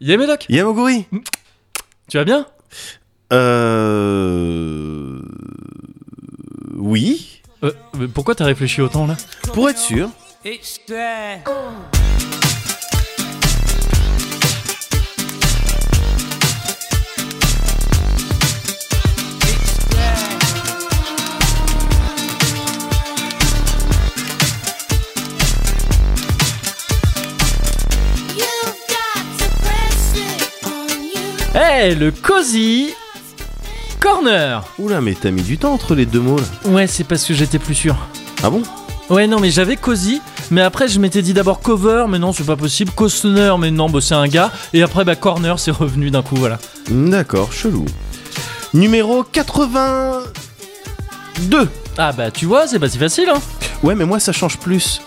Yé Médoc, Yamoguri tu vas bien? Euh. Oui. Euh, mais Pourquoi t'as réfléchi autant là? Pour être sûr. It's there. Eh, le Cozy Corner Oula, mais t'as mis du temps entre les deux mots là. Ouais, c'est parce que j'étais plus sûr. Ah bon? Ouais, non, mais j'avais Cozy, mais après je m'étais dit d'abord cover, mais non, c'est pas possible. Costner, mais non, bah, c'est un gars. Et après, bah, corner, c'est revenu d'un coup, voilà. D'accord, chelou. Numéro 82. Ah bah, tu vois, c'est pas si facile, hein. Ouais, mais moi ça change plus.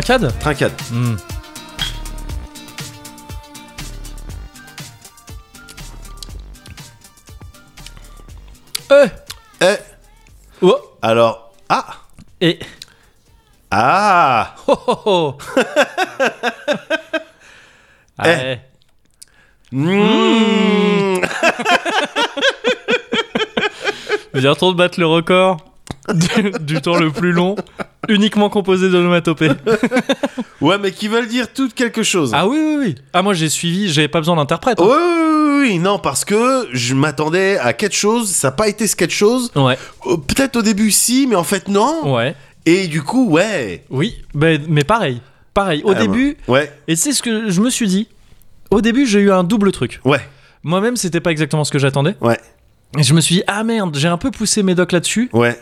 Trincade Trincade. Hmm. Eh Eh, Oh alors. Ah Et. Ah Oh oh oh Ah Eh. Mmh. Battre le record du, du temps le plus long, uniquement composé d'onomatopées. Ouais, mais qui veulent dire tout quelque chose. Ah oui, oui, oui. Ah, moi j'ai suivi, j'avais pas besoin d'interprète. hein. Oui, oui, oui, non, parce que je m'attendais à quelque chose, ça n'a pas été ce quelque chose. Ouais, Euh, Peut-être au début si, mais en fait non. ouais. Et du coup, ouais. Oui, mais, mais pareil. Pareil. Au Ah, début, Ouais, et c'est ce que je me suis dit. Au début, j'ai eu un double truc. ouais, Moi-même, c'était pas exactement ce que j'attendais. ouais, Et je me suis dit, ah merde, j'ai un peu poussé Médoc là-dessus. ouais,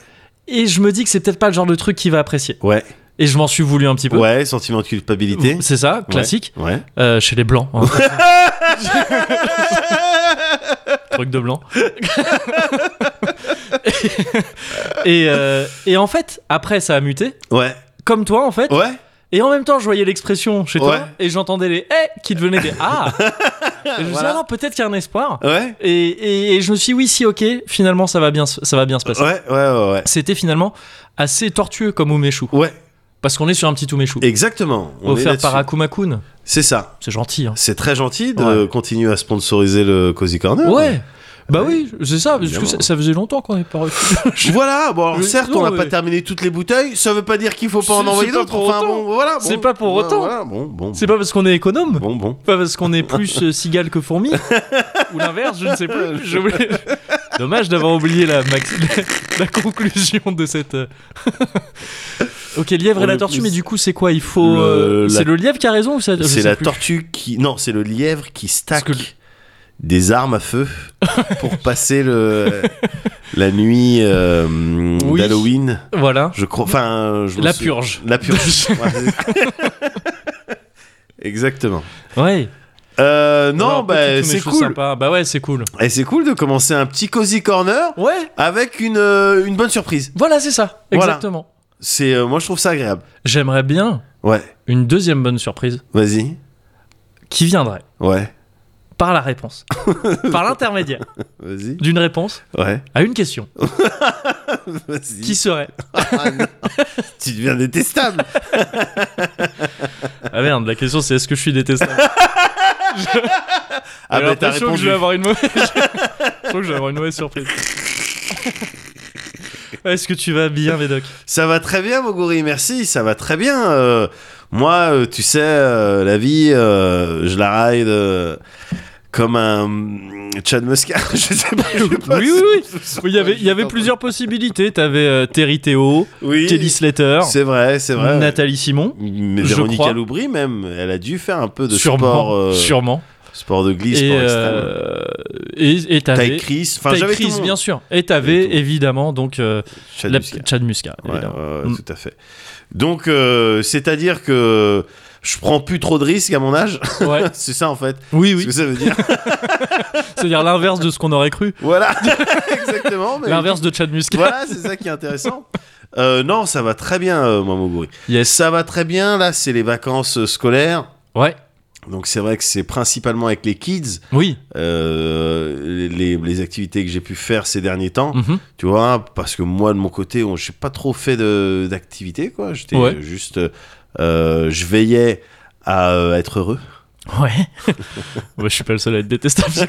Et je me dis que c'est peut-être pas le genre de truc qu'il va apprécier. ouais, Et je m'en suis voulu un petit peu. ouais, sentiment de culpabilité. C'est ça, classique. Ouais. Euh, chez les blancs. hein. Truc de blanc. et, euh, et en fait, après, ça a muté. Ouais, Comme toi, en fait. ouais, Et en même temps, je voyais l'expression chez Ouais. toi. Et j'entendais les eh qui devenaient des ah. Et je me suis dit, ah non, peut-être qu'il y a un espoir. ouais, Et, et- et je me suis dit, oui, si, ok, finalement, ça va bien, se- ça va bien se passer. ouais, ouais, ouais, ouais. C'était finalement assez tortueux comme Umeshu. Ouais, Parce qu'on est sur un petit Umeshu. exactement. On est Offert là-dessus. par Akuma-kun. C'est ça. C'est gentil. Hein. C'est très gentil de Ouais. continuer à sponsoriser le Cozy Corner. Ouais. Bah oui, c'est ça, parce que ça, ça faisait longtemps qu'on n'est pas reçu. Voilà, bon, alors certes, on n'a pas terminé toutes les bouteilles, ça veut pas dire qu'il faut pas en C'est- envoyer c'est pas d'autres. pour Enfin, autant. bon, voilà. C'est bon. pas pour Voilà, autant. Voilà, bon, bon. C'est pas parce qu'on est économe, Bon, bon. pas parce qu'on est plus euh, cigale que fourmi, ou l'inverse, je ne sais plus. Je voulais- Dommage d'avoir oublié la, max- la conclusion de cette. euh, ok, lièvre et On la est tortue, plus- mais du coup, c'est quoi? Il faut. Le- euh, la- C'est le lièvre qui a raison ou ça je C'est sais la plus? tortue qui. Non, c'est le lièvre qui stack Parce que- des armes à feu pour passer le la nuit euh, Oui. d'Halloween. Voilà. Je crois. Enfin, La purge. La purge. Exactement. Ouais. Euh, non, Alors, bah, c'est cool. sympa. Bah ouais, c'est cool. Et c'est cool de commencer un petit cozy corner Ouais. avec une, euh, une bonne surprise. Voilà, c'est ça. Voilà. Exactement. C'est, euh, moi, je trouve ça agréable. J'aimerais bien Ouais. une deuxième bonne surprise Vas-y. qui viendrait? Ouais. Par la réponse, par l'intermédiaire Vas-y. d'une réponse Ouais. à une question qui serait Ah, tu deviens détestable. Ah merde, la question c'est est-ce que je suis détestable Ah, bah, t'as que je répondu. vais avoir une mauvaise je trouve que je vais avoir une mauvaise surprise. Est-ce que tu vas bien, Médoc? Ça va très bien, Moguri, merci, ça va très bien. Euh, moi, euh, tu sais, euh, la vie, euh, je la ride comme un Chad Muscat. je sais pas. je sais pas Oui, oui, oui. Il y avait, il y avait plusieurs possibilités. T'avais euh, Terry Théo, Oui, Kelly Slater, c'est vrai, c'est vrai. Nathalie Simon. Mais Véronique crois. Aloubry, même, elle a dû faire un peu de sûrement, sport, euh, sûrement. Sport de glisse, Et, sport euh, et, et t'avais. Chris, enfin j'avais bien sûr. Et t'avais évidemment donc euh, Chad la- Muscat. Chad. Ouais, ouais, ouais, Mm. tout à fait. Donc, euh, c'est-à-dire que je prends plus trop de risques à mon âge. Ouais. c'est ça en fait. Oui, oui. que ça veut dire. C'est-à-dire l'inverse de ce qu'on aurait cru. voilà, exactement. L'inverse de Chad Muscat. Voilà, c'est ça qui est intéressant. Euh, non, ça va très bien, euh, Mamoguri. Yes. Ça va très bien. Là, c'est les vacances scolaires. Ouais. Donc c'est vrai que c'est principalement avec les kids Oui. euh, les, les activités que j'ai pu faire ces derniers temps. Mhm. Tu vois, parce que moi de mon côté, on- j'ai pas trop fait d'activités quoi. J'étais Ouais. juste, euh, je veillais à euh, être heureux. Ouais. Moi, je suis pas le seul à être détestable.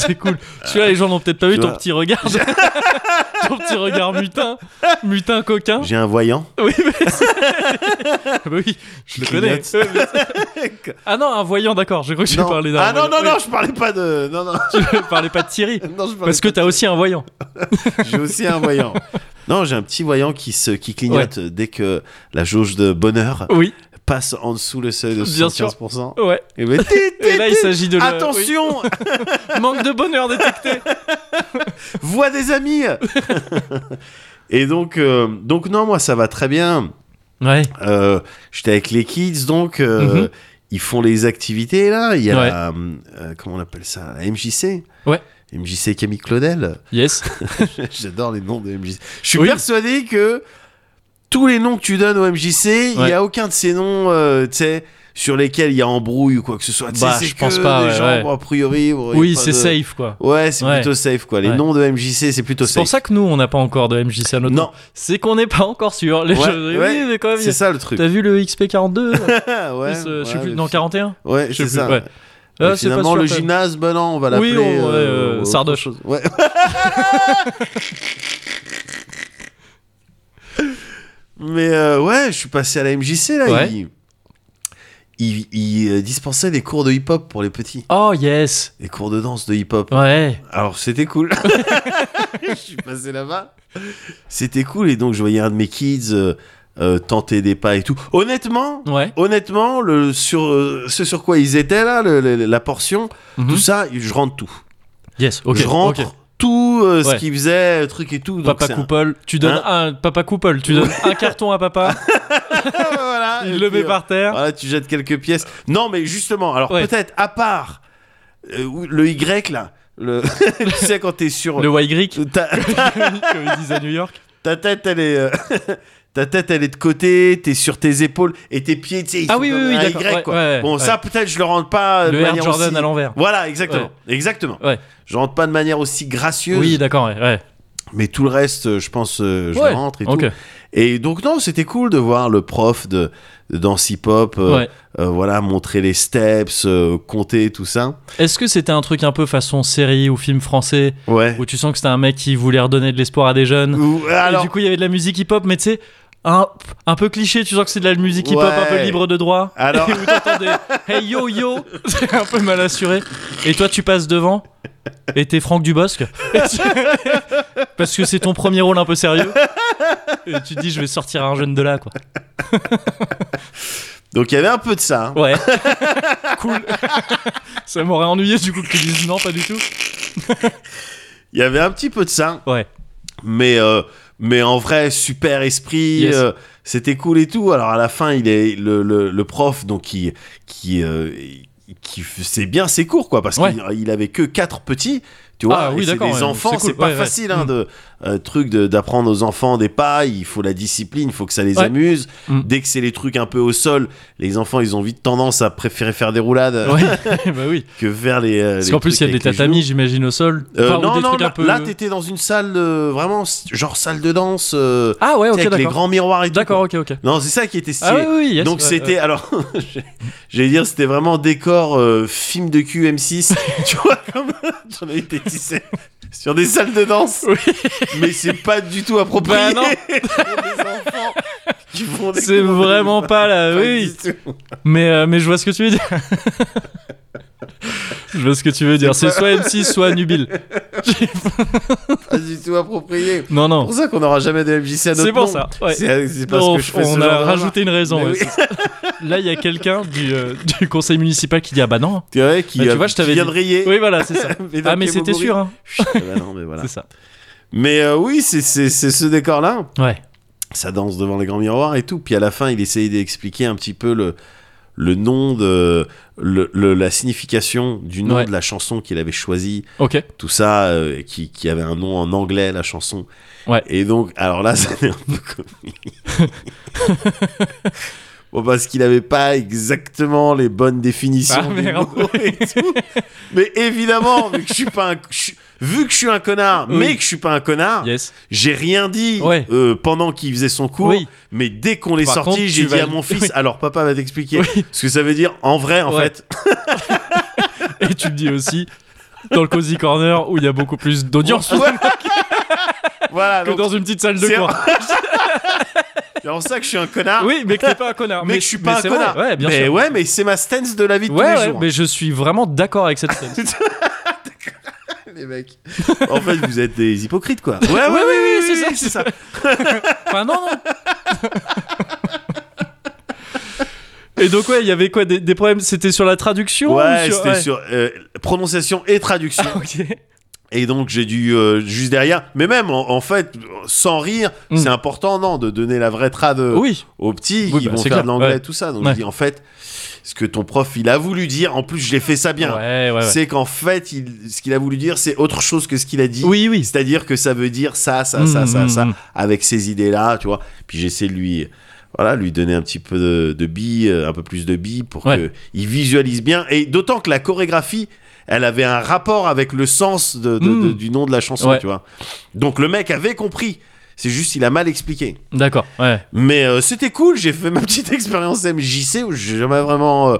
c'est cool. Cool. Celui-là, les gens n'ont peut-être pas vu Tu ton vois. petit regard. ton petit regard mutin. Mutin coquin. J'ai un voyant. Oui, mais bah oui, je le connais. clignote. Ah non, un voyant, d'accord. J'ai cru que tu Non. parlais d'un. Ah non non voyant. non, je parlais pas de non non. Oui, Tu parlais pas de Thierry. non je parlais Parce que t'as aussi un voyant. j'ai aussi un voyant. Non, j'ai un petit voyant qui se qui clignote dès que la jauge de bonheur Oui, passe en dessous le seuil de Bien sûr. 75%. ouais. Et, ben, Et là, il s'agit de. Attention. Manque de bonheur détecté. voix des amis. Et donc, euh, donc non, moi ça va très bien. Ouais. Euh, J'étais avec les kids, donc euh, Mhm. ils font les activités là. Il y a Ouais. la, comment on appelle ça, la MJC. Ouais. MJC Camille Claudel. Yes. J'adore les noms de MJC. Je suis Oui. persuadé que tous les noms que tu donnes au MJC, il n'y Ouais. a aucun de ces noms, euh, tu sais, sur lesquels il y a embrouille ou quoi que ce soit. Bah, c'est je pense pas, des ouais, gens, ouais. bon, a priori. Oui, c'est de- safe, quoi. Ouais, c'est Ouais. plutôt safe quoi. Les noms de MJC, c'est plutôt C'est safe. pour ça que nous, on n'a pas encore de MJC à notre Non. nom. C'est qu'on n'est pas encore sûr. Les ouais, oui, mais quand même. C'est ça le truc. T'as vu le XP42 Ah, ouais, euh, Je sais plus, non, fi- 41 Ouais, Je sais c'est plus, ça. ouais. Ah, c'est pas finalement, sûr, le gymnase, ben non, on va Oui, l'appeler. on- ouais, euh, euh, Sardoche. Ouais. Mais euh, ouais, je suis passé à la MJC là. Ouais. Il, il, il, euh, dispensait des cours de hip-hop pour les petits. Oh, yes Des cours de danse de hip-hop. Ouais. Alors c'était cool. je suis passé là-bas. C'était cool et donc je voyais un de mes kids euh, euh, tenter des pas et tout. Honnêtement, Ouais. honnêtement, le sur euh, ce sur quoi ils étaient là, le- le- la portion, Mhm. tout ça, je rentre tout. Yes, ok. je rentre. Tout euh, ce Ouais. qu'ils faisaient, truc et tout. donc Papa un- Couple, tu donnes Hein un papa Couple, tu donnes un carton à papa, voilà, il le met euh, par terre. Voilà, tu jettes quelques pièces. Non, mais justement, alors Ouais. peut-être à part euh, le Y là, le tu sais quand t'es sur Le Y, ta, comme ils disent à New York. ta tête elle est euh, ta tête elle est de côté, t'es sur tes épaules et tes pieds tu sais ils Ah sont oui, oui, oui, un Y ouais, quoi. ouais, bon ouais. ça peut-être je le rentre pas de Le Air manière Jordan aussi- à l'envers. Voilà, exactement. Exactement. Je rentre pas de manière aussi gracieuse, Oui, d'accord, ouais. mais tout le reste, euh, je pense, euh, je le rentre et tout. Et donc non, c'était cool de voir le prof de, de danse hip-hop, euh, Ouais. euh, voilà, montrer les steps, euh, compter tout ça. Est-ce que c'était un truc un peu façon série ou film français Ouais. où tu sens que c'était un mec qui voulait redonner de l'espoir à des jeunes Ou- Et alors, du coup, il y avait de la musique hip-hop, mais tu sais, un, un peu cliché, tu sens que c'est de la musique hip-hop un peu libre de droit. Alors- Et où t'entends des Hey yo yo C'est un peu mal assuré. Et toi, tu passes devant et t'es Franck Dubosc. Tu- Parce que c'est ton premier rôle un peu sérieux. Et tu te dis, je vais sortir un jeune de là, quoi. donc il y avait un peu de ça. hein. Ouais. cool. Ça m'aurait ennuyé du coup que tu dises non, pas du tout. Il y avait un petit peu de ça. Ouais. Mais, euh, mais en vrai, super esprit. Yes. euh, c'était cool et tout. Alors à la fin, il est le, le, le prof, donc qui qui euh, qui faisait bien ses cours, quoi, parce Ouais. qu'il il avait que quatre petits. Tu vois, Ah oui, c'est des ouais, enfants, c'est cool, c'est pas ouais, facile, hein, Mm. de euh, truc d'apprendre aux enfants des pas. Il faut la discipline, il faut que ça les Ouais. amuse. Mm. Dès que c'est les trucs un peu au sol, les enfants, ils ont vite tendance à préférer faire des roulades Ouais, bah oui. que faire les. euh, Parce qu'en plus, il y a des tatamis, j'imagine, au sol. Euh, Enfin, non, des non, trucs là, un peu. là, t'étais dans une salle de, vraiment genre salle de danse. Ah ouais, ok, avec les grands miroirs et tout. D'accord, ok, ok. Non, c'est ça qui était stylé. Ah oui, oui, yes, Donc c'était alors j'allais dire c'était vraiment décor film de QM6 tu vois comme j'en ai été tissé sur des salles de danse. Mais c'est pas du tout approprié. Bah non. pour des enfants C'est vraiment pas là, oui. Mais, euh, mais je vois ce que tu veux dire. je vois ce que tu veux dire. C'est soit M6, soit Nubil. pas du tout approprié Non, c'est non. pour ça qu'on n'aura jamais de MJC à notre C'est pour nom. ça. Ouais. c'est c'est parce Non, que je fais on ce a genre rajouté une raison. Ouais, oui. c'est. Là, il y a quelqu'un du, euh, du conseil municipal qui dit Ah bah non. Tu vois, qui, Bah, tu vois, je qui t'avais vient dit. de rayer Oui, voilà, c'est ça. Mais Ah, mais c'était sûr. Hein. Ah bah non, mais voilà. C'est ça. mais euh, oui c'est c'est c'est ce décor là Ouais. Ça danse devant les grands miroirs et tout. Puis à la fin, il essayait d'expliquer un petit peu le, le nom de. Le, le- la signification du nom Ouais. de la chanson qu'il avait choisi, Ok. tout ça, euh, qui, qui avait un nom en anglais, la chanson. Ouais. Et donc, alors là, c'est un peu comique. Bon, parce qu'il avait pas exactement les bonnes définitions Ah, des merde. mots et tout. Mais évidemment, vu que je suis pas un, je vu que je suis un connard, Oui. mais que je suis pas un connard, Yes. j'ai rien dit Ouais. euh, pendant qu'il faisait son cours. Oui. Mais dès qu'on est sorti, j'ai dit vas- à mon fils, Oui. alors papa va t'expliquer. Ce que ça veut dire en vrai, en Ouais. fait. Et tu me dis aussi dans le cozy corner où il y a beaucoup plus d'audience Ouais. voilà. que donc, dans une petite salle de cours. C'est en ça que je suis un connard. Oui, mais que t'es pas un connard. Mais, que je suis pas un connard. Ouais, bien mais sûr. ouais, mais c'est ma stance de la vie de Ouais, tous les jours. mais je suis vraiment d'accord avec cette scène. Les mecs. en fait, vous êtes des hypocrites, quoi. Ouais, ouais, oui, oui, c'est ça, c'est ça. Enfin, non, non. Et donc, ouais, il y avait quoi des, des problèmes? C'était sur la traduction Ouais, ou c'était ouais. sur euh, prononciation et traduction. Ok. Et donc j'ai dû euh, juste derrière, mais même en, en fait, sans rire, Mm. c'est important non de donner la vraie trad Oui. aux petits Oui, qui bah, vont faire clair, de l'anglais ouais. tout ça. Donc Ouais. je dis en fait, ce que ton prof il a voulu dire, en plus je l'ai fait ça bien, Ouais, ouais, ouais. c'est qu'en fait il, ce qu'il a voulu dire c'est autre chose que ce qu'il a dit. Oui, oui. C'est-à-dire que ça veut dire ça, ça, ça, Mm, ça, mm, ça, mm. avec ces idées-là, tu vois. Puis j'essaie de lui, voilà, lui donner un petit peu de, de billes, euh, un peu plus de billes pour Ouais. que il visualise bien. Et d'autant que la chorégraphie, elle avait un rapport avec le sens de, de- Mm. de- du nom de la chanson, Ouais. tu vois. Donc le mec avait compris. C'est juste il a mal expliqué. D'accord, ouais. Mais euh, c'était cool, j'ai fait ma petite expérience MJC où j'ai jamais vraiment euh,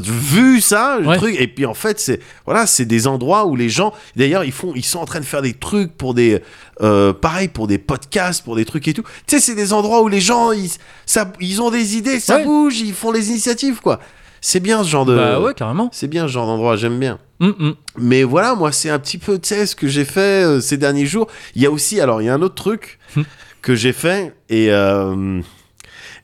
vu ça, le Ouais. truc. Et puis en fait, c'est voilà, c'est des endroits où les gens, d'ailleurs, ils font, ils sont en train de faire des trucs pour des, euh, pareil pour des podcasts, pour des trucs et tout. Tu sais, c'est des endroits où les gens, ils, ça, ils ont des idées, ça Ouais. bouge, ils font les initiatives, quoi. C'est bien ce genre de, Bah ouais, carrément. c'est bien ce genre d'endroit, j'aime bien. Hum, hum. Mais voilà, moi, c'est un petit peu, tu sais, ce que j'ai fait euh, ces derniers jours. Il y a aussi, alors, il y a un autre truc Hmm. que j'ai fait et euh,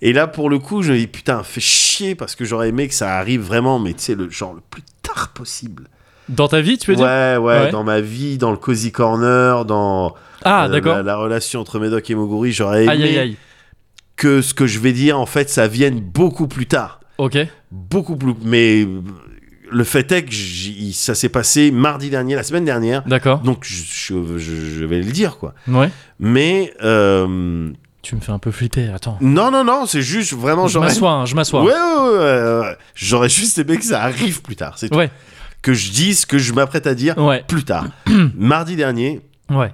et là, pour le coup, je me dis putain, fait chier parce que j'aurais aimé que ça arrive vraiment, mais tu sais, le genre le plus tard possible. Dans ta vie, tu veux ouais, dire ouais, Ouais. dans ma vie, dans le cozy corner, dans Ah, euh, la, la relation entre Médoc et Moguri, j'aurais aimé Aïe, aïe, aïe. que ce que je vais dire, en fait, ça vienne beaucoup plus tard Ok. beaucoup plus. Mais le fait est que ça s'est passé mardi dernier, la semaine dernière. D'accord. Donc je, je- je- je vais le dire quoi. Ouais. Mais euh, Tu me fais un peu flipper, attends. non non non, c'est juste vraiment Je m'assois, hein, je m'assois. Ouais, ouais, ouais, j'aurais juste aimé que ça arrive plus tard. C'est tout. Ouais. Que je dise ce que je m'apprête à dire Ouais. plus tard. mardi dernier, Ouais.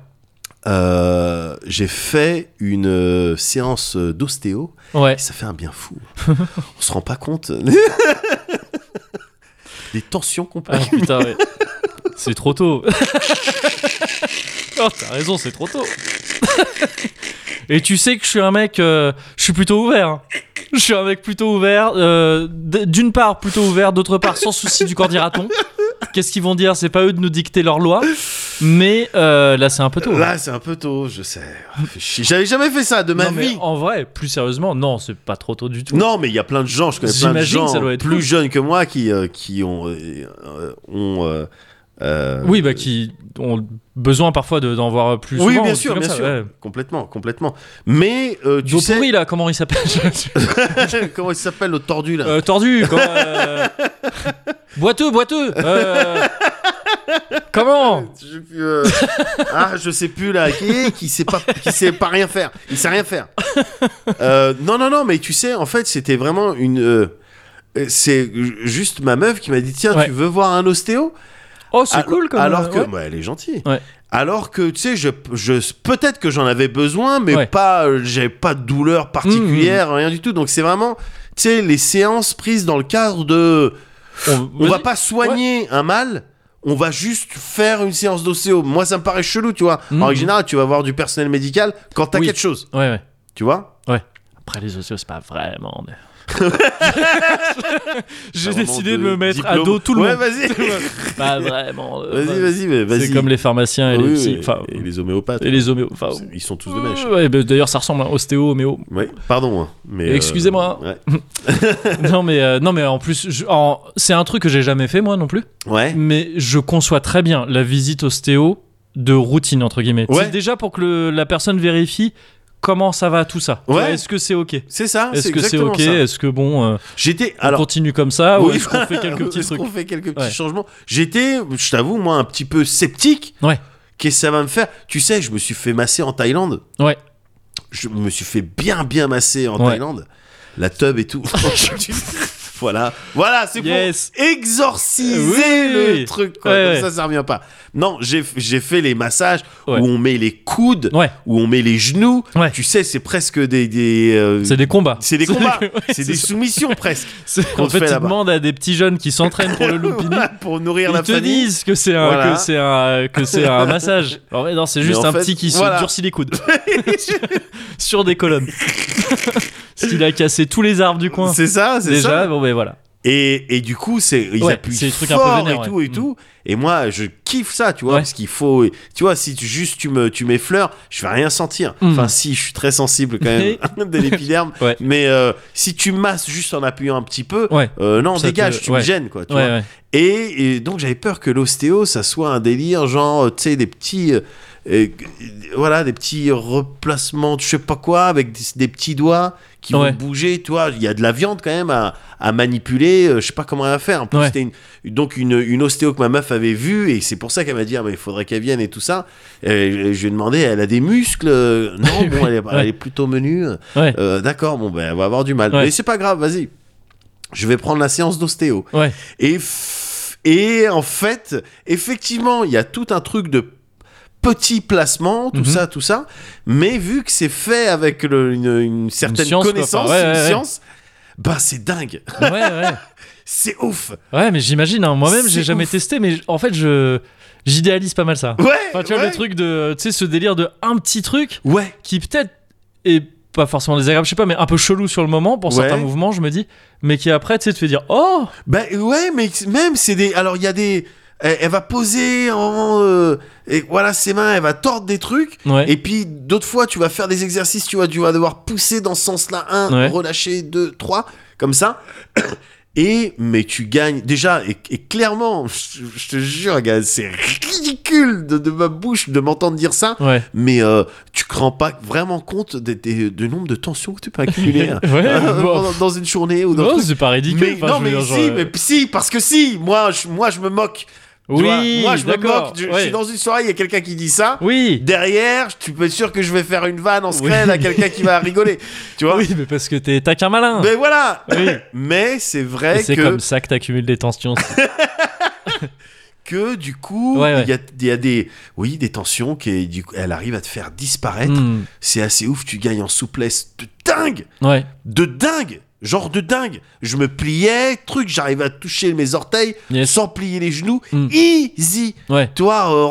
Euh, j'ai fait une euh, séance d'ostéo. Ouais. Et ça fait un bien fou. On se rend pas compte des tensions qu'on peut Ah putain, ouais. C'est trop tôt. oh, t'as raison, c'est trop tôt. Et tu sais que je suis un mec, euh, je suis plutôt ouvert. hein. Je suis un mec plutôt ouvert. euh, D'une part, plutôt ouvert, d'autre part, sans souci du corps dira-t-on. Qu'est-ce qu'ils vont dire? C'est pas eux de nous dicter leurs lois. Mais euh, là, c'est un peu tôt. Là, c'est un peu tôt, je sais. Ah. J'avais jamais fait ça de ma Non, mais vie. en vrai, plus sérieusement, non, c'est pas trop tôt du tout. Non, mais il y a plein de gens, je connais plein de gens plus fou. jeunes que moi qui, euh, qui ont. euh, ont euh, Oui, bah qui ont besoin parfois de- d'en voir plus Oui, souvent. bien sûr, bien ça, sûr. ouais. Complètement, complètement. Mais euh, tu sais. pourri, là, comment il s'appelle comment il s'appelle l'autre tordu là Euh, tordu, quoi. Boiteux, boiteux. Comment Je euh, Ah, je sais plus là. Qui, qui sait pas, qui sait pas rien faire? Il sait rien faire. Euh, non, non, non, mais tu sais, en fait, c'était vraiment une. euh, c'est juste ma meuf qui m'a dit tiens, Ouais. tu veux voir un ostéo? Oh, c'est cool quand même. Alors que, ouais. bah, elle est gentille. Ouais. Alors que, tu sais, je, je, peut-être que j'en avais besoin, mais Ouais. pas, euh, j'avais pas de douleur particulière, rien du tout. Donc c'est vraiment, tu sais, les séances prises dans le cadre de, On, va vas-y. pas soigner un mal. On va juste faire une séance d'ostéo. Moi, ça me paraît chelou, tu vois. Mhm. En général, tu vas voir du personnel médical quand t'as Oui. quelque chose, Ouais, ouais. tu vois? Après, les ostéos, c'est pas vraiment. J'ai décidé de de me mettre à diplôme. dos tout le Ouais, monde. vas-y. Pas vraiment. euh, Vas-y, vas-y, mais vas-y. C'est comme les pharmaciens et Oui, les oui, psy. Enfin, et les homéopathes. et les. Enfin, Ils sont tous de mèche. ouais, bah, D'ailleurs, ça ressemble à ostéo, homéo. Ouais, pardon. hein, mais euh, Excusez-moi. Ouais. non, mais, euh, non, mais en plus, je- en- c'est un truc que j'ai jamais fait, moi non plus. ouais. Mais je conçois très bien la visite ostéo de routine, entre guillemets. Ouais. Déjà pour que le- la personne vérifie comment ça va tout ça? Ouais. Est-ce que c'est ok? C'est ça. Est-ce que c'est ok? Est-ce que bon, euh, J'étais on alors. continue comme ça ou Oui, est-ce qu'on fait quelques petits trucs qu'on fait quelques petits Ouais. changements? J'étais, je t'avoue, moi, un petit peu sceptique. Ouais. Qu'est-ce que ça va me faire? Tu sais, je me suis fait masser en Thaïlande. Ouais. Je me suis fait bien, bien masser en Ouais. Thaïlande. La tub et tout. voilà. Voilà, c'est Yes. pour exorciser Oui. le truc. Quoi. Ouais, Comme ça, ça revient pas. Non, j'ai fait les massages Ouais. où on met les coudes, Ouais. où on met les genoux. Tu sais, c'est presque des. des euh, C'est des combats. c'est des combats. C'est des ça. soumissions presque. En te fait, fait ils là-bas. demandent à des petits jeunes qui s'entraînent pour le Lumpini. pour nourrir Ils la te famille. disent que c'est un, Voilà. que c'est un, que c'est un massage. En vrai, non, c'est juste un fait, petit qui voilà. se durcit les coudes sur des colonnes. Parce qu'il a cassé tous les arbres du coin. C'est ça, c'est Déjà, ça. bon ben voilà. Et, et du coup, c'est ils Ouais, appuient c'est trucs un peu fort vénères, et tout ouais. et tout. Et moi, je kiffe ça, tu vois, Ouais. parce qu'il faut, tu vois, si tu, juste tu me, tu m'effleures, je vais rien sentir. Mm. Enfin, si, je suis très sensible quand même de l'épiderme. Mais euh, si tu masses juste en appuyant un petit peu, euh, non, Ça dégage, te- tu me gênes, quoi. Tu vois. Et, et donc j'avais peur que l'ostéo, ça soit un délire, genre, tu sais, des petits, euh, euh, voilà, des petits replacements, je sais pas quoi, avec des, des petits doigts qui Ouais. vont bouger, tu vois. Il y a de la viande quand même à, à manipuler, euh, je sais pas comment elle va faire. En plus, Ouais. c'était une, donc une, une ostéo que ma meuf avait vue, et c'est pour ça qu'elle m'a dit, ah, mais il faudrait qu'elle vienne et tout ça. Et je, lui ai demandé, elle a des muscles? Non, bon, elle est, Ouais. elle est plutôt menue. Euh, D'accord, bon, ben, elle va avoir du mal. Mais c'est pas grave, vas-y. Je vais prendre la séance d'ostéo. Et, et en fait, effectivement, il y a tout un truc de petits placements, tout Mhm. ça, tout ça. Mais vu que c'est fait avec le- une, une certaine science, connaissance, ouais, une ouais, science, bah c'est dingue. Ouais, ouais. C'est ouf. Ouais, mais j'imagine, hein, moi-même, j'ai jamais testé, mais en fait, je. J'idéalise pas mal ça. Ouais. Enfin, tu vois, le truc de. Tu sais, ce délire de un petit truc Ouais. qui peut-être est pas forcément désagréable, je sais pas, mais un peu chelou sur le moment pour Ouais. certains mouvements, je me dis, mais qui après, tu sais, te fait dire, oh Bah ouais, mais même c'est des. Alors il y a des. Elle, elle va poser en. euh, et voilà ses mains, elle va tordre des trucs. Ouais. Et puis d'autres fois, tu vas faire des exercices, tu vois, tu vas devoir pousser dans ce sens-là, un, Ouais. relâcher deux, trois, comme ça. Et mais tu gagnes déjà et, et clairement, je, je te jure, gars, c'est ridicule de, de ma bouche de m'entendre dire ça. Ouais. Mais euh, tu te rends pas vraiment compte du nombre de tensions que tu peux accumuler hein, Ouais, euh, bon. dans, dans une journée ou dans Non, un c'est pas ridicule. Mais, enfin, non, mais dire, si, genre, mais si, parce que si, moi, je, moi, je me moque. Oui, vois, moi, je me moque. Je, suis dans une soirée, il y a quelqu'un qui dit ça. Oui. Derrière, tu peux être sûr que je vais faire une vanne en scred Oui. à quelqu'un qui va rigoler. Tu vois Oui, mais parce que t'es t'as qu'un malin. Mais voilà Oui. Mais c'est vrai Et c'est que, comme ça que t'accumules des tensions. que du coup, Ouais, ouais. il y, a, il y a des, oui, des tensions qui, du coup, elle arrive à te faire disparaître. Hmm. C'est assez ouf, tu gagnes en souplesse de dingue Ouais. De dingue Genre de dingue Je me pliais, truc, j'arrivais à toucher mes orteils Yes. sans plier les genoux. Mm. Easy Ouais. Toi, euh,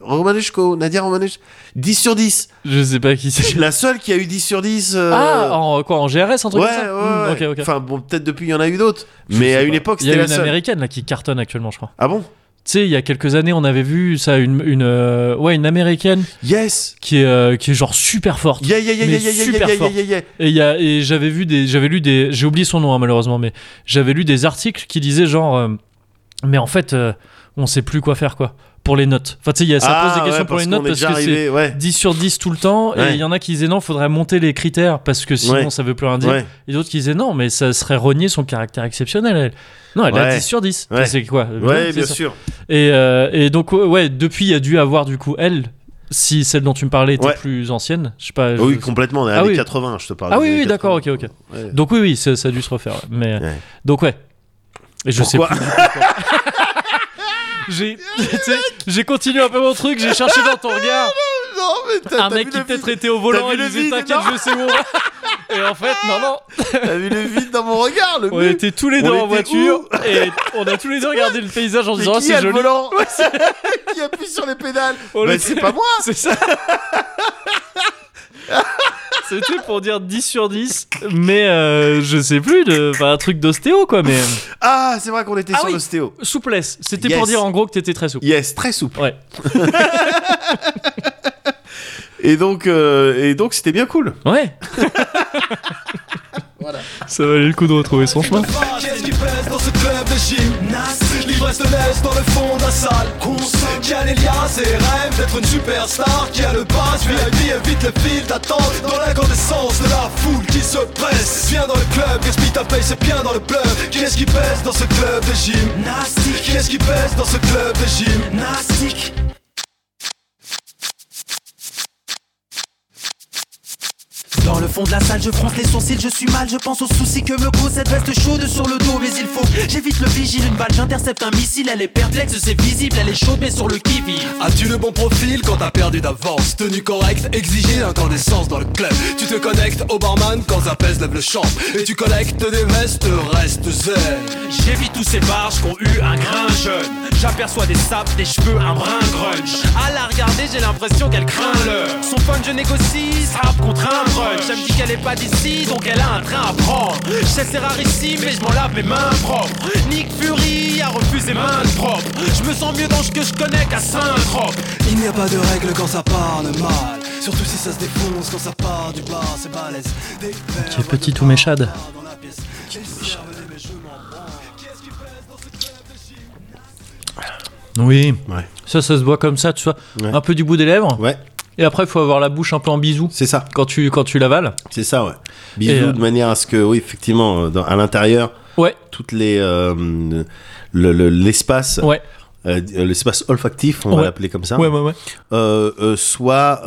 Romaneshko, Nadia Romanesh, 10 sur 10. Je sais pas qui c'est. La seule qui a eu 10 sur 10. euh, Ah, en quoi En GRS, un truc ouais, comme ça ouais, Hmm, ouais. Ok, ok. Enfin, bon, peut-être depuis, il y en a eu d'autres. Mais à pas. une époque, Il y a c'était une la seule. américaine là qui cartonne actuellement, je crois. Ah bon? Tu sais, il y a quelques années, on avait vu ça, une, une, euh, ouais, une américaine Yes qui est, euh, qui est genre super forte. Yeah, yeah, yeah, Mais yeah, yeah, yeah, super yeah, yeah, fort. yeah, yeah. Et, y a, et j'avais vu des, j'avais lu des, j'ai oublié son nom hein, malheureusement, mais j'avais lu des articles qui disaient genre, euh, mais en fait, euh, on sait plus quoi faire quoi pour les notes. Enfin, tu sais, ça Ah, pose des questions ouais, pour les notes parce que c'est ouais. 10 sur 10 tout le temps. Et il y en a qui disaient non, faudrait monter les critères parce que sinon ça veut plus rien dire. Et d'autres qui disaient non, mais ça serait renier son caractère exceptionnel. Elle. Non, elle a Ouais. 10 sur 10. Ouais. C'est quoi Ouais, bien ça. sûr. Et, euh, et donc, ouais, depuis, il y a dû avoir du coup elle. Si celle dont tu me parlais était Ouais. plus ancienne, je sais pas. Oui, je- complètement, on est Ah années oui. 80, je te parle. Ah oui, oui, d'accord, 80. ok, ok. Ouais. Donc oui, oui, ça, ça a dû se refaire. Mais Ouais. donc ouais. Et je sais Pourquoi plus. j'ai, j'ai continué un peu mon truc. J'ai cherché dans ton regard Non, mais un mec qui peut-être était au volant et disait t'inquiète, je sais où on va. Et en fait, non, non. T'as vu le vide dans mon regard, le On était tous les On deux en voiture et on a tous les deux regardé le paysage en se Mais disant oh, qui c'est joli. volant Qui appuie sur les pédales On Bah, c'est pas moi C'est ça. C'était pour dire 10 sur 10, mais euh, je sais plus, de, enfin, un truc d'ostéo quoi, mais Ah, c'est vrai qu'on était Ah sur oui. l'ostéo. souplesse. C'était Yes. pour dire en gros que t'étais très souple. Yes, très souple. Ouais. Et donc, euh, et donc, c'était bien cool. Ouais. Voilà. Ça valait le coup de retrouver son chemin. Fast qui pèse dans ce club de L'ivresse laisse dans le fond de la salle Qui a les liens et rêve d'être une superstar Qui a le pass VIP évite le fil d'attente Dans l'incandescence de la foule qui se presse. Viens dans le club, gaspille ta paye, c'est bien dans le bluff. Qui est-ce qui pèse dans ce club de gymnastique? Qui est-ce qui pèse dans ce club de gymnastique? Dans le fond de la salle, je fronce les sourcils, je suis mal, je pense aux soucis que me cause cette veste chaude sur le dos. Mais il faut, j'évite le vigile, une balle, j'intercepte un missile, elle est perplexe, c'est visible, elle est chaude, mais sur le qui-vive. As-tu le bon profil quand t'as perdu d'avance? Tenue correcte, exiger incandescence dans le club Tu te connectes au barman quand Zapès lève le champ Et tu collectes des vestes, reste zen J'évite tous ces barges qui ont eu un grain jeune. J'aperçois des sapes, des cheveux, un brin grunge. À la regarder, j'ai l'impression qu'elle craint l'heure. Son fun, je négocie, rap contre un brunch. Me dit qu'elle est pas d'ici, donc elle a un train à prendre. Je sais, c'est rarissime, mais je m'en lave les mains propres. Nick Fury a refusé main propre. Je me sens mieux dans ce que je connais qu'à Saint-Trope. Il n'y a pas de règle quand ça parle mal Surtout si ça se défonce quand ça part du bar, c'est balèze Qui est petit ou méchade Oui. Ouais. Ça, ça se voit comme ça, tu vois. Ouais. Un peu du bout des lèvres. Ouais, Et après, il faut avoir la bouche un peu en bisou c'est ça. quand tu, quand tu l'avales. C'est ça, ouais. Bisous Et, euh, de manière à ce que, oui, effectivement, euh, dans- à l'intérieur, Ouais, toutes les euh, le- le- l'espace ouais, euh, l'espace olfactif, on Ouais. va l'appeler comme ça, ouais, ouais, ouais. euh, euh, soit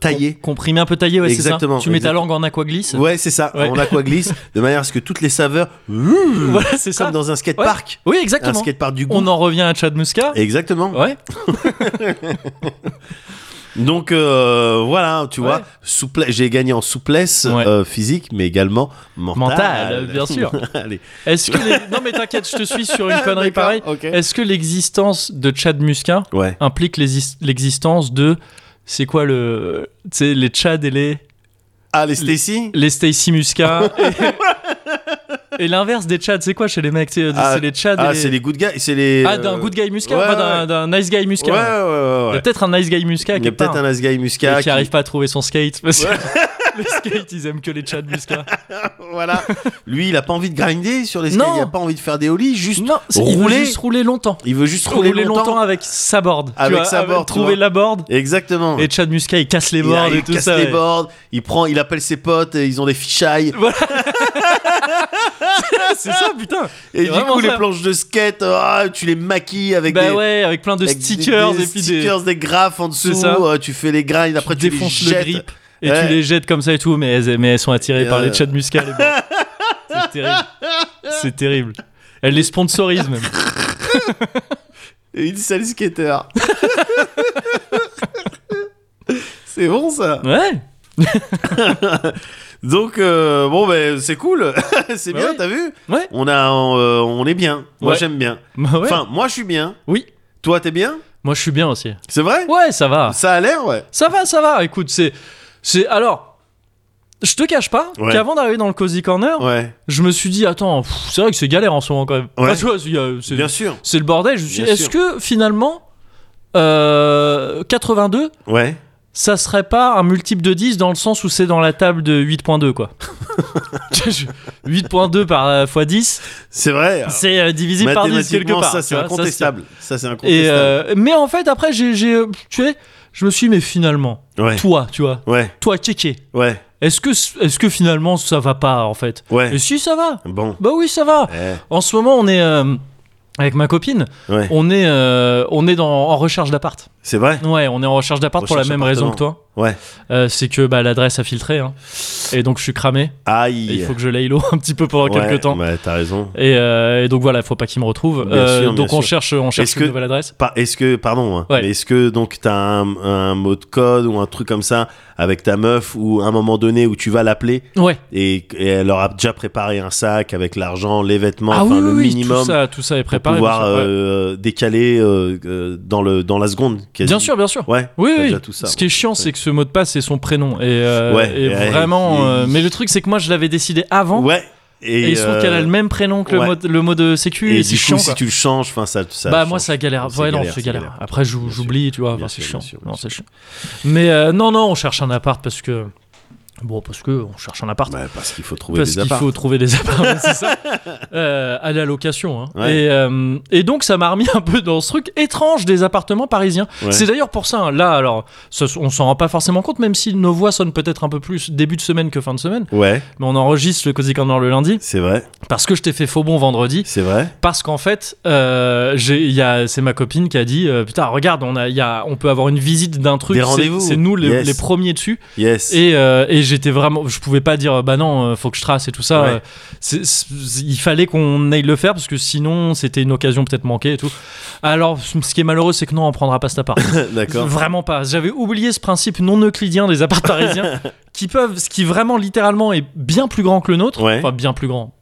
taillé. Comprimé un peu taillé, ouais, c'est ça. Exactement, Tu mets ta exactement. langue en aquaglisse. Ouais, c'est ça. Ouais. On aquaglisse de manière à ce que toutes les saveurs, Voilà, c'est ça. comme dans un Ouais. skatepark, Oui, un exactement. skatepark du goût. On en revient à Chad Muska. Exactement. Ouais, Donc euh, voilà, tu Ouais. vois, souple... j'ai gagné en souplesse Ouais. euh, physique, mais également mentale. Mentale, bien sûr. Est-ce que les- non mais t'inquiète, je te suis sur une connerie pareille. Est-ce que l'existence de Chad Muska Ouais. implique l'exis- l'existence de c'est quoi le tu sais les Chad et les Ah, les Stacy les Stacy Muska et, et l'inverse des Chad, c'est quoi chez les mecs, tu sais, Ah, c'est les Chad et Ah, les- c'est les good guys, c'est les. Ah, d'un euh, good guy Muska, ouais, pas d'un- nice guy Muska. Ouais, ouais, ouais, Il y a peut-être un nice guy Muska Il y a peut-être un nice guy Muscat qui qui- arrive pas à trouver son skate parce que les skates ils aiment que les Chad Muska. Voilà. Lui, il a pas envie de grinder sur les skates, Non. il a pas envie de faire des ollies, juste. Non, c'est- il veut rouler. juste rouler longtemps. Il veut juste Rouler, rouler, longtemps. avec sa board. Avec vois, sa board, Trouver la board. Exactement. Et Chad Muska il casse les il, boards il et tout casse ça. les ouais. boards, il prend, il appelle ses potes, et ils ont des fichailles. c'est ça, putain. Et du coup, les planches de skate, ah, tu les maquilles avec Bah des. ouais, avec plein de avec des- stickers des et puis stickers, des graphes en dessous. Euh, tu fais les grinds, après tu, les défonces le jettes. grip et Ouais. tu les jettes comme ça et tout, mais elles, mais elles sont attirées Et par les Chad Muska. les boards. c'est terrible. C'est terrible. Elle les sponsorise même. Et une seule skater. c'est bon ça. Ouais. Donc euh, bon ben c'est cool, c'est Bah bien, ouais. t'as vu Ouais. On a, euh, on est bien. Moi Ouais. j'aime bien. Bah ouais. Enfin moi je suis bien. oui. Toi t'es bien Moi je suis bien aussi. C'est vrai Ouais, ça va. Ça a l'air ouais. Ça va, ça va. Écoute, c'est. c'est alors. Je te cache pas qu'avant d'arriver dans le Cozy Corner, je me suis dit, attends, c'est vrai que c'est galère en ce moment quand même. Enfin, tu vois, a- c'est Bien sûr. c'est le bordel. Je me suis dit, est-ce que finalement, euh, 82, Ouais. Ça serait pas un multiple de 10 dans le sens où c'est dans la table de 8.2 quoi 8.2 par euh, fois 10 C'est vrai. c'est euh, divisé par 10 quelque part ça c'est incontestable. Ça c'est c'est- incontestable. et euh, mais en fait après j'ai euh, tu sais je me suis dit, mais finalement Ouais. toi tu vois Ouais. toi Ouais. est-ce que est-ce que finalement ça va pas en fait? Ouais. et si ça va Bon. bah oui ça va Eh, en ce moment on est euh, avec ma copine Ouais. on est euh, on est dans en recherche d'appart C'est vrai. ouais on est en recherche d'appart pour la même raison que toi Ouais. Euh, c'est que bah, l'adresse a filtré hein. et donc je suis cramé Et Aïe. il faut que je l'aille l'eau un petit peu pendant Ouais, quelques temps. Ouais, t'as raison. Et, euh, et donc voilà, il faut pas qu'il me retrouve. Bien Euh, sûr, bien donc on sûr. cherche, on cherche une que- nouvelle adresse. Est-ce que, pardon, hein, Ouais. mais est-ce que donc t'as un, un mot de code ou un truc comme ça avec ta meuf ou un moment donné où tu vas l'appeler Ouais. et, et elle aura déjà préparé un sac avec l'argent, les vêtements, ah oui, le oui, minimum tout ça, tout ça est pour préparé. pouvoir sûr, ouais. euh, décaler dans le dans la seconde. Quasi. Bien sûr, bien sûr. Ouais. Oui, oui. déjà tout ça. Ce qui est chiant, c'est que ce mot de passe, c'est son prénom. Et, euh, Ouais, et et, ouais, vraiment. euh, mais le truc, c'est que moi, je l'avais décidé avant. Ouais. Et, Et, il se trouve euh, qu'elle a le même prénom que le, ouais. mot, de- le mot de sécu. Et, Et, du coup, chiant. si quoi. tu le changes, enfin ça, ça bah change. moi ça galère. Ouais non galère, c'est c'est galère. galère. Après j'oublie tu vois. Enfin, c'est chiant. sûr, Non c'est chiant. Mais euh, non non on cherche un appart parce que Bon, parce que on cherche un appart. Bah, parce qu'il faut trouver Parce des qu'il apparts. faut trouver des appartements, c'est ça. Euh, à la location. hein. Ouais. Et, euh, et donc, ça m'a remis un peu dans ce truc étrange des appartements parisiens. Ouais. C'est d'ailleurs pour ça, hein, là, alors, ça, on s'en rend pas forcément compte, même si nos voix sonnent peut-être un peu plus début de semaine que fin de semaine. Ouais, Mais on enregistre le Cozy Corner le lundi c'est vrai, parce que je t'ai fait faux bon vendredi. c'est vrai. Parce qu'en fait, euh, c'est ma copine qui a dit euh, Putain, regarde, on, a, y a, on peut avoir une visite d'un truc. Des c'est- rendez-vous. C'est nous les, Yes. les premiers dessus. Yes. Et, et j'étais vraiment. Je pouvais pas dire Bah non, euh, faut que je trace et tout ça. Ouais. Euh, il fallait qu'on aille le faire parce que sinon, c'était une occasion peut-être manquée et tout. Alors, ce qui est malheureux, c'est que non, on prendra pas cet appart. D'accord. Vraiment pas. J'avais oublié ce principe non euclidien des apparts parisiens qui peuvent, ce qui vraiment littéralement est bien plus grand que le nôtre. Ouais. Enfin, bien plus grand.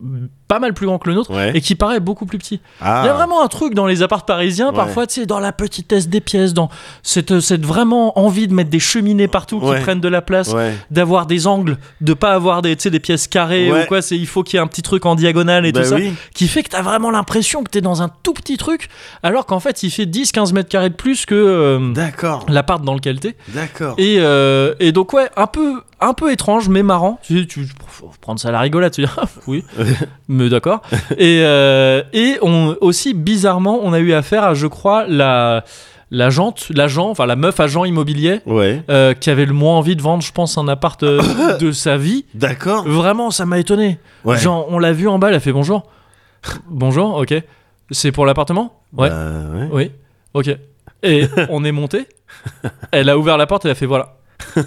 Pas mal plus grand que le nôtre. Ouais. Et qui paraît beaucoup plus petit. Ah. Il y a vraiment un truc dans les apparts parisiens, parfois, tu sais, dans la petitesse des pièces, dans cette, cette vraiment envie de mettre des cheminées partout qui prennent de la place, d'avoir des angles, de pas avoir des, des pièces carrées Ouais. ou quoi. C'est, il faut qu'il y ait un petit truc en diagonale et Bah tout ça, qui fait que t'as vraiment l'impression que t'es dans un tout petit truc, alors qu'en fait, il fait 10-15 mètres carrés de plus que euh, D'accord. l'appart dans lequel t'es. D'accord. Et, euh, et donc ouais, un peu, un peu étrange, mais marrant. Tu, tu faut prendre ça à la rigolade, tu dis ah, oui, mais d'accord. Et, euh, et on aussi bizarrement, on a eu affaire à, je crois, la l'agente, l'agent, enfin la meuf agent immobilier. Ouais. euh, qui avait le moins envie de vendre, je pense, un appart euh, de sa vie. D'accord. Vraiment, ça m'a étonné. Ouais. Genre, on l'a vu en bas, elle a fait bonjour. bonjour, ok. C'est pour l'appartement? Ouais. Bah, ouais. Oui, ok. Et on est monté. Elle a ouvert la porte, elle a fait voilà.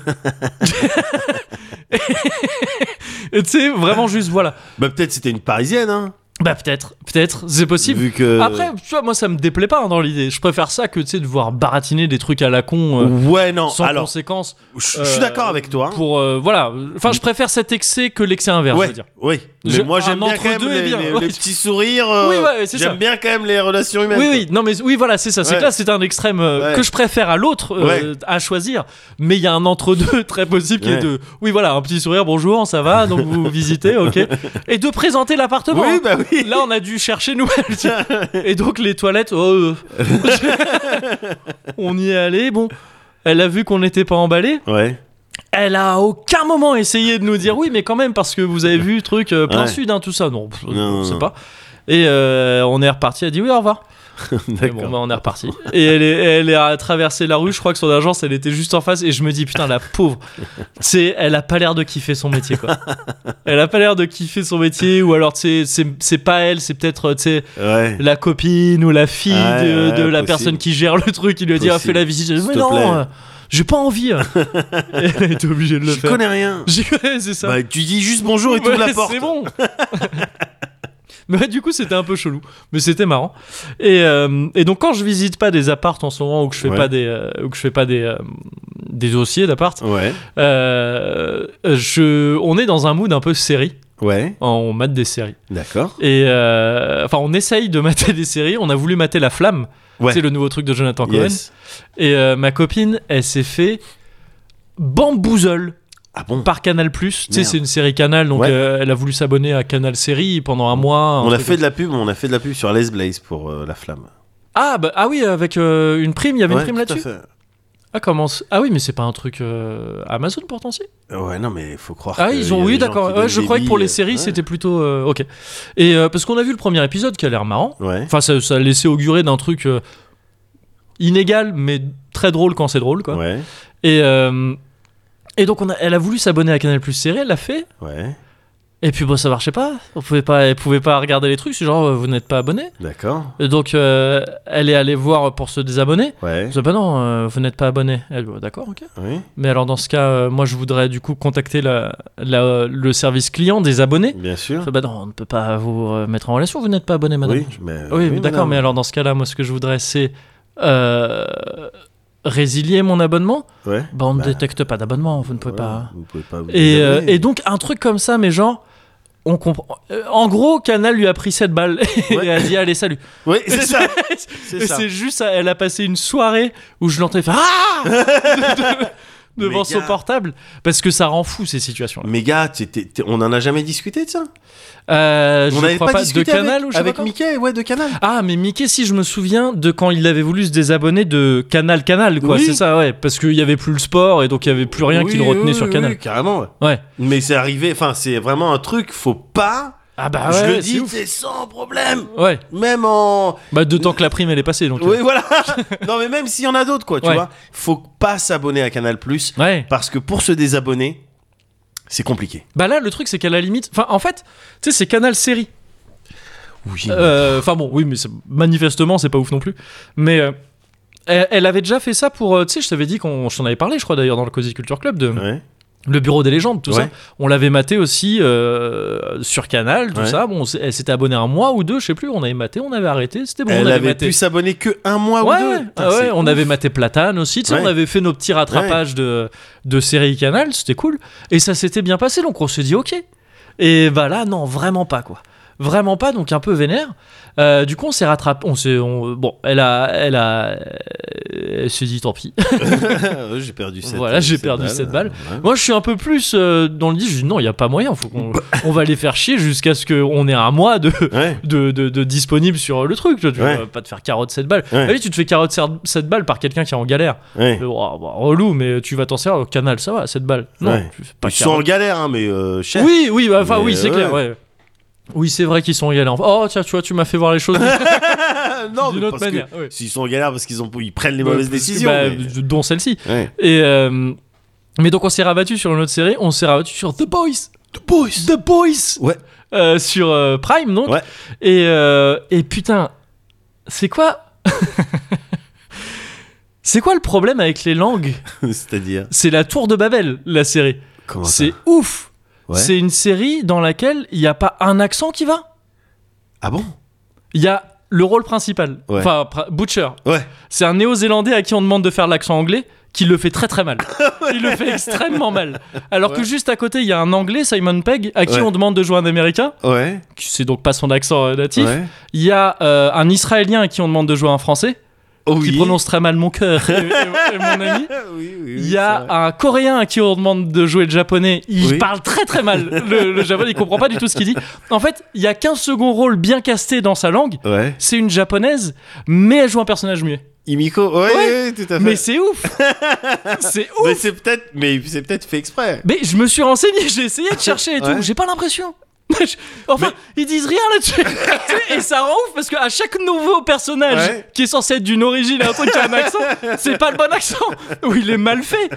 Et tu sais, vraiment juste voilà. Bah, peut-être c'était une parisienne, hein. Bah peut-être, peut-être, c'est possible. Vu que. Après, tu vois, moi ça me déplaît pas hein, dans l'idée. Je préfère ça que tu sais de voir baratiner des trucs à la con euh, Ouais, non. sans Alors, conséquence. je je euh, suis d'accord avec toi. Pour euh, voilà, enfin je préfère cet excès que l'excès inverse. je Ouais, veux dire. oui. Mais Je- moi j'aime bien quand même les, bien, les- ouais. petits sourires. Oui, ouais, c'est. J'aime bien quand même les relations humaines. Oui, oui, non, mais oui, voilà, c'est ça. C'est Ouais. que là, c'est un extrême que je préfère à l'autre à choisir. Mais il y a un entre-deux très possible qui est de, oui, voilà, un petit sourire, bonjour, ça va, donc vous visitez, ok. Et de présenter l'appartement. Oui, hein. bah oui. Là, on a dû chercher sais. Et donc, les toilettes, oh, euh. on y est allé. Bon, elle a vu qu'on n'était pas emballé. Ouais. Elle a à aucun moment essayé de nous dire oui, mais quand même, parce que vous avez vu truc euh, plein Ouais. sud, hein, tout ça. Non, pff, Non, on non, sait non. pas. Et euh, on est reparti. Elle a dit oui, au revoir. D'accord. bon, bah, on est reparti. Et elle est, elle est à traverser la rue. Je crois que son agence, elle était juste en face. Et je me dis, putain, la pauvre. C'est, elle a pas l'air de kiffer son métier, quoi. Elle a pas l'air de kiffer son métier. Ou alors, tu sais, c'est, c'est pas elle, c'est peut-être, tu sais, Ouais. la copine ou la fille Ouais, de, ouais, la possible. personne qui gère le truc. qui lui a dit, ah, fais la visite. Dit, mais plaît. non, euh, j'ai pas envie. Elle été obligée de le Je faire. connais rien. J'y connais, c'est ça. Bah, tu dis juste bonjour et Ouais, la porte. C'est bon. Mais du coup, c'était un peu chelou, mais c'était marrant. Et, euh, et donc, quand je visite pas des appartes en ce moment, ou que je fais Ouais. pas des, euh, ou que je fais pas des, euh, des dossiers d'appart, Ouais. euh, je, on est dans un mood un peu série. Ouais. On mate des séries. D'accord. Et euh, enfin, on essaye de mater des séries. On a voulu mater La Flamme, Ouais. c'est le nouveau truc de Jonathan Cohen. Yes. Et euh, ma copine, elle s'est fait bamboozle Ah bon? Par Canal Plus. Tu sais, c'est une série Canal, donc Ouais. euh, elle a voulu s'abonner à Canal Série pendant un mois. On a fait de la pub, on a fait de la pub sur Les Blaze pour euh, la flamme. Ah, bah, ah oui, avec euh, une prime, il y avait Ouais, une prime là-dessus? Ah, comment c- Ah oui, mais c'est pas un truc Amazon pourtant, si? Ouais, non, mais il faut croire. Ah, que ils ont, a oui, d'accord. Ouais, je croyais que pour les séries, c'était plutôt. ok. Et parce qu'on a vu le premier épisode qui a l'air marrant. Enfin, ça, ça laissait augurer d'un truc inégal, mais très drôle quand c'est drôle, quoi. Et, et donc, on a, elle a voulu s'abonner à Canal Plus Série, elle l'a fait. Ouais. Et puis, bon, ça marchait pas. On pouvait pas, elle pouvait pas regarder les trucs, c'est genre, euh, vous n'êtes pas abonné. D'accord. Et donc, euh, elle est allée voir pour se désabonner. Ouais. Je dis, bah non, euh, vous n'êtes pas abonné. Elle dit, d'accord, ok. Oui. Mais alors, dans ce cas, euh, moi, je voudrais du coup contacter la, la- le service client des abonnés. Bien Je sûr. fais, bah non, on ne peut pas vous euh, mettre en relation, vous n'êtes pas abonné, madame. Oui, mais. Oui, d'accord, mais alors dans ce cas-là, moi, ce que je voudrais, c'est euh, résilier mon abonnement. Ouais. Bah, on ne Bah, détecte pas d'abonnement, vous ne pouvez ouais, pas. Vous pouvez pas. vous Et, euh, et donc, un truc comme ça, mais genre. On comprend. euh, en gros, Canal lui a pris 7 balles Ouais. et a dit allez salut. Oui, c'est ça. C'est juste, elle a passé une soirée où je l'entendais faire Ah devant Mais son gars- portable parce que ça rend fou ces situations-là. Mais gars, on en a jamais discuté de ça? Euh, On n'avait pas pas, de discuté Canal avec, ou je avec. Mickey, ouais, de Canal. Ah, mais Mickey, si je me souviens de quand il avait voulu se désabonner de Canal Canal, quoi. Oui. C'est ça, ouais. Parce qu'il y avait plus le sport et donc il y avait plus rien qui Oui, le retenait oui, sur Canal. carrément, ouais. Ouais. Mais c'est arrivé, enfin, c'est vraiment un truc, faut pas. Ah bah je ouais, le c'est dis, c'est sans problème. Ouais. Même en. Bah d'autant que la prime elle est passée donc. euh, Oui, voilà. non, mais même s'il y en a d'autres, quoi, tu Ouais. vois. Faut pas s'abonner à Canal Plus Ouais. parce que pour se désabonner, c'est compliqué. Bah là le truc c'est qu'à la limite, enfin en fait, tu sais c'est Canal série. Oui. Euh, Enfin bon, oui mais manifestement c'est pas ouf non plus. Mais euh, elle, elle avait déjà fait ça pour, euh, tu sais je t'avais dit qu'on, je t'en avais parlé je crois d'ailleurs dans le Cozy Culture Club de Ouais. Le Bureau des légendes tout Ouais. ça. On l'avait maté aussi euh, sur Canal tout Ouais. ça. Bon, elle s'était abonnée un mois ou deux, je sais plus. On avait maté, on avait arrêté, c'était bon. on Elle avait avait maté. pu s'abonner que un mois Ouais, ou deux. Putain, ah on avait maté Platane aussi, tu sais, Ouais. on avait fait nos petits rattrapages de, de séries Canal, c'était cool. Et ça s'était bien passé, donc on s'est dit ok. Et bah là, non, vraiment pas quoi. Vraiment pas, donc un peu vénère. Euh, du coup, on s'est rattrapé. On s'est, on- bon, elle a, elle a, elle s'est dit tant pis. j'ai perdu cette Voilà, j'ai perdu cette balle. Ouais. Moi, je suis un peu plus euh, dans le dit. Je dis non, il y a pas moyen. Faut qu'on, on va les faire chier jusqu'à ce qu'on ait un mois de, Ouais. de, de, de disponible sur le truc. Tu vois, Ouais. vas pas te faire carotte cette balle. Oui, tu te fais carotte cette balle par quelqu'un qui est en galère. Euh, oh, bah, relou, mais tu vas t'en servir au canal, ça va, cette balle. Non, pas Ils sont en galère, hein, mais euh, cher. Oui, oui, bah, enfin oui, c'est euh, clair, ouais. Oui, c'est vrai qu'ils sont en galère. Oh, tiens, tu vois, tu m'as fait voir les choses non, d'une autre parce manière. S'ils sont en galère parce qu'ils ont, ils prennent les mauvaises Bah, décisions. bah, mais- Dont celle-ci. Ouais. Et euh, mais donc on s'est rabattu sur une autre série, on s'est rabattu sur The Boys. The Boys. The Boys. Ouais. Euh, sur euh, Prime donc. Ouais. Et et putain, c'est quoi C'est quoi le problème avec les langues? C'est-à-dire? C'est la Tour de Babel, la série. Comment C'est ouf. Ouais. C'est une série dans laquelle il n'y a pas un accent qui va. Ah bon? Il y a le rôle principal. Ouais. Enfin, Butcher. Ouais. C'est un néo-zélandais à qui on demande de faire l'accent anglais, qui le fait très très mal. il le fait extrêmement mal. Alors que juste à côté, il y a un anglais, Simon Pegg, à qui on demande de jouer un américain, Ouais. c'est donc pas son accent euh, natif. Il y a euh, un israélien à qui on demande de jouer un français, Oh qui prononce très mal mon cœur et, et- et mon ami. Oui, oui, oui, Il y a un coréen à qui on demande de jouer le japonais. Il parle très très mal le, le japonais, il comprend pas du tout ce qu'il dit. En fait, il y a qu'un second rôle bien casté dans sa langue. Ouais. C'est une japonaise, mais elle joue un personnage muet. Imiko. Ouais, Ouais. tout à fait. Mais c'est ouf C'est ouf Mais c'est peut-être, mais c'est peut-être fait exprès. Mais je me suis renseigné, j'ai essayé de chercher et tout, j'ai pas l'impression. Enfin, ils disent rien là-dessus. Et ça rend ouf parce qu'à chaque nouveau personnage Ouais. qui est censé être d'une origine, un truc qui a un accent, c'est pas le bon accent. Ou il est mal fait.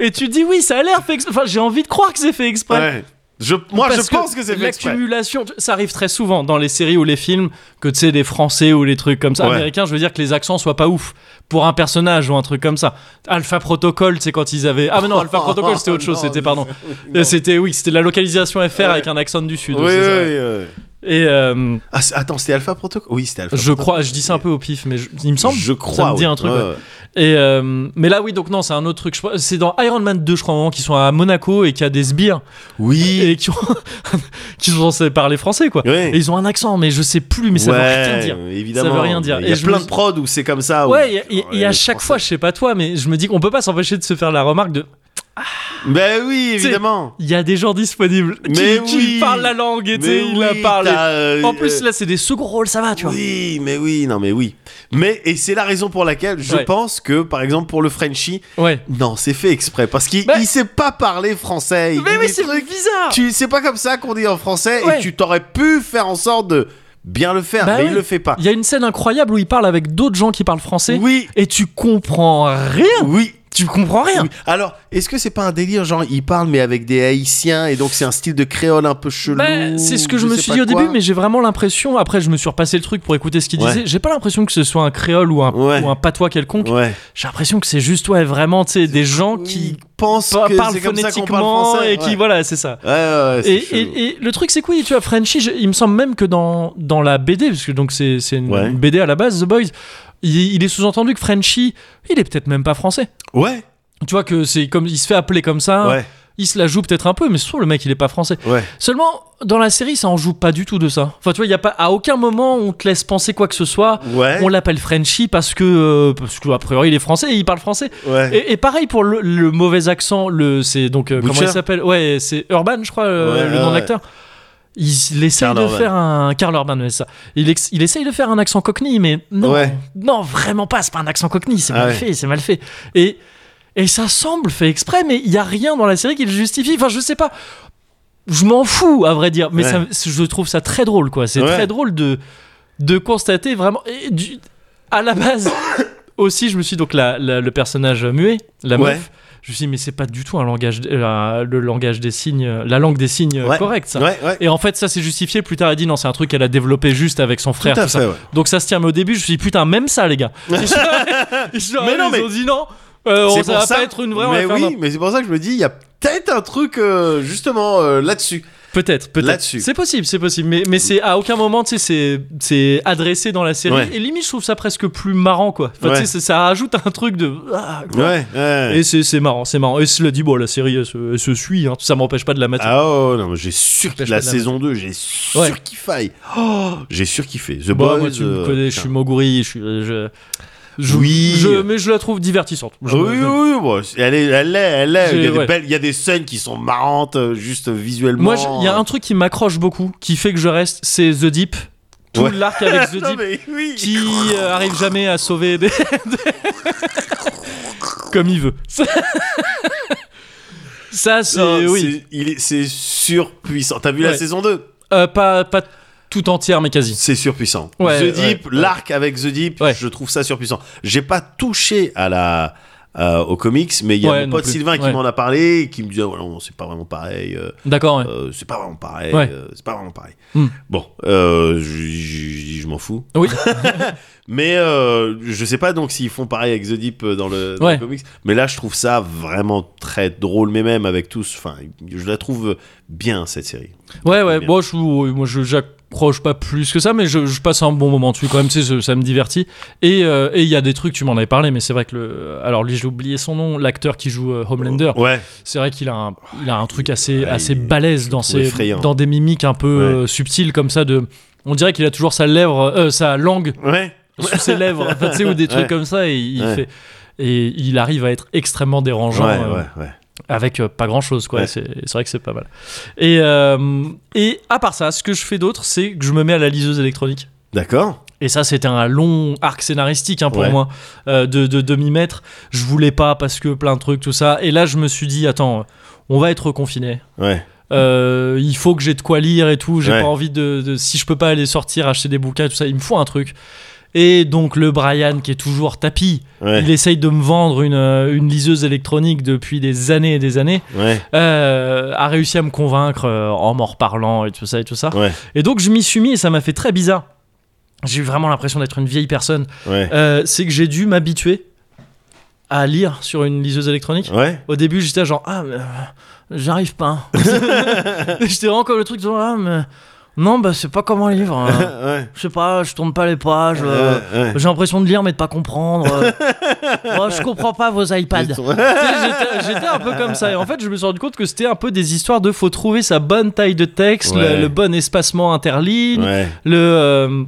Et tu dis oui, ça a l'air fait exprès. Enfin, j'ai envie de croire que c'est fait exprès. Ouais. Je, moi, Parce je pense que c'est fait. L'accumulation, ça arrive très souvent dans les séries ou les films, que tu sais, des Français ou les trucs comme ça, Ouais. américains, je veux dire que les accents soient pas ouf pour un personnage ou un truc comme ça. Alpha Protocol, c'est quand ils avaient. Ah, mais non, Alpha Protocol, c'était autre chose, c'était, pardon. Non. C'était, oui, c'était la localisation FR Ouais. avec un accent du Sud. Oui, oui, oui. Et euh, Ah, attends, c'était Alpha Protocol Oui, c'était Alpha je Protocol. crois, je dis ça un peu au pif, mais je- il me semble. Je crois. Ça me dit oui. un truc, Ouais, ouais. ouais. Et euh, mais là, oui, donc non, c'est un autre truc. C'est dans Iron Man 2, je crois, moment, qui sont à Monaco et qui a des sbires Oui. et qui, ont qui sont censés parler français, quoi. Et ils ont un accent, mais je sais plus, mais ça veut rien dire. Évidemment. Ça veut rien dire. Il y a Et plein de prods où c'est comme ça. où- Ouais, et, et- et à chaque français. fois, je sais pas toi, mais je me dis qu'on peut pas s'empêcher de se faire la remarque de. Ben oui, évidemment. Il y a des gens disponibles qui, Mais qui oui. parlent la langue et ils la t'as, euh, En plus, euh, là, c'est des seconds rôles, ça va, tu vois. Oui, mais oui, non, mais oui. Mais, et c'est la raison pour laquelle je Ouais. pense que, par exemple, pour le Frenchie, Ouais. non, c'est fait exprès. Parce qu'il Bah- il sait pas parler français. Il Mais oui, c'est bizarre. Tu, c'est pas comme ça qu'on dit en français Ouais. et tu t'aurais pu faire en sorte de bien le faire, Bah mais oui. il le fait pas. Il y a une scène incroyable où il parle avec d'autres gens qui parlent français. Oui, Et tu comprends rien. oui. Tu comprends rien. oui. Alors, est-ce que c'est pas un délire, genre, il parle mais avec des haïtiens et donc c'est un style de créole un peu chelou Bah, c'est ce que je, me suis dit au début, mais j'ai vraiment l'impression. Après, je me suis repassé le truc pour écouter ce qu'il Ouais. disait. J'ai pas l'impression que ce soit un créole ou un, Ouais. ou un patois quelconque. Ouais. J'ai l'impression que c'est juste, ouais, vraiment, tu sais, des gens qui Que c'est comme ça qu'on parle phonétiquement français. et qui, ouais. voilà, c'est ça. Ouais, ouais, ouais, c'est Et, chelou. et- et le truc, c'est que oui, tu vois, Frenchy, je- il me semble même que dans, dans la BD, parce que donc c'est c'est une, BD à la base, The Boys, il, il est sous-entendu que Frenchy, il est peut-être même pas français. Ouais, Tu vois que c'est comme il se fait appeler comme ça. ouais. Il se la joue peut-être un peu, mais surtout le mec il est pas français. Ouais. Seulement, dans la série, ça en joue pas du tout de ça. Enfin, tu vois, il y a pas, à aucun moment on te laisse penser quoi que ce soit. Ouais. On l'appelle Frenchy parce que, euh, parce que, a priori, il est français et il parle français. Ouais. Et, et pareil pour le, le mauvais accent, le, c'est donc, euh, comment il s'appelle? Ouais, c'est Urban, je crois, euh, le nom ouais. d'acteur. Il, il essaye de faire un. Karl Urban, ouais, ça. Il, ex- il essaye de faire un accent cockney, mais non. Ouais. Non, vraiment pas. C'est pas un accent cockney. C'est Ah mal ouais. fait, c'est mal fait. Et, et ça semble fait exprès, mais il y a rien dans la série qui le justifie. Enfin, je sais pas. Je m'en fous, à vrai dire. Mais Ouais. ça- je trouve ça très drôle, quoi. C'est Ouais. très drôle de, de constater vraiment. et du- à la base, aussi, je me suis donc la, la- le personnage muet, la Ouais. meuf. Je me suis dit, mais c'est pas du tout un langage, euh, le langage des signes, la langue des signes euh, Ouais. correcte, ça. Ouais. Et en fait, ça c'est justifié. Plus tard, elle dit non, c'est un truc qu'elle a développé juste avec son frère. Tout tout fait. Donc ça se tient. Mais au début, je me suis dit putain, même ça, les gars. Mais non, ils mais- ont dit non. Euh, C'est ça va ça. pas être une vraie. on va mais faire oui, non. mais c'est pour ça que je me dis, il y a peut-être un truc euh, justement euh, là-dessus. Peut-être, peut-être. C'est possible, c'est possible. Mais, mais c'est à aucun moment, tu sais, c'est- adressé dans la série. Ouais. Et limite, je trouve ça presque plus marrant, quoi. Enfin, tu sais, ça- rajoute un truc de. ah. Ouais, ouais. Et c'est marrant, c'est marrant. Et cela dit, bon, la série, elle se, elle se suit. Hein. Ça m'empêche pas de la mater. Ah oh non, mais j'ai sûr que la la saison 2, j'ai sûr qu'il faille. Oh, j'ai sûr qu'il fait. The Bon, Boys. moi, tu me euh, connais, je suis. Moguri, je suis. Je, je- Oui. je- mais je la trouve divertissante. Je- oui, je- oui, bon, elle est, elle est, elle est. Il y a des ouais. belles, il y a des scènes qui sont marrantes, euh, juste visuellement. Moi, il y a un truc qui m'accroche beaucoup, qui fait que je reste, c'est The Deep. Tout Ouais. l'arc avec The Deep. oui. qui euh, arrive jamais à sauver des... comme il veut. Ça c'est oui, c'est- surpuissant. T'as vu la saison 2 Euh, pas pas tout entière mais quasi. C'est surpuissant. Ouais, The Deep, ouais, l'arc avec The Deep, je trouve ça surpuissant. J'ai pas touché à la euh, aux comics, mais il y a mon pote. Sylvain qui m'en a parlé et qui me dit oh, non, c'est pas vraiment pareil. euh, D'accord. ouais. euh, c'est pas vraiment pareil. Euh, c'est pas vraiment pareil. Hmm. Bon, je, m'en fous. Oui. Mais euh, je sais pas donc s'ils font pareil avec The Deep dans le, dans Ouais. le comics. Mais là, je trouve ça vraiment très drôle, mais même avec tous. Enfin, je la trouve bien cette série. Ouais ouais. Bon, je, moi je j'accroche pas plus que ça, mais je, je passe un bon moment dessus quand même. Tu sais, ça, me divertit. Et euh, et il y a des trucs, tu m'en avais parlé, mais c'est vrai que le, alors lui j'ai oublié son nom, l'acteur qui joue euh, Homelander. Ouais. C'est vrai qu'il a un, il a un truc assez, Ouais, assez balèze dans, ses, effrayant. dans des mimiques un peu Ouais. euh, subtiles comme ça. De, on dirait qu'il a toujours sa lèvre, sa langue Ouais. sous ses lèvres, enfin, tu sais, ou des trucs comme ça, et il fait. Et il arrive à être extrêmement dérangeant Ouais, ouais, ouais. Avec euh, pas grand chose, quoi. Ouais. C'est vrai que c'est pas mal. Et, euh, et à part ça, ce que je fais d'autre, c'est que je me mets à la liseuse électronique. D'accord. Et ça, c'était un long arc scénaristique hein, pour Ouais. moi, euh, de, de, de m'y mettre. Je voulais pas parce que plein de trucs, tout ça. Et là, je me suis dit, attends, on va être confiné. Ouais. Euh, il faut que j'ai de quoi lire et tout. J'ai Ouais. pas envie de, de- Si je peux pas aller sortir, acheter des bouquins et tout ça, il me faut un truc. Et donc, le Brian, qui est toujours tapis, Ouais. il essaye de me vendre une, euh, une liseuse électronique depuis des années et des années, Ouais. euh, a réussi à me convaincre euh, en m'en reparlant et tout ça et tout ça. Ouais. Et donc, je m'y suis mis et ça m'a fait très bizarre. J'ai eu vraiment l'impression d'être une vieille personne. Euh, c'est que j'ai dû m'habituer à lire sur une liseuse électronique. Au début, j'étais genre, ah, mais, j'arrive pas. j'étais vraiment comme le truc, genre, ah, mais non, bah, c'est pas comme un livre. hein. Ouais. Je sais pas, je tourne pas les pages. euh, Ouais. J'ai l'impression de lire, mais de pas comprendre. euh. Moi, je comprends pas vos iPads. J'étais un peu comme ça. Et en fait, je me suis rendu compte que c'était un peu des histoires de faut trouver sa bonne taille de texte, le- Ouais. le, bon espacement interligne, le. euh,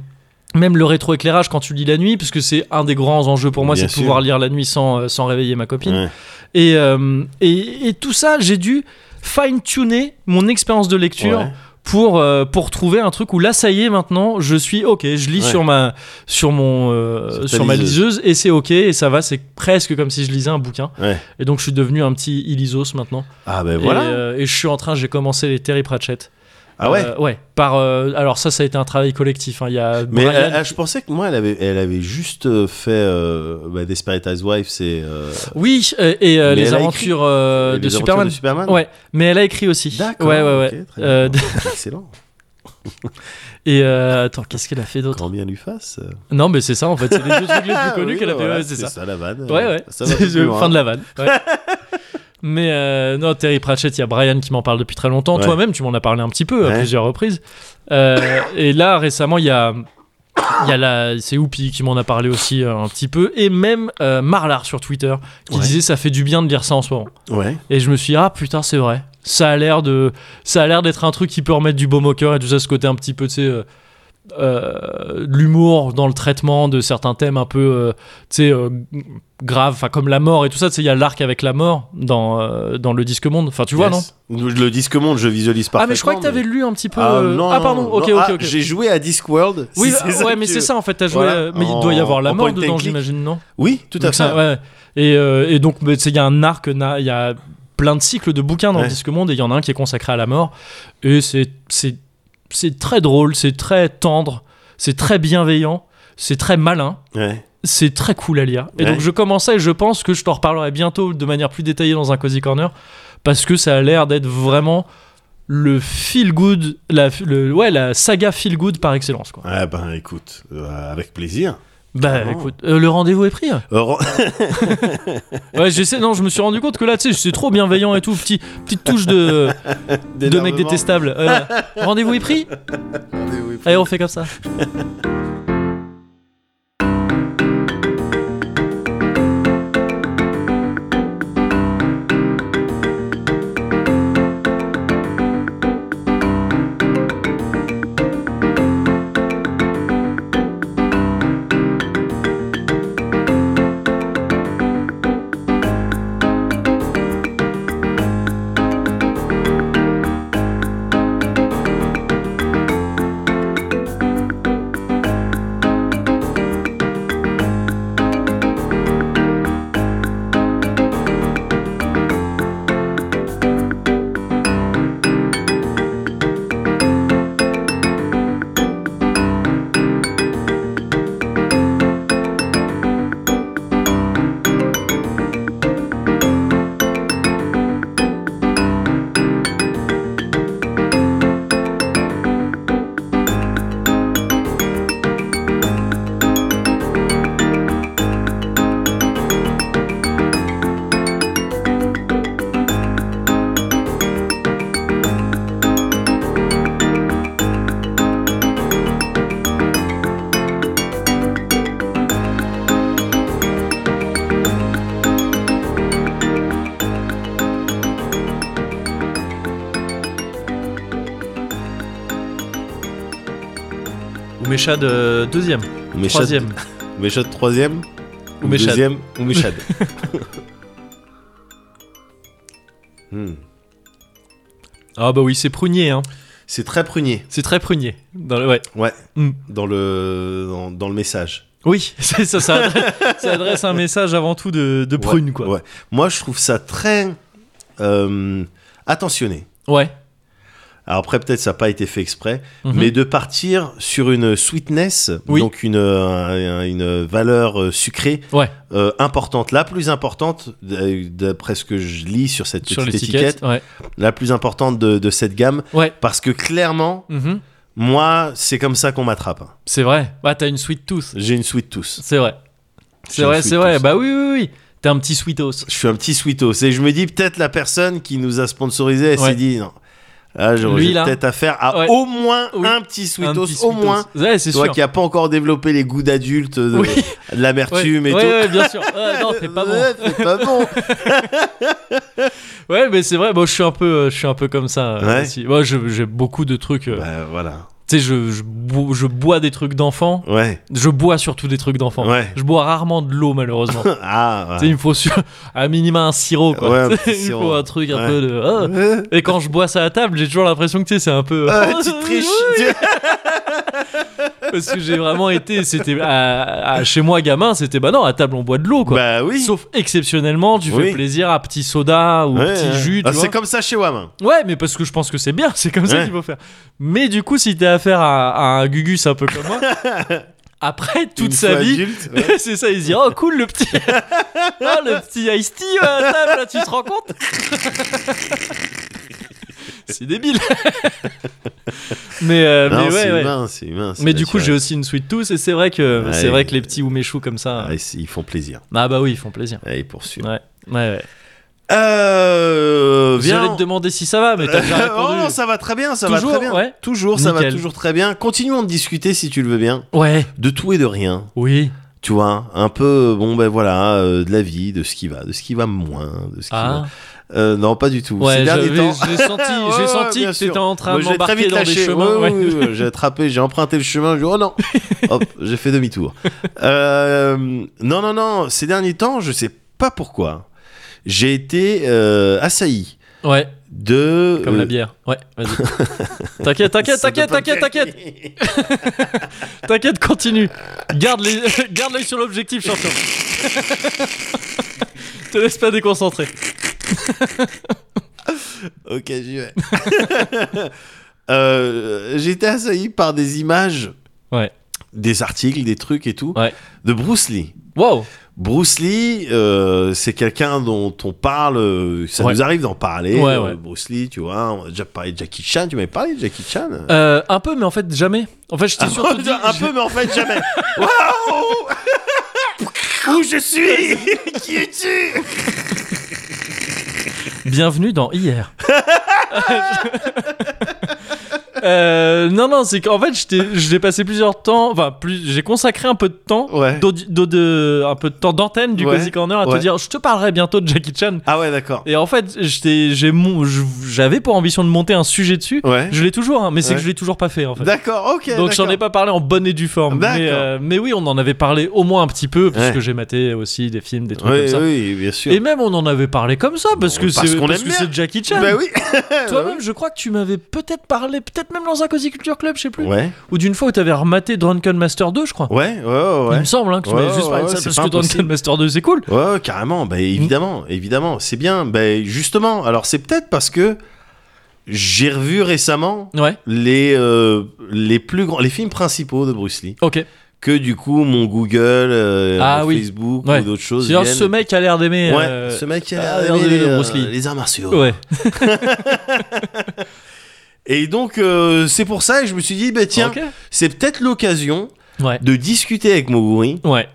même le rétroéclairage quand tu lis la nuit, parce que c'est un des grands enjeux pour moi, c'est de pouvoir lire la nuit sans, sans réveiller ma copine. Et, euh, et, et tout ça, j'ai dû fine-tuner mon expérience de lecture. Pour, euh, pour trouver un truc où là, ça y est, maintenant, je suis OK. Je lis Ouais. sur, ma, sur, mon, euh, Sur ma liseuse. liseuse et c'est OK et ça va. C'est presque comme si je lisais un bouquin. Ouais. Et donc, je suis devenu un petit Ilisos maintenant. Ah ben Et, voilà. euh, et je suis en train, j'ai commencé les Terry Pratchett. Ah ouais. Euh, Ouais. Par, euh, alors, ça, ça a été un travail collectif. hein. Il y a Mais Brian- elle- elle- je pensais que moi, elle avait, elle avait juste euh, fait euh, bah, Desperate Housewives euh, Oui, euh, et euh, Mais les aventures euh, les de aventures Superman. de Superman. Ouais, mais elle a écrit aussi. D'accord. Ouais, ouais, ouais. ok, très Euh, bien. Excellent. Et euh, attends, qu'est-ce qu'elle a fait d'autre? Quand bien lui fasse. euh. Non, mais c'est ça en fait, c'est les deux trucs les plus connus Oui, qu'elle a fait. voilà, c'est ça. la vanne. Ouais, ouais. Ça va fin de la vanne. ouais. Mais euh, non, Terry Pratchett, il y a Brian qui m'en parle depuis très longtemps. Ouais. Toi-même, tu m'en as parlé un petit peu à Ouais. plusieurs reprises. Euh, et là, récemment, il y a Il y a la, c'est Oupi qui m'en a parlé aussi euh, un petit peu, et même euh, Marlar sur Twitter qui Ouais. disait ça fait du bien de lire ça en ce moment. Ouais. Et je me suis dit, ah putain, c'est vrai. Ça a l'air de, ça a l'air d'être un truc qui peut remettre du baume au cœur et tout ça, ce côté un petit peu, tu sais, euh, l'humour dans le traitement de certains thèmes un peu, euh, tu sais, euh, graves, enfin comme la mort et tout ça. Tu sais, il y a l'arc avec la mort dans euh, dans le disque monde. Enfin, tu vois, Yes. Le disque monde, je visualise non parfaitement. Ah, mais je crois que t'avais lu un petit peu. Ah, non, ah, pardon. Ok, non, ok, ah, ok. J'ai joué à Discworld. Oui, si bah, ouais, mais c'est ça en fait. T'as joué, Voilà, mais il doit y avoir la mort dedans, j'imagine, non? Oui, tout à Donc fait. ça, ouais. Et, et donc, bah, tu sais, il y a un arc, il y a plein de cycles de bouquins dans Ouais. le Disque Monde et il y en a un qui est consacré à la mort. Et c'est, c'est, très drôle, c'est très tendre, c'est très bienveillant, c'est très malin. Ouais. C'est très cool à lire. Et Ouais. donc je commençais et je pense que je t'en reparlerai bientôt de manière plus détaillée dans un Cozy Corner parce que ça a l'air d'être vraiment le feel good, la, le, ouais, la saga feel good par excellence. Quoi. Ouais, ben écoute, euh, avec plaisir. Bah Vraiment. écoute, euh, le rendez-vous est pris. Euh, ren- Ouais, j'essaie. Non, je me suis rendu compte que là, tu sais, c'est trop bienveillant et tout. Petit, petite touche de, de mec détestable. Euh, Rendez-vous est pris? Rendez-vous est Allez, on fait comme ça. Méchad euh, deuxième, Méchad- troisième. Méchad troisième Ou Méchad. Deuxième ou Méchad Hmm. Ah bah oui, c'est prunier. Hein. C'est très prunier. C'est très prunier. Dans le- ouais. Ouais. Hmm. Dans le dans, dans le message. Oui, ça. Ça adresse, ça adresse un message avant tout de, de prune, Ouais, quoi. ouais. Moi, je trouve ça très euh, attentionné. Ouais. Alors après, peut-être ça n'a pas été fait exprès, Mhm. mais de partir sur une sweetness, Oui. donc une, euh, une valeur euh, sucrée Ouais. euh, importante, la plus importante, d'après ce que je lis sur cette Sur petite étiquette, Ouais. la plus importante de, de cette gamme, Ouais. parce que clairement, Mhm. moi, c'est comme ça qu'on m'attrape. C'est vrai. Bah t'as une sweet tooth. J'ai une sweet tooth. C'est vrai. C'est vrai, c'est vrai. Bah oui, oui, oui. T'es un petit sweetos. Je suis un petit sweetos. Et je me dis, peut-être la personne qui nous a sponsorisé, elle Ouais. s'est dit, non. Là, j'aurais Lui, j'ai là. peut-être affaire à Ouais. au moins Oui. un petit sweetos, petit au sweetos. moins. Ouais, c'est Toi sûr. qui a pas encore développé les goûts d'adulte, de, Oui. de l'amertume et tout. ouais, bien sûr. Ouais, non, c'est pas bon. Ouais, c'est pas bon. Ouais, mais c'est vrai. Moi, je suis un peu, euh, je suis un peu comme ça. euh. Moi, j'ai beaucoup de trucs. euh, bah voilà. Tu sais, je, je, bo- je bois des trucs d'enfant. Ouais. Je bois surtout des trucs d'enfant. Ouais. Je bois rarement de l'eau, malheureusement. Ah. Tu sais, il me faut sur, à minima un sirop, quoi. Ouais, il sirop. faut un truc un peu de. Ouais. Et quand je bois ça à table, j'ai toujours l'impression que tu sais, c'est un peu. Oh, tu triches. Parce que j'ai vraiment été. C'était. à- à- chez moi, gamin, c'était. Bah non, à table, on boit de l'eau, quoi. Bah oui. Sauf exceptionnellement, tu Oui. fais plaisir à petit soda ou Ouais, petit ouais. jus, Ah, c'est comme ça chez WAM. Ouais, mais parce que je pense que c'est bien, c'est comme ça qu'il faut faire. Mais du coup, si t'as affaire à, à un gugus un peu comme moi, après toute Une sa vie, adulte, ouais. c'est ça, il se dit oh cool le petit, oh le petit iced tea à la table, là, tu te rends compte? C'est débile. mais euh, Non, mais ouais, c'est ouais. humain, c'est humain. Mais du coup, j'ai aussi une sweet tooth et c'est vrai que Ouais. c'est vrai que les petits ouméchous comme ça, Ah, ils font plaisir. ah bah oui, ils font plaisir. Ouais, ouais, ouais. Euh, viens. J'allais te demander si ça va, mais t'as déjà oh répondu. non, ça va très bien, ça Toujours, va très bien. ouais. Toujours, ça va Nickel. toujours très bien. Continuons de discuter si tu le veux bien, Ouais, de tout et de rien. oui. Tu vois, un peu, bon ben voilà, euh, de la vie, de ce qui va, de ce qui va moins, de ce qui Ah, va. Euh, non, pas du tout. ouais, Ces derniers temps. j'ai senti, Ouais, senti que t'étais en train de m'embarquer dans des lâché. chemins. Ouais, oui, oui, j'ai attrapé, j'ai emprunté le chemin. Oh non, hop, j'ai fait demi-tour. Euh, non, non, non. Ces derniers temps, je sais pas pourquoi, j'ai été euh, assailli Ouais, de. comme euh, la bière. Ouais, vas-y. T'inquiète, t'inquiète, t'inquiète, t'inquiète, t'inquiète, t'inquiète, continue. Garde les, garde l'œil sur l'objectif, champion. Te laisse pas déconcentrer. Ok, j'y vais. Euh, j'ai été assailli par des images, Ouais. des articles, des trucs et tout, Ouais. de Bruce Lee. Wow. Bruce Lee, euh, c'est quelqu'un dont on parle, euh, ça Ouais. nous arrive d'en parler. Ouais, euh, ouais. Bruce Lee, tu vois, on a déjà parlé de Jackie Chan, tu m'avais parlé de Jackie Chan? Euh, un peu, mais en fait jamais. En fait, je t'ai surtout dit. Un peu, mais en fait, jamais. Waouh Où je suis? Qui es-tu? Bienvenue dans hier. Euh, non, non, c'est qu'en fait, l'ai passé plusieurs temps, enfin, plus, j'ai consacré un peu de temps, Ouais. d'au- de, un peu de temps d'antenne du Ouais. Cozy Corner à Ouais. te dire, je te parlerai bientôt de Jackie Chan. Ah ouais, d'accord. Et en fait, j'étais- j'ai mon- je- j'avais pour ambition de monter un sujet dessus. Ouais. Je l'ai toujours, hein, mais c'est que je l'ai toujours pas fait en fait. D'accord, ok. Donc j'en ai pas parlé en bonne et due forme. Mais, euh, mais oui, on en avait parlé au moins un petit peu, puisque j'ai maté aussi des films, des trucs comme ça. oui, bien sûr. Et même on en avait parlé comme ça, parce que Parce c'est qu'on parce aime que c'est Jackie Chan. Bah oui. Toi-même, je crois que tu m'avais peut-être parlé, peut-être même dans un Cozy Culture Club, je sais plus. Ouais, Ou d'une fois où t'avais rematé Drunken Master 2, je crois. ouais, ouais, ouais. Il me semble hein, que tu m'avais juste parlé de ça, parce que Drunken impossible. Master 2, c'est cool. Ouais, carrément, bah évidemment, évidemment, c'est bien. Bah justement, alors c'est peut-être parce que j'ai revu récemment Ouais, les euh, les plus grands, les films principaux de Bruce Lee, ok. que du coup mon Google, euh, Ah mon oui. Facebook Ouais. ou d'autres choses viennent. ce mec a l'air d'aimer. ouais, euh, ce mec a l'air d'aimer les, le euh, Bruce Lee. les arts martiaux. Ouais. Et donc euh, c'est pour ça que je me suis dit bah tiens, c'est peut-être l'occasion Ouais. de discuter avec Moguri Ouais.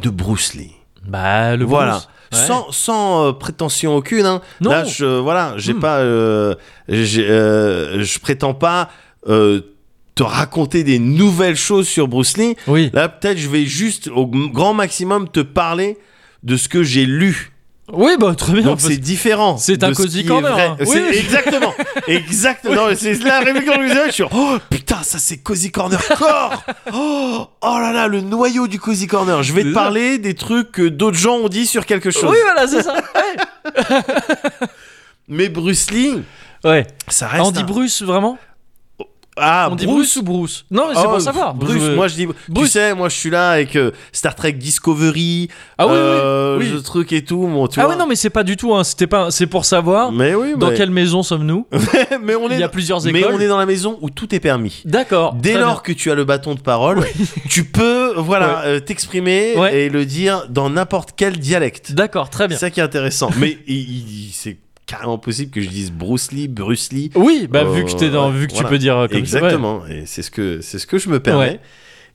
de Bruce Lee. Bah, le voilà. Bruce. Ouais. Sans, sans euh, prétention aucune. Hein. Non. Là, je, voilà, j'ai Hmm. pas, euh, je prétends pas te raconter des nouvelles choses sur Bruce Lee. Oui. Là, peut-être, je vais juste au grand maximum te parler de ce que j'ai lu. Oui, bah, très bien. Donc c'est différent. C'est un est corner, Oui. exactement, exactement. C'est la réflexion que je suis. Oh putain, ça c'est cozy corner corps. Oh, oh là là, le noyau du cozy corner. Je vais te parler des trucs que d'autres gens ont dit sur quelque chose. Oui, voilà, c'est ça. Ouais. Mais Bruce Lee, ouais. ça reste. on dit un- Bruce, vraiment? Ah, On dit Bruce ou Bruce? Non, mais c'est Oh, pour savoir. Bruce, Je- moi je dis. Tu Bruce. sais, moi je suis là avec euh, Star Trek Discovery, Ah oui, oui, euh, oui. ce truc et tout. Bon, tu Ah vois. oui, non, mais c'est pas du tout. Hein. C'était pas. C'est pour savoir Mais oui, dans mais... quelle maison sommes-nous. mais on est. Il y a plusieurs mais écoles. on est dans la maison où tout est permis. D'accord. Dès lors que tu as le bâton de parole, tu peux, voilà, euh, t'exprimer Ouais. et le dire dans n'importe quel dialecte. D'accord, très C'est bien. ça qui est intéressant. mais il- il- c'est carrément possible que je dise Bruce Lee, Bruce Lee. Oui, bah Euh, vu que t'es dans, vu que voilà. tu peux dire euh, comme ça, ouais. Exactement. Et c'est ce que ce que je me permets. Ouais.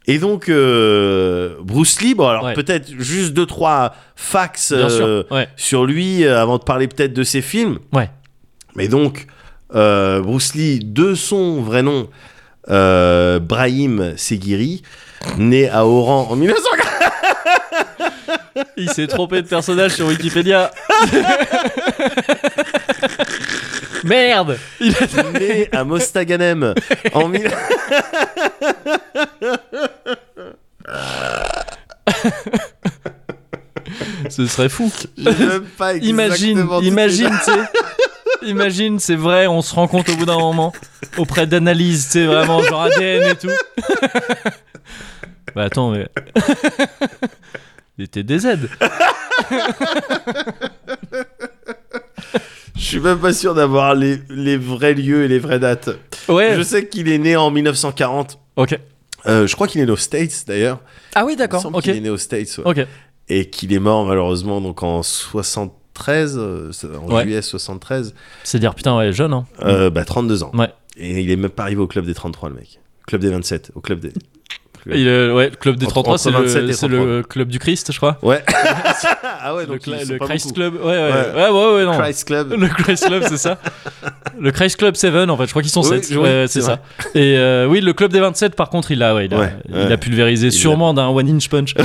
Et donc euh, Bruce Lee, bon alors Ouais. peut-être juste deux trois facts euh. Ouais. sur lui euh, avant de parler peut-être de ses films. Ouais. Mais donc euh, Bruce Lee, de son vrai nom, euh, Brahim Seguiri, né à Oran en 1940. Il s'est trompé de personnage sur Wikipédia. Merde Il a- né à Mostaganem en mille- Ce serait fou. Pas Imagine, imagine, tu sais. Imagine, c'est vrai, on se rend compte au bout d'un moment, auprès d'analyses, tu sais, vraiment, genre ADN et tout. bah attends, mais. Il était DZ. Je suis même pas sûr d'avoir les, les vrais lieux et les vraies dates. Ouais. Je sais qu'il est né en 1940. Ok. Euh, je crois qu'il est né aux States d'ailleurs. Ah oui, Il d'accord. Ok. qu'il est né aux States. ouais. Ok. Et qu'il est mort malheureusement donc en 73, euh, en Ouais. juillet 73. C'est dire, putain, ouais, jeune, hein. Euh, bah 32 ans. Ouais. Et il est même pas arrivé au club des 33 le mec. Club des 27, au club des. Il, euh, ouais, le club des Entre- 33, entre c'est 27 le, club du Christ, je crois. Ouais. ah ouais, le donc Christ beaucoup. Club. Ouais, ouais, Ouais. ouais, ouais, ouais, non. Christ Club. Le Christ Club, c'est ça. Le Christ Club 7, en fait, je crois qu'ils sont Oui, 7. oui, c'est ça. Et euh, oui, le club des 27, par contre, il a, il a, il pulvérisé Il sûrement d'un one inch punch.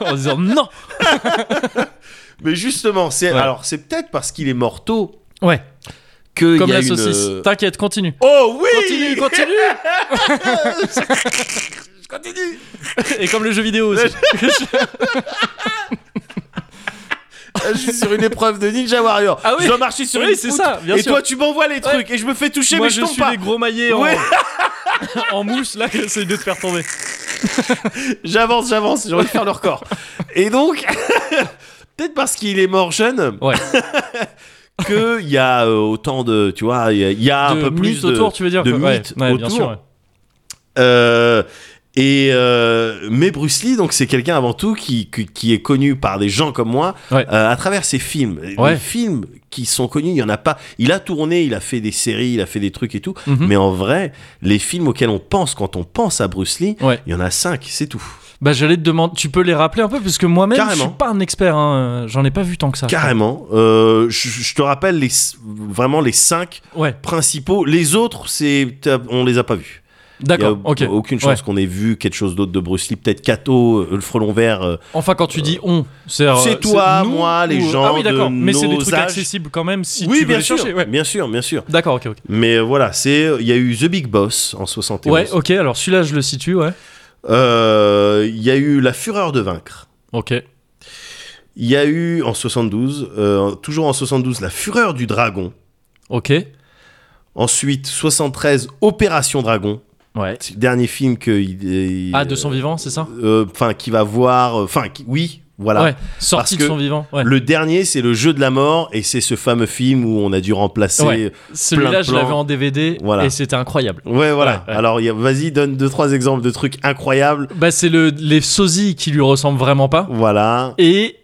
en disant non. Mais justement, c'est Ouais. alors c'est peut-être parce qu'il est mort tôt Ouais, que comme il y a la saucisse. euh, T'inquiète, continue. Oh oui Continue, continue. Je continue. Et comme le jeu vidéo aussi. Je suis sur une épreuve de Ninja Warrior. Ah oui. Je dois marcher sur Oui, une c'est poutre, ça, bien Et sûr. toi, tu m'envoies les trucs et je me fais toucher, Moi, mais je je tombe suis pas. les gros maillets en, Ouais. en mousse là essayent de te faire tomber. J'avance, j'avance. J'ai envie de faire le record. Et donc, peut-être parce qu'il est mort jeune, Ouais. qu'il y a euh, autant de, tu vois, il y a, il y a un de peu plus de autour, tu veux dire de quoi. Ouais, mythes ouais, bien autour. sûr. ouais. Euh, et euh, mais Bruce Lee, donc c'est quelqu'un avant tout qui, qui, qui est connu par des gens comme moi Ouais. euh, à travers ses films. Ouais. Les films qui sont connus, il y en a pas. Il a tourné, il a fait des séries, il a fait des trucs et tout. Mhm. Mais en vrai, les films auxquels on pense quand on pense à Bruce Lee, Ouais. il y en a cinq, c'est tout. Bah j'allais te demander, tu peux les rappeler un peu parce que moi-même je suis pas un expert, hein. j'en ai pas vu tant que ça. Carrément. Euh, je, je te rappelle les, vraiment les cinq Ouais, principaux. Les autres, c'est on les a pas vus. D'accord, ok. aucune chance Ouais. qu'on ait vu quelque chose d'autre de Bruce Lee. Peut-être Kato, euh, le frelon vert. euh, Enfin quand tu dis on, c'est toi, nous moi, les ou- gens Ah oui d'accord, mais c'est des trucs âges. accessibles quand même si oui, tu veux bien les sûr, chercher. Ouais. bien sûr, bien sûr. D'accord, ok, ok. Mais voilà, c'est il y a eu The Big Boss en 71. Ouais, ok. Alors celui-là je le situe, ouais. Euh, Il y a eu La Fureur de vaincre. Ok. Il y a eu en 72, euh, toujours en 72, La Fureur du dragon. Ok. Ensuite, 73, Opération Dragon. Ouais. C'est le dernier film que il, il- Ah de son vivant, c'est ça? euh, Enfin, qui va voir. Enfin, oui, voilà. Ouais. Sorti Parce de son vivant. Ouais. Le dernier, c'est le jeu de la mort, et c'est ce fameux film où on a dû remplacer. Ouais. Celui-là je l'avais en DVD Voilà. et c'était incroyable. Ouais, voilà. Alors, vas-y, donne deux trois exemples de trucs incroyables. Bah c'est le les sosies qui lui ressemblent vraiment pas Voilà. et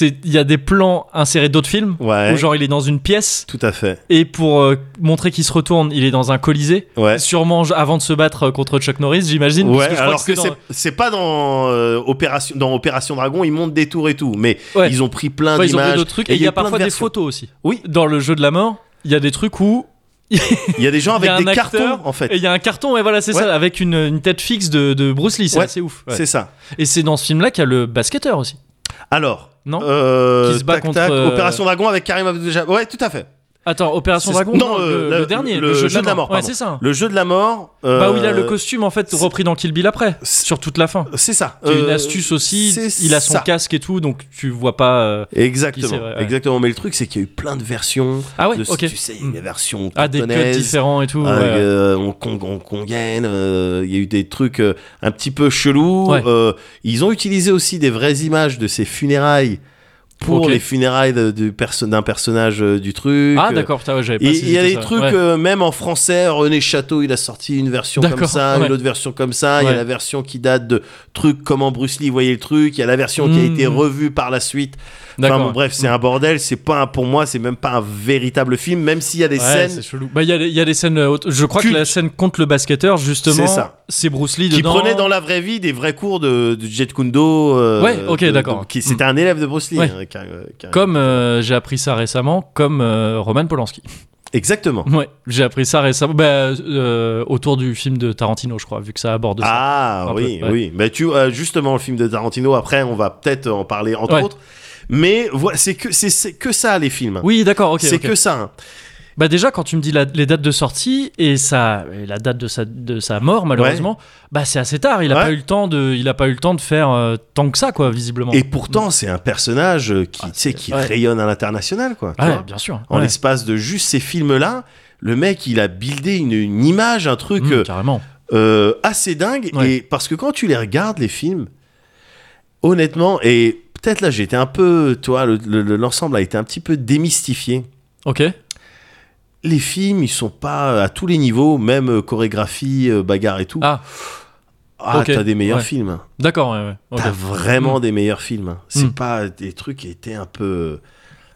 il y a des plans insérés d'autres films Ouais. où genre il est dans une pièce Tout à fait. et pour euh, montrer qu'il se retourne, il est dans un colisée. Ouais. Sûrement avant de se battre euh, contre Chuck Norris, j'imagine. parce Ouais, que je crois alors que c'est pas dans euh, Opération dans Opération Dragon, ils montent des tours et tout, mais ils ont pris plein Ouais, ils ont d'images d'autres trucs et il y a de parfois des photos aussi. Oui. Dans le jeu de la mort, il y a des trucs où Il y a des gens avec des acteur cartons en fait. et il y a un carton et voilà c'est Ouais. ça avec une, une tête fixe de, de Bruce Lee, c'est Ouais, assez ouf. ouais. C'est ça. Et c'est dans ce film-là qu'il y a le basketteur aussi. Alors, Non euh, Qui se bat tac, contre, tac, euh, Opération Dragon avec Karim Abdul-Jabbar. Ouais, tout à fait. Attends, Opération Dragon non, le, euh, le le- dernier, le le, jeu de la mort. ouais, c'est ça. Le jeu de la mort. euh, Bah où il a le costume en fait repris dans Kill Bill après, sur toute la fin. C'est ça. Est une Euh, astuce aussi, il a son ça. casque et tout, donc tu vois pas. euh, Exactement, ouais, exactement. Mais le truc, c'est qu'il y a eu plein de versions. Ah ouais, de, ok. Tu sais, il y a eu des versions Ah, des cantonaises, différents et tout. Ah, ouais. euh, congaine, euh, il y a eu des trucs un petit peu chelous. Ouais. Euh, ils ont utilisé aussi des vraies images de ces funérailles pour les funérailles de- du perso- d'un personnage euh, du truc. Ah d'accord, putain, ouais, j'avais pas il y a des trucs, Ouais. euh, même en français, René Château, il a sorti une version comme ça, ouais. une autre version comme ça. Il y a la version qui date de trucs comment Bruce Lee voyait le truc. Il y a la version qui a Mhm. été revue par la suite. Enfin D'accord. bon, bref, c'est un bordel. C'est pas un- pour moi, c'est même pas un véritable film, même s'il y a des Ouais, scènes c'est chelou. Bah il y, a des- il y a des scènes. euh, Je crois que la scène contre le basketteur justement, C'est Bruce Lee qui dedans. prenait dans la vraie vie des vrais cours de, de Jet Kundo. euh, Ouais, ok, d'accord. qui C'était un élève de Bruce Lee. Ouais. hein, car- car- Comme euh, j'ai appris ça récemment, comme euh, Roman Polanski. Exactement. Ouais, j'ai appris ça récemment, bah, euh, autour du film de Tarantino, je crois, vu que ça aborde ça. Ah peu, oui, ouais. oui. Mais tu, euh, justement, le film de Tarantino. Après, on va peut-être en parler entre Ouais. autres. Mais c'est que c'est que ça les films. Oui, d'accord, ok. c'est que ça. hein. Bah déjà, quand tu me dis la- les dates de sortie et, ça, et la date de sa, de sa mort, malheureusement, bah c'est assez tard. Il a Ouais. pas eu le temps de, il a pas eu le temps de faire euh, tant que ça, quoi, visiblement. Et pourtant, c'est un personnage euh, qui, Ah, qui ouais. rayonne à l'international, quoi. vois. bien sûr. en l'espace de juste ces films-là, le mec, il a buildé une, une image, un truc Mmh, euh, carrément. euh, assez dingue. Et parce que quand tu les regardes, les films, honnêtement, et peut-être là, j'ai été un peu, toi, le- le- l'ensemble a été un petit peu démystifié. Ok. Les films, ils sont pas à tous les niveaux, même euh, chorégraphie, euh, bagarre et tout. Ah, Ah, t'as des meilleurs ouais. films. d'accord. Ouais, ouais. T'as vraiment Mm. des meilleurs films. C'est Mm. pas des trucs qui étaient un peu,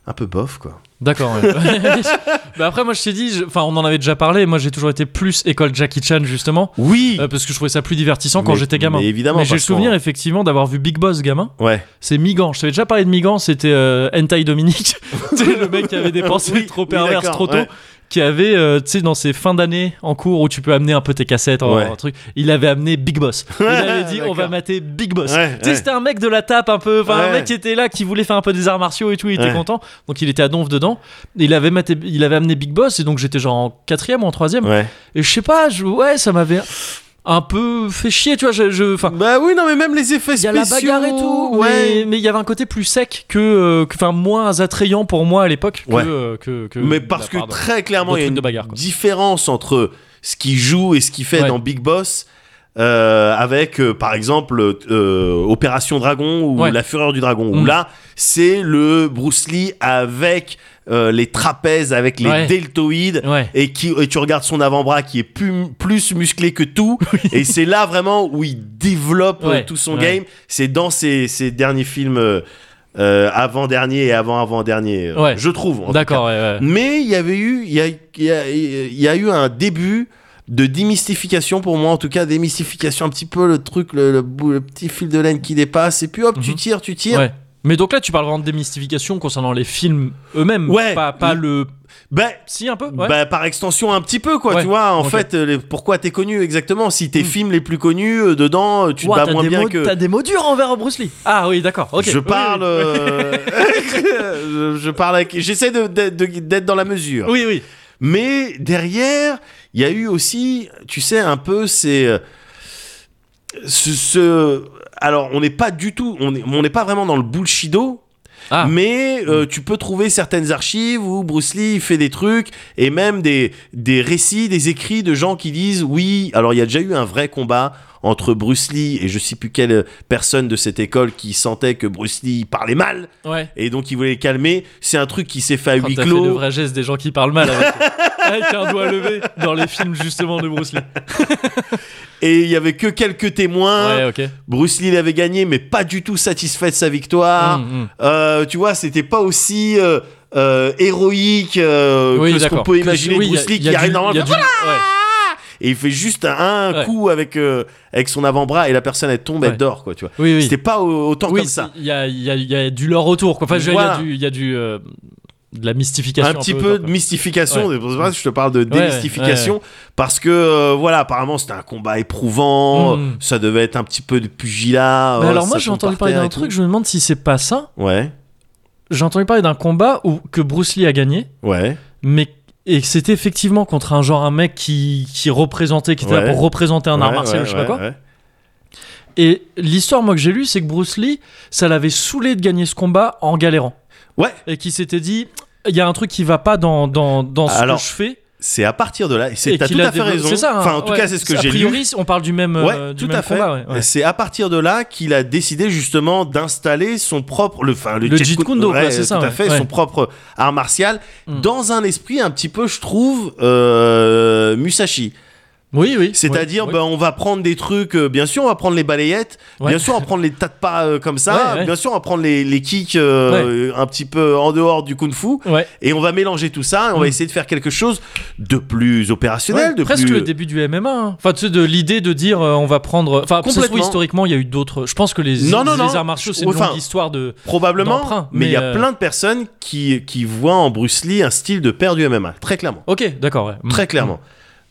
un peu bof, quoi. D'accord. ouais. bah après, moi, je t'ai dit, enfin, on en avait déjà parlé. Moi, j'ai toujours été plus école Jackie Chan justement, Oui. euh, parce que je trouvais ça plus divertissant quand j'étais gamin. mais évidemment, Mais j'ai le souvenir effectivement d'avoir vu Big Boss gamin. Ouais. C'est Migan. Je t'avais déjà parlé de Migan. C'était euh, Hentai Dominique. Le mec qui avait des pensées Oui, trop perverses trop tôt. ouais. Qui avait, euh, tu sais, dans ses fins d'année en cours où tu peux amener un peu tes cassettes, en truc, il avait amené Big Boss. Il avait dit, on va mater Big Boss. Ouais, tu sais, c'était un mec de la tape un peu, enfin, un mec qui était là, qui voulait faire un peu des arts martiaux et tout, il était content. Donc il était à donf dedans. Il avait, maté- il avait amené Big Boss, et donc j'étais genre en quatrième ou en troisième. Et je sais pas, ouais, ça m'avait un peu fait chier, tu vois. Je, Bah oui, non, mais même les effets il y spéciaux. a la bagarre et tout, Ouais. mais il y avait un côté plus sec que, euh, enfin, moins attrayant pour moi à l'époque que, Ouais. euh, que, que Mais de parce que très clairement, il y a une de bagarre, quoi. différence entre ce qu'il joue et ce qu'il fait Ouais. dans Big Boss. Euh, avec euh, par exemple euh, Opération Dragon ou Ouais. La Fureur du Dragon où Mm. là c'est le Bruce Lee avec euh, les trapèzes avec les Ouais. deltoïdes Ouais. et, qui, et tu regardes son avant-bras qui est plus, plus musclé que tout et c'est là vraiment où il développe tout son game c'est dans ses, ses derniers films euh, euh, avant-dernier et avant-avant-dernier euh, Ouais. je trouve D'accord, ouais, ouais. mais il y avait eu, il y a, y a- y a eu un début de démystification pour moi, en tout cas démystification un petit peu le truc, le, le petit fil de laine qui dépasse, et puis hop, tu Mhm. tires, tu tires. Ouais. Mais donc là, tu parles vraiment de démystification concernant les films eux-mêmes. Ouais. Pas, pas le. Ben, Si, un peu Ouais. bah, par extension un petit peu quoi, Ouais. tu vois. En fait, euh, les- pourquoi t'es connu exactement Si tes Mm. films les plus connus euh, dedans, euh, tu te bats moins des bien mots, que. T'as des mots durs envers Bruce Lee. Ah oui, d'accord. ok. Je parle, oui. euh, je, je parle avec, j'essaie de- de- de- d'être dans la mesure. Oui, oui. Mais derrière, il y a eu aussi, tu sais, un peu ces. euh, Ce, ce- alors, on n'est pas du tout. On n'est on pas vraiment dans le bullshido. Ah. Mais euh, tu peux trouver certaines archives où Bruce Lee fait des trucs et même des, des récits, des écrits de gens qui disent oui. Alors il y a déjà eu un vrai combat entre Bruce Lee et je sais plus quelle personne de cette école qui sentait que Bruce Lee parlait mal Ouais. et donc il voulait le calmer. C'est un truc qui s'est fait à Quand huis t'as fait le clos. vrai geste des gens qui parlent mal avec, avec un doigt levé dans les films justement de Bruce Lee. Et il y avait que quelques témoins. Ouais. Bruce Lee l'avait gagné, mais pas du tout satisfait de sa victoire. Mm, mm. Euh, tu vois, c'était pas aussi euh, euh, héroïque Oui, que ce qu'on peut imaginer oui, Bruce Lee qui arrive normalement. du- ouais. Et il fait juste un, Ouais. coup avec, avec son avant-bras et la personne elle tombe, elle dort, quoi, tu vois. Oui. C'était pas au- autant comme ça. Il y a, il y, a, il y a du lore autour. Quoi. Enfin, Voilà. il y a du, il y a du de la mystification. Un petit peu de mystification, Ouais. je te parle de ouais, démystification, parce que euh, voilà, apparemment c'était un combat éprouvant, Mm. ça devait être un petit peu de pugilat. Mais alors moi j'ai entendu par parler d'un truc, je me demande si c'est pas ça. Ouais, J'ai entendu parler d'un combat où que Bruce Lee a gagné, ouais, mais et c'était effectivement contre un genre un mec qui, qui représentait, qui était là pour représenter un art martial, je sais pas quoi. Et l'histoire moi que j'ai lue, c'est que Bruce Lee, ça l'avait saoulé de gagner ce combat en galérant, Ouais, et qui s'était dit, il y a un truc qui va pas dans dans, dans ce Alors, que je fais. c'est à partir de là, c'est t'as tout a à fait raison. C'est ça. hein, enfin, en tout ouais. cas, c'est ce que A j'ai lu. priori, on parle du même, Ouais, euh, du tout même à fait. combat. ouais, ouais. C'est à partir de là qu'il a décidé justement d'installer son propre, le, enfin, le, Le Jeet c'est ça, tout à fait, son propre art martial, Mm. dans un esprit un petit peu, je trouve, euh, Musashi. Oui, oui. C'est-à-dire, oui, ben, on va prendre des trucs, euh, bien sûr, on va prendre les balayettes, Ouais. bien sûr, on va prendre les tas de pas euh, comme ça, Ouais, ouais. bien sûr, on va prendre les, les kicks euh, un petit peu en dehors du kung-fu, oui. Ouais. et on va mélanger tout ça, et on va Mm. essayer de faire quelque chose de plus opérationnel, de presque plus... le début du MMA. hein. Enfin, tu sais, de l'idée de dire on va prendre. Enfin, Complètement. historiquement, il y a eu d'autres. Je pense que les, Non, non, les non. arts martiaux, c'est une Enfin, longue histoire de. Probablement, mais il y a plein de personnes qui, qui voient en Bruce Lee un style de père du MMA, très clairement. Ok, d'accord. Mm. Très clairement.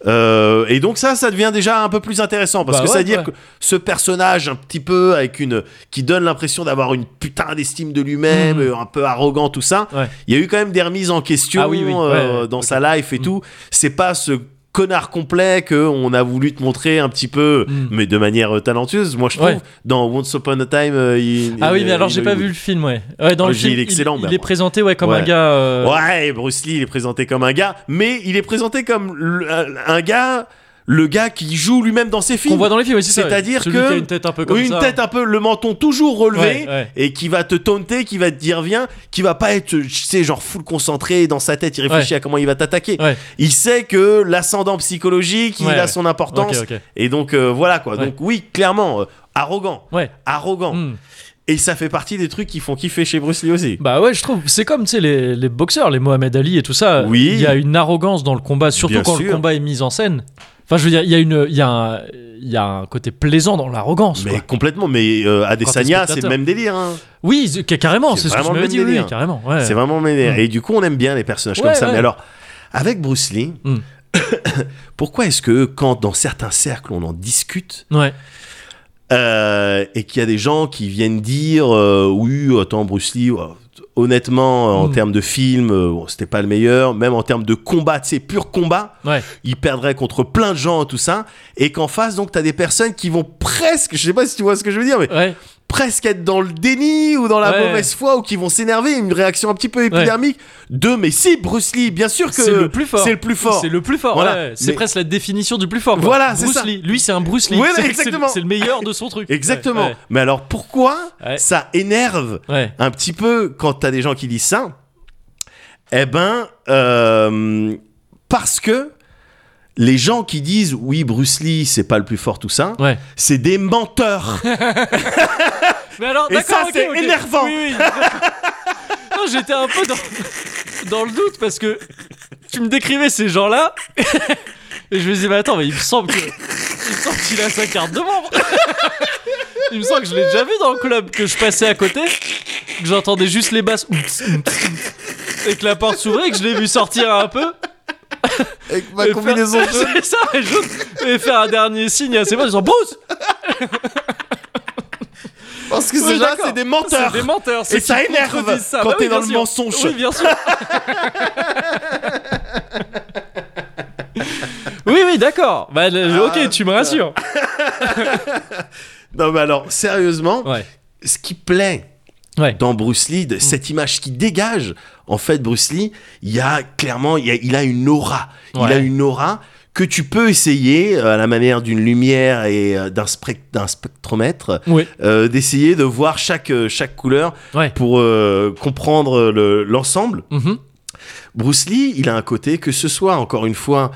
Euh, et donc ça, ça devient déjà un peu plus intéressant parce Bah que ouais, ça veut dire ouais. que ce personnage un petit peu avec une qui donne l'impression d'avoir une putain d'estime de lui-même, Mhm. un peu arrogant tout ça. Ouais. Il y a eu quand même des remises en question Ah oui, oui, euh, dans sa life et Mhm. tout. C'est pas ce connard complet que on a voulu te montrer un petit peu, Mhm. mais de manière euh, talentueuse. Moi, je trouve Ouais. dans Once Upon a Time. euh, il- Ah oui, il- mais alors il- j'ai il- pas vu le film, ouais. Ouais, dans Oh, le il film, est excellent, il, il est présenté, ouais, comme Ouais. un gars. euh, Ouais, Bruce Lee, il est présenté comme un gars, mais il est présenté comme un gars, le gars qui joue lui-même dans ses Qu'on films. voit dans les films. C'est-à-dire que- qui a une tête un peu comme une ça. tête un peu, le menton toujours relevé, Ouais, ouais. et qui va te taunter, qui va te dire viens, qui va pas être, tu sais, genre full concentré dans sa tête, il réfléchit à comment il va t'attaquer. Il sait que l'ascendant psychologique, il a son importance, et donc euh, voilà quoi. Donc oui, clairement, euh, arrogant, arrogant. Mm. Et ça fait partie des trucs qui font kiffer chez Bruce Lee aussi. Bah ouais, je trouve. C'est comme, tu sais, les, les boxeurs, les Mohamed Ali et tout ça. Oui. Il y a une arrogance dans le combat, surtout Bien quand le combat est mis en scène. Enfin, je veux dire, il y a, une, il y a, un, il y a un côté plaisant dans l'arrogance. Mais quoi. complètement, mais euh, Adesanya, c'est le même délire. hein. Oui, c'est- carrément, C'est ce que je me dit. Oui, carrément. Ouais. C'est vraiment le même délire. Mm. Et du coup, on aime bien les personnages Ouais, comme ça. ouais. Mais alors, avec Bruce Lee, Mm. pourquoi est-ce que quand dans certains cercles on en discute euh, et qu'il y a des gens qui viennent dire euh, oui, attends, Bruce Lee, honnêtement, euh, en Mm. termes de film, euh, bon, c'était pas le meilleur, même en termes de combat, tu sais, pur combat, Ouais. il perdrait contre plein de gens, tout ça, et qu'en face, donc, t'as des personnes qui vont presque, je sais pas si tu vois ce que je veux dire, mais Ouais. Presque être dans le déni ou dans la Ouais. mauvaise foi ou qui vont s'énerver, une réaction un petit peu épidermique de mais si Bruce Lee, bien sûr que C'est le plus fort. C'est le plus fort. C'est le plus fort. Voilà. ouais. C'est Mais- presque la définition du plus fort. quoi. Voilà, c'est Bruce ça. Lee. Lui, c'est un Bruce Lee. Exactement. C'est le meilleur de son truc. Exactement. Mais alors pourquoi ça énerve un petit peu quand t'as des gens qui disent ça? Eh ben, euh, parce que les gens qui disent oui, Bruce Lee, c'est pas le plus fort, tout ça, Ouais. c'est des menteurs. Mais alors, Et ça, c'est énervant. Oui, oui. non, j'étais un peu dans, dans le doute parce que tu me décrivais ces gens-là et je me disais, mais attends, mais il me semble que. Il me semble qu'il a sa carte de membre. il me semble que je l'ai déjà vu dans le club, que je passais à côté, que j'entendais juste les basses et que la porte s'ouvrait, que je l'ai vu sortir un peu. Avec ma et combinaison faire, de C'est ça, et, je- et faire un dernier signe à ses potes, ils disant Bruce Parce que Oui, d'accord. c'est des menteurs. C'est des menteurs. Et ça énerve ça. quand Bah t'es oui, dans bien le sûr. mensonge. Oui, bien sûr. oui, oui, d'accord. Bah, Ah, ok, tu me rassures. Non mais alors, sérieusement, Ouais. ce qui plaît Ouais. dans Bruce Lee, cette image qui dégage, en fait, Bruce Lee, il y a clairement, il, y a, il a une aura. Il a une aura que tu peux essayer, euh, à la manière d'une lumière et euh, d'un spec- d'un spectromètre, Oui. euh, d'essayer de voir chaque, chaque couleur Ouais. pour comprendre le- l'ensemble. Mhm. Bruce Lee, il a un côté que ce soit, encore une fois,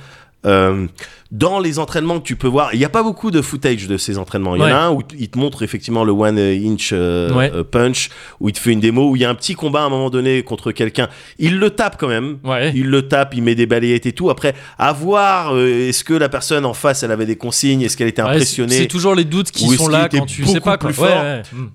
dans les entraînements que tu peux voir, il n'y a pas beaucoup de footage de ces entraînements. Il y Ouais. en a un où il te montre effectivement le one inch euh, Ouais. euh, punch, où il te fait une démo, où il y a un petit combat à un moment donné contre quelqu'un. Il le tape quand même. Ouais. Il le tape, il met des balayettes et tout. Après, à voir, euh, est-ce que la personne en face, elle avait des consignes, est-ce qu'elle était impressionnée c'est toujours les doutes qui sont là quand tu sais pas plus fort.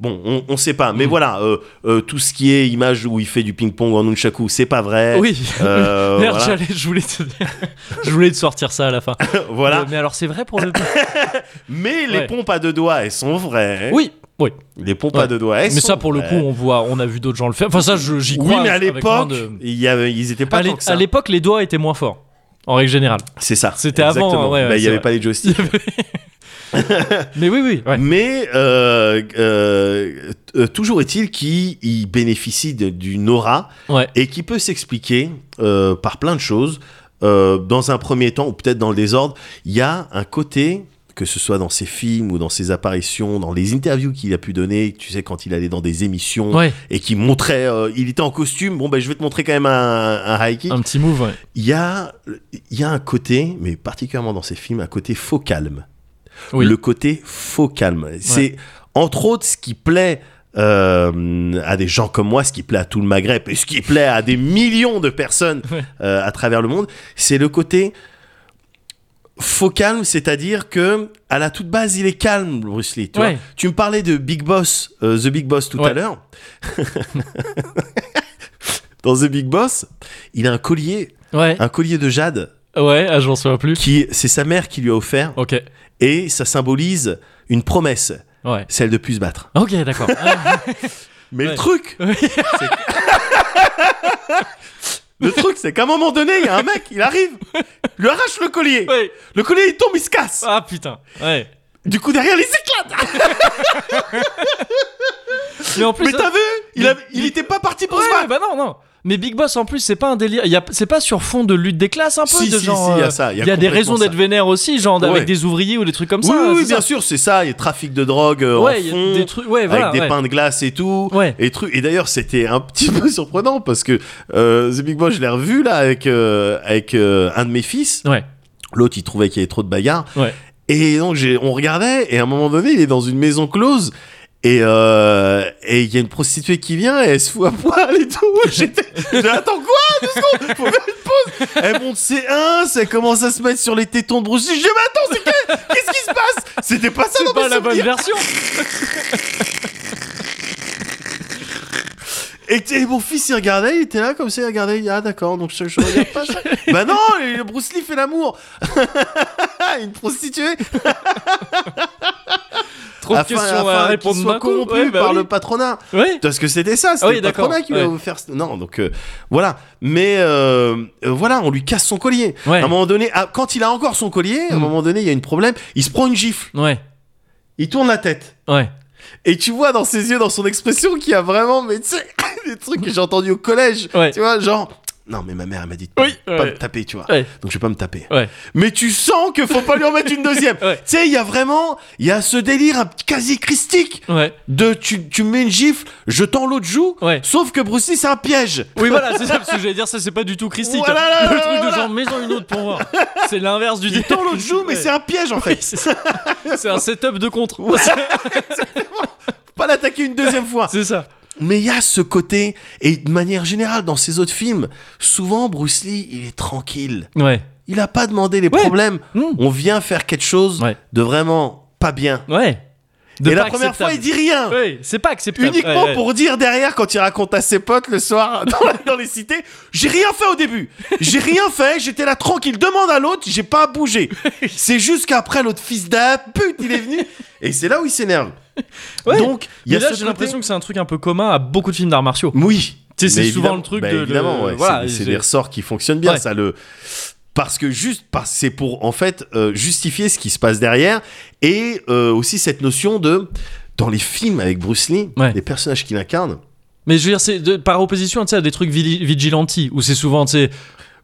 Bon, on, on sait pas, mais Mm. voilà, euh, tout ce qui est image où il fait du ping-pong en nunchaku, c'est pas vrai. Oui. Merde, voilà. je voulais te je voulais te sortir ça à la fin. voilà. Euh, mais alors c'est vrai pour le. Mais les Ouais. pompes à deux doigts, elles sont vraies. Oui. Oui. Les pompes Ouais. à deux doigts, elles Mais sont ça pour le coup, vraies. on voit, on a vu d'autres gens le faire. Enfin ça, je- j'y Oui, crois. mais à avec moins l'époque, de- il y avait- ils étaient pas À l'é- tant que ça. à l'époque, les doigts étaient moins forts. En règle générale. C'est ça. C'était avant, Exactement. ouais, ouais, Bah, il n'y c'est avait vrai. pas les joysticks. Mais oui, oui. Ouais. Mais euh, euh, euh, toujours est-il qu'il il bénéficie de- d'une aura Ouais. et qui peut s'expliquer euh, par plein de choses. Euh, dans un premier temps, ou peut-être dans le désordre, il y a un côté, que ce soit dans ses films ou dans ses apparitions, dans les interviews qu'il a pu donner, tu sais, quand il allait dans des émissions Ouais. et qui montrait, euh, il était en costume, bon ben je vais te montrer quand même un, un high kick. Un petit move. Ouais. Il y a, il y a un côté, mais particulièrement dans ces films, un côté faux calme. Oui. Le côté faux calme. C'est entre autres ce qui plaît euh, à des gens comme moi, ce qui plaît à tout le Maghreb et ce qui plaît à des millions de personnes Ouais. euh, à travers le monde, c'est le côté faux calme, c'est-à-dire que à la toute base, il est calme, Bruce Lee. Tu, Ouais. vois. tu me parlais de Big Boss, euh, The Big Boss tout à l'heure. Dans The Big Boss, il a un collier, un collier de jade Ouais. Ah, j'en souviens plus. qui c'est sa mère qui lui a offert Ok. et ça symbolise une promesse, Ouais. celle de plus se battre. Ok, d'accord. Mais le truc, Oui. le truc, c'est qu'à un moment donné, il y a un mec, il arrive, lui arrache le collier. Le collier, il tombe, il se casse. Ah putain. Ouais. Du coup, derrière, il s'éclate. Mais en plus. Mais t'as vu il, il était pas parti pour Ouais, se battre. bah non, non. Mais Big Boss en plus, c'est pas un délire. c'est pas sur fond de lutte des classes un peu Si, de si, genre. si, y a euh, ça, il y a des raisons d'être vénère aussi, genre Ouais. avec des ouvriers ou des trucs comme Oui, ça. oui, bien ça sûr, c'est ça. Il y a trafic de drogue euh, Ouais, en il y a fond, des trucs. Ouais, voilà. avec des pains de glace et tout. Ouais. Et, trucs. et d'ailleurs, c'était un petit peu surprenant parce que euh, The Big Boss, je l'ai revu là avec, euh, avec un de mes fils. Ouais. L'autre, il trouvait qu'il y avait trop de bagarres. Ouais. Et donc, on regardait, et à un moment donné, il est dans une maison close. Et euh, et il y a une prostituée qui vient et elle se fout à poil et tout. J'étais, attends quoi? Deux secondes, faut faire une pause. Elle monte ses 1, elle commence à se mettre sur les tétons de Bruce Lee. Je dis mais attends, c'est que- qu'est-ce qui se passe? C'était pas ça C'est pas la bonne version. Et, et mon fils il regardait, il était là comme ça, il regardait, il dit, ah d'accord, donc je, je regarde pas ça. bah non, Bruce Lee fait l'amour. une prostituée. Trop de afin, questions afin à répondre soit corrompu Ouais, bah par oui. le patronat. Oui. Parce que c'était ça, c'était Ah oui, le patronat qui lui a ouais. offert. ce- Non, donc euh, voilà. Mais euh, euh, voilà, on lui casse son collier. Ouais. À un moment donné, ah, quand il a encore son collier, à un Mm. moment donné, il y a une problème. Il se prend une gifle. Ouais. Il tourne la tête. Ouais. Et tu vois dans ses yeux, dans son expression, qu'il y a vraiment, mais tu sais, des trucs que j'ai entendus au collège. Ouais. Tu vois, genre, non, mais ma mère, elle m'a dit de pas, Oui, pas ouais. me taper, tu vois. Ouais. Donc je vais pas me taper. Ouais. Mais tu sens que faut pas lui en mettre une deuxième. Tu sais, il y a vraiment, il y a ce délire quasi christique Ouais. de tu, tu mets une gifle, je tends l'autre joue. Ouais. Sauf que Bruce Lee, c'est un piège. Oui, voilà, c'est ça, parce que j'allais dire, ça, c'est pas du tout christique. Voilà, hein. là, le truc de genre, mets-en une autre pour voir. C'est l'inverse du Il tend l'autre joue, mais c'est un piège en fait. c'est un setup de contre. Faut pas l'attaquer une deuxième fois. C'est ça. Mais il y a ce côté, et de manière générale, dans ces autres films, souvent Bruce Lee, il est tranquille. Ouais. Il a pas demandé les Ouais. problèmes. Mm. On vient faire quelque chose Ouais. de vraiment pas bien. Ouais. De et la première fois, il dit rien. Ouais, c'est pas acceptable. Uniquement Ouais, ouais. pour dire derrière, quand il raconte à ses potes le soir dans, dans les cités, j'ai rien fait au début. J'ai rien fait, j'étais là tranquille. Demande à l'autre, j'ai pas bougé. C'est juste qu'après, l'autre fils d'un pute, il est venu. Et c'est là où il s'énerve. Ouais. Donc, il y Mais a là, j'ai l'impression que c'est un truc un peu commun à beaucoup de films d'arts martiaux. Oui. Tu sais, c'est souvent le truc bah, de- Évidemment, de- ouais. voilà, c'est- des ressorts qui fonctionnent bien, Ouais. ça le. Parce que juste, parce c'est pour en fait euh, justifier ce qui se passe derrière et euh, aussi cette notion de dans les films avec Bruce Lee, Ouais. les personnages qu'il incarne. Mais je veux dire, c'est par opposition à des trucs vigilanti, où c'est souvent, tu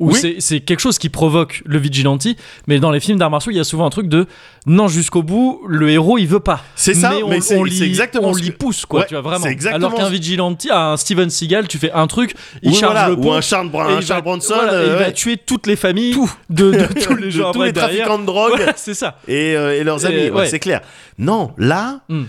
où Oui. c'est- quelque chose qui provoque le vigilanti, mais dans les films d'arts martiaux, il y a souvent un truc de non, jusqu'au bout, le héros il veut pas. C'est ça, mais on, mais c'est- on c'est l'y- exactement on ce l'y que- pousse, quoi, Ouais, tu vois, vraiment. exactement Alors qu'un vigilanti, un Steven Seagal, tu fais un truc, il Oui, charge voilà, le ou un Charles, un il Charles va- Bronson, voilà, euh, il va tuer toutes les familles Tout. de, de tous les de gens tous après les trafiquants de drogue c'est ça. et, euh, et leurs amis, c'est clair. Non, là, Hmm.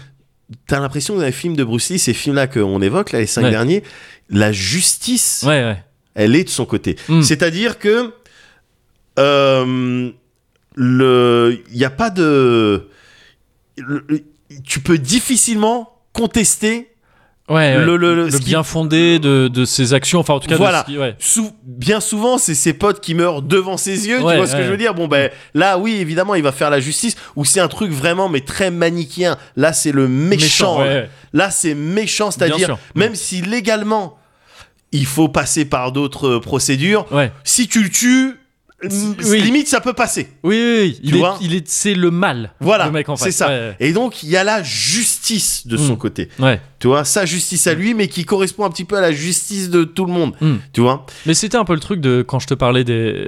t'as l'impression que dans les films de Bruce Lee, ces films-là qu'on évoque, là, les cinq derniers, la justice, Ouais, ouais. Elle est de son côté. Hmm. C'est-à-dire que euh, le, il n'y a pas de, le- tu peux difficilement contester Ouais, ouais. le, qui- bien fondé de, de ses actions, enfin en tout cas, de Voilà. ce qui- ouais. Sou- bien souvent, c'est ses potes qui meurent devant ses yeux. Tu vois ce que je veux dire? Bon, ben là, oui, évidemment, il va faire la justice. Ou c'est un truc vraiment, mais très manichéen. Là, c'est le méchant. ouais, là. c'est méchant, c'est-à-dire, même si légalement, il faut passer par d'autres procédures, Ouais. si tu le tues, Oui. limite, ça peut passer. Oui, oui, oui. Il Tu est, vois il est, c'est le mal. Voilà, le mec en c'est ça. Ouais, Et donc, il y a la justice de son Mm. côté. ouais. Tu vois, sa justice à lui, mais qui correspond un petit peu à la justice de tout le monde. Mm. Tu vois Mais c'était un peu le truc de quand je te parlais des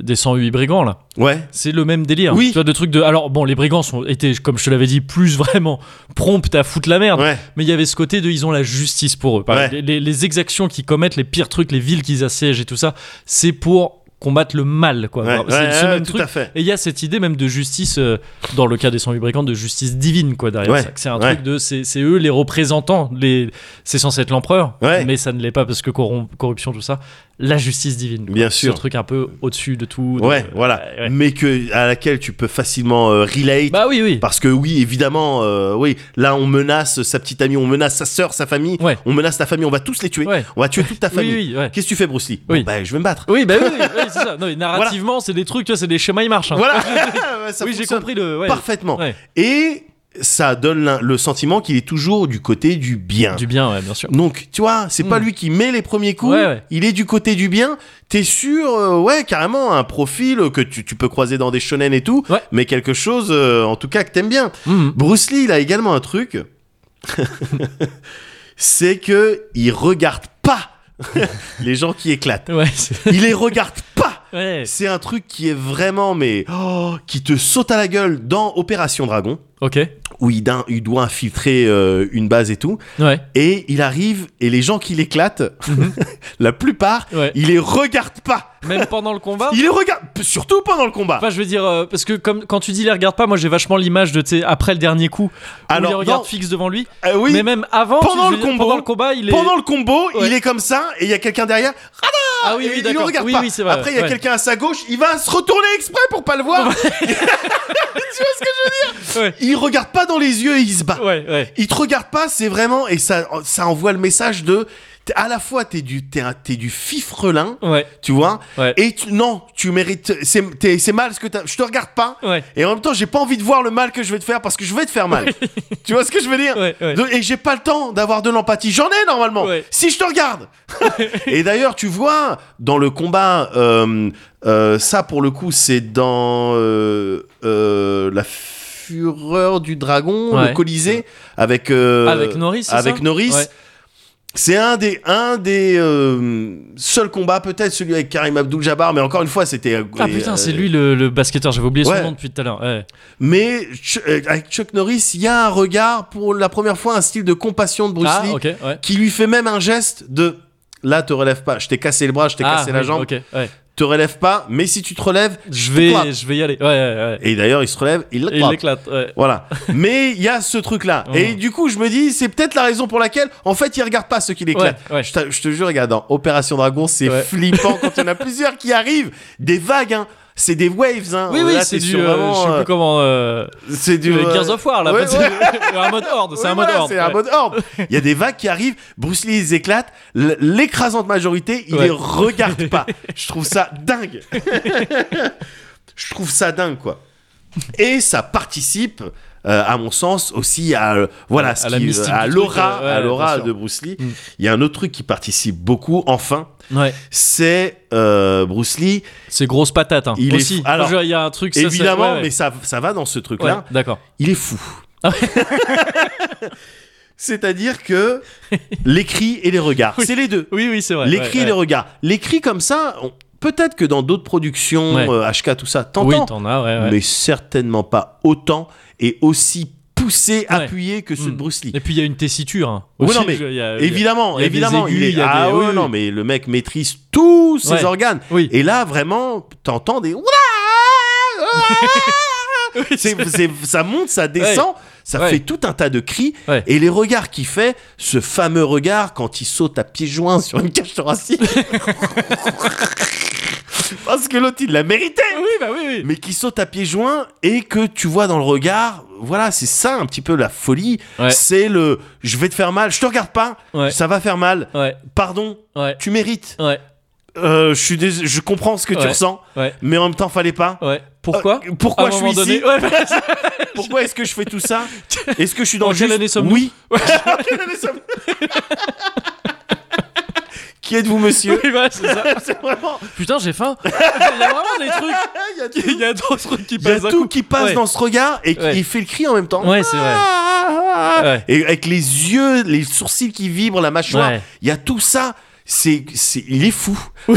des 108 brigands là. Ouais. C'est le même délire. Oui. Tu vois, de trucs de. Alors bon, les brigands sont étaient, comme je te l'avais dit, plus vraiment prompts à foutre la merde. Ouais. Mais il y avait ce côté de ils ont la justice pour eux. Ouais. les exactions qu'ils commettent, les pires trucs, les villes qu'ils assiègent et tout ça, c'est pour combattre le mal, quoi. Ouais, c'est ouais, ce ouais, même truc. à fait. Et il y a cette idée même de justice, euh, dans le cas des 108 brigands, de justice divine, quoi, derrière ça. C'est un truc de. C'est eux les représentants. Les, c'est censé être l'empereur, mais ça ne l'est pas parce que corruption, tout ça. La justice divine. quoi. Bien Ce sûr. truc un peu au-dessus de tout. de- Ouais, voilà. Mais que, à laquelle tu peux facilement euh, relate. Bah oui, oui. Parce que oui, évidemment, euh, oui, là on menace sa petite amie, on menace sa sœur, sa famille, on menace ta famille, on va tous les tuer, on va tuer toute ta famille. oui. Qu'est-ce que tu fais, Bruce Lee? Oui. Bon, bah, je vais me battre. Oui, bah oui, oui, c'est ça. Non, mais narrativement, c'est des trucs, tu vois, c'est des schémas, ils marchent. hein. Voilà, ça oui, j'ai fonctionne compris le. ouais. parfaitement. Ouais. Et ça donne le sentiment qu'il est toujours du côté du bien. Du bien, ouais, bien sûr. Donc, tu vois, c'est pas Mm. lui qui met les premiers coups, Ouais, ouais. il est du côté du bien. T'es sûr, euh, ouais, carrément, un profil que tu, tu peux croiser dans des shonen et tout, Ouais. mais quelque chose, euh, en tout cas, que t'aimes bien. Mhm. Bruce Lee, il a également un truc, c'est que il regarde les gens qui éclatent. Ouais, Il les regarde pas. ouais. C'est un truc qui est vraiment, mais oh, qui te saute à la gueule dans Opération Dragon. Ok. où il, il doit infiltrer euh, une base et tout. Ouais. Et il arrive, et les gens qui l'éclatent, la plupart, Mhm. Ouais. ils les regardent pas. Même pendant le combat. Ils les regardent, surtout pendant le combat. Enfin, je veux dire, euh, parce que comme quand tu dis les regarde pas, moi j'ai vachement l'image de, tu après le dernier coup, où Alors, il les regarde non. fixe devant lui. Euh, oui, Mais même avant, Pendant tu- le dire, combo- pendant le combat, il est. pendant le combo, Ouais. il est comme ça, et il y a quelqu'un derrière. ah oui, il le regarde Oui, pas. oui, c'est vrai. Après, il y a quelqu'un à sa gauche, il va se retourner exprès pour pas le voir. Ouais. Il regarde pas dans les yeux et il se bat. Ouais, ouais. Il te regarde pas, c'est vraiment et ça, ça envoie le message de à la fois t'es du t'es t'es du fifrelin, Ouais, tu vois, Ouais. et tu, non, tu mérites, c'est t'es- c'est mal ce que t'as. Je te regarde pas. ouais. Et en même temps, j'ai pas envie de voir le mal que je vais te faire parce que je vais te faire mal. tu vois ce que je veux dire? De- Et j'ai pas le temps d'avoir de l'empathie. J'en ai normalement. Ouais. Si je te regarde. et d'ailleurs, tu vois dans le combat, euh, euh, ça pour le coup, c'est dans euh, euh, la fureur du dragon, le Colisée, avec euh, Avec Norris, c'est avec ça? Norris. C'est un des, un des euh, seuls combats, peut-être celui avec Karim Abdul-Jabbar, mais encore une fois, c'était. Ah putain, euh, c'est lui le, le basketteur, j'avais oublié Ouais. son nom depuis tout à l'heure. Ouais. Mais Ch- euh, avec Chuck Norris, il y a un regard, pour la première fois, un style de compassion de Bruce Ah, Lee, ouais. qui lui fait même un geste de là, te relève pas, je t'ai cassé le bras, je t'ai Ah, cassé la jambe. Te relève pas, mais si tu te relèves, Je vais, je vais y aller. Ouais, ouais, ouais. Et d'ailleurs, il se relève, il Et il l'éclate. Ouais. Voilà. Mais il y a ce truc-là. Et du coup, je me dis, c'est peut-être la raison pour laquelle, en fait, il regarde pas ceux qui l'éclatent. Je, te- je te jure, regarde, dans Opération Dragon, c'est flippant quand il y en a plusieurs qui arrivent. Des vagues, hein. C'est des waves, hein. Oui, oui, c'est du. euh, vraiment, je sais euh, plus comment. euh, C'est du. euh, Gears of War, là. ouais, ouais. c'est un mode horde. C'est Oui, un mode voilà, horde. C'est un ouais. mode horde. Il y a des vagues qui arrivent, Bruce Lee les éclate, l'écrasante majorité, il les regarde pas. Je trouve ça dingue. Je trouve ça dingue, quoi. Et ça participe, euh, à mon sens, aussi à, euh, voilà, À l'aura, euh, ouais, à l'aura de Bruce Lee. Mm. Il y a un autre truc qui participe beaucoup, enfin, Ouais. c'est euh, Bruce Lee, C'est grosse patate. Hein. Il est Aussi. fou. Alors, il y a un truc. ça, évidemment, ouais, mais ça, ça va dans ce truc-là. D'accord. il est fou. Ah C'est-à-dire que les cris et les regards, Oui. c'est les deux. Oui, oui, c'est vrai. les cris et les regards. Les cris comme ça, on- peut-être que dans d'autres productions, Ouais. euh, HK, tout ça, Oui, t'entends, t'en as, ouais. ouais. mais certainement pas autant et aussi poussé, Ouais. appuyé que ceux de Mm. Bruce Lee. Et puis il y a une tessiture. Hein. Oui, non, mais y a- Évidemment, y a évidemment, aigus, il est y a ah des- ouais, oui, non, mais le mec maîtrise tous ses Ouais. organes. Oui. Et là, vraiment, t'entends des c'est- ça monte, ça descend, ça Ouais. fait tout un tas de cris. Ouais. Et les regards qu'il fait, ce fameux regard quand il saute à pieds joints sur une cage thoracique. Parce que l'autre, il l'a mérité. Oui, bah oui, oui. Mais qui saute à pieds joints et que tu vois dans le regard, voilà, c'est ça un petit peu la folie. Ouais. C'est le je vais te faire mal, je te regarde pas, Ouais. ça va faire mal, Ouais, pardon, tu mérites. Euh, je suis dés- je comprends ce que tu ressens, mais en même temps, fallait pas. Pourquoi Euh, pourquoi je suis moment ici donné. Ouais, bah, Pourquoi est-ce que je fais tout ça Est-ce que je suis dans En quelle juste année sommes-nous Oui. En quelle année sommes-nous Qui êtes-vous, monsieur oui, bah, c'est ça. C'est vraiment. Putain, j'ai faim. Il y a vraiment des trucs. Il y a tout, trucs qui il y a passent tout coup. qui passe Ouais. dans ce regard et qui Ouais. fait le cri en même temps. Ouais, c'est vrai. Ouais. Et avec les yeux, les sourcils qui vibrent, la mâchoire, il y a tout ça. C'est, c'est, il est fou.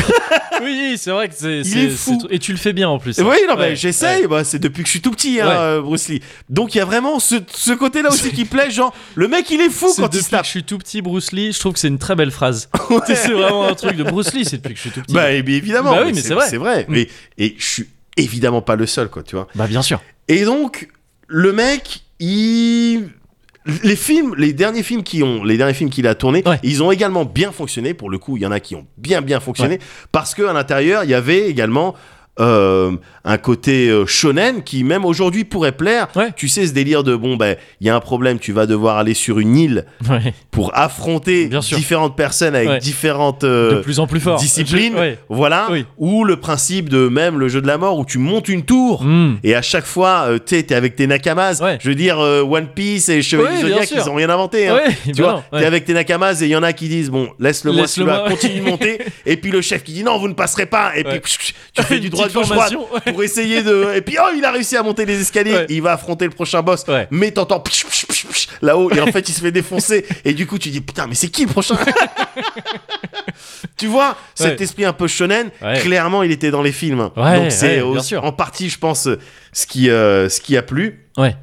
Oui, c'est vrai que c'est. Il c'est- est fou. c'est- Et tu le fais bien en plus. Oui, non, mais j'essaye. Bah, c'est depuis que je suis tout petit, hein, Ouais. euh, Bruce Lee. Donc il y a vraiment ce, ce côté-là aussi qui plaît. Genre, le mec, il est fou quand il depuis se tape. que je suis tout petit, Bruce Lee. Je trouve que c'est une très belle phrase. C'est vraiment un truc de Bruce Lee. C'est depuis que je suis tout petit. Bah, eh bien, évidemment. Bah oui, mais c'est vrai. C'est vrai. Mm. Mais, et je suis évidemment pas le seul, quoi, tu vois. Bah, bien sûr. Et donc, le mec, il. Les films, les derniers films qui ont, les derniers films qu'il a tournés, Ouais. ils ont également bien fonctionné. Pour le coup, il y en a qui ont bien bien fonctionné parce que à l'intérieur, il y avait également euh, un côté euh, shonen qui même aujourd'hui pourrait plaire. Ouais. Tu sais ce délire de bon ben il y a un problème, tu vas devoir aller sur une île Ouais. pour affronter Bien différentes personnes avec Ouais. différentes euh, De plus en plus fort. disciplines. Je-. Voilà. Oui. Ou le principe de même le jeu de la mort où tu montes une tour. Mm. Et à chaque fois, euh, tu t'es avec tes nakamas. Je veux dire, One Piece et Chevalier Zodiac, ils ont rien inventé. hein. Tu bah vois, t'es avec tes nakamas et il y en a qui disent, bon, laisse-le moi, Laisse-le celui-là, moi. continue de monter. et puis le chef qui dit, non, vous ne passerez pas. Et puis tu fais du droit gauche droite ouais. pour essayer de. Et puis, oh, il a réussi à monter les escaliers. Ouais. Il va affronter le prochain boss. Ouais. Mais t'entends là-haut et en fait, il se fait défoncer. Et du coup, tu dis, putain, mais c'est qui le prochain Tu vois, cet esprit un peu shonen, clairement, il était dans les films. Ouais, Donc c'est en partie, je pense, ce qui, euh, ce qui a plu. Ouais.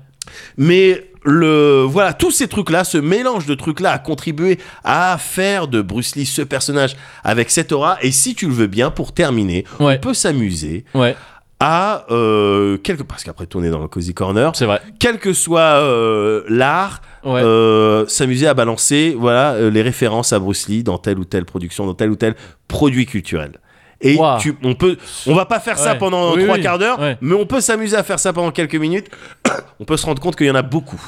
Mais le voilà, tous ces trucs-là, ce mélange de trucs-là a contribué à faire de Bruce Lee ce personnage avec cette aura. Et si tu le veux bien, pour terminer, Ouais. on peut s'amuser Ouais, à euh, quelque parce qu'après tourner dans le cozy corner, c'est vrai. quel que soit euh, l'art, Ouais. euh, s'amuser à balancer voilà euh, les références à Bruce Lee dans telle ou telle production, dans tel ou tel produit culturel. Et tu, on peut, on va pas faire ça pendant Oui, trois oui. quarts d'heure, Ouais. mais on peut s'amuser à faire ça pendant quelques minutes. on peut se rendre compte qu'il y en a beaucoup.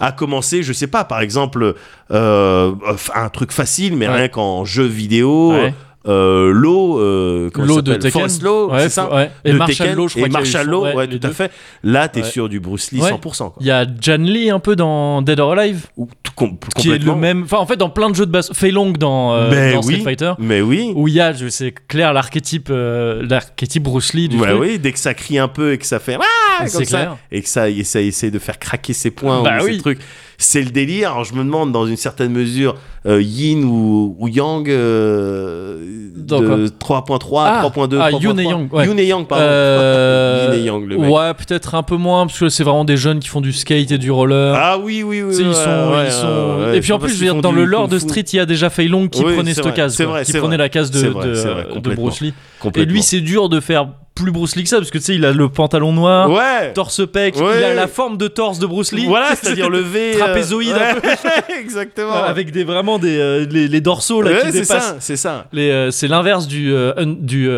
À commencer, je sais pas, par exemple, euh, un truc facile, mais Ouais. rien qu'en jeu vidéo, Ouais. Euh, l'eau, euh, L'eau de Tekken. Forest Law, Ouais, c'est ça ouais. Et de Marshall Tekken Law, je crois et Marshall Law, ouais, tout à fait. Là, t'es sur du Bruce Lee Ouais. 100%. Quoi. Il y a Jan Lee un peu dans Dead or Alive, Ou tout com- qui est le même. Enfin, en fait, dans plein de jeux de base. Fei Long dans, euh, dans oui. Street Fighter. Mais oui. Où il y a, je sais, clair, l'archétype euh, l'archétype Bruce Lee du Ouais, truc. oui, dès que ça crie un peu et que ça fait ah, ça, et que ça, et ça essaie de faire craquer ses points Bah ou oui. ses trucs, c'est le délire. Alors je me demande dans une certaine mesure euh, Yin ou, ou Yang euh, de 3.3, Ah, 3.2, ah, 3.3. Yoon et Yang, ouais. Et Yang, pardon. Euh, Yin et Yang, le mec. ouais, peut-être un peu moins, parce que c'est vraiment des jeunes qui font du skate et du roller. Ah oui, oui, oui. Tu sais, ils ouais, sont, ouais, ils sont... ouais, et puis en plus, je qu'ils veux dire, font dans le lore de. Street, il y a déjà Fei Long qui Oui, prenait cette vrai, case, c'est quoi, vrai, qui prenait vrai. la case de, vrai. Bruce Lee. Et lui, c'est dur de faire plus Bruce Lee que ça, parce que tu sais, il a le pantalon noir, ouais. torse pec, Ouais. il a la forme de torse de Bruce Lee. Voilà, c'est-à-dire le V. euh, Trapézoïde un Exactement. avec des vraiment des euh, les, les dorsaux là Ouais, qui c'est dépassent. ça, c'est ça. Euh, c'est l'inverse du euh, un- du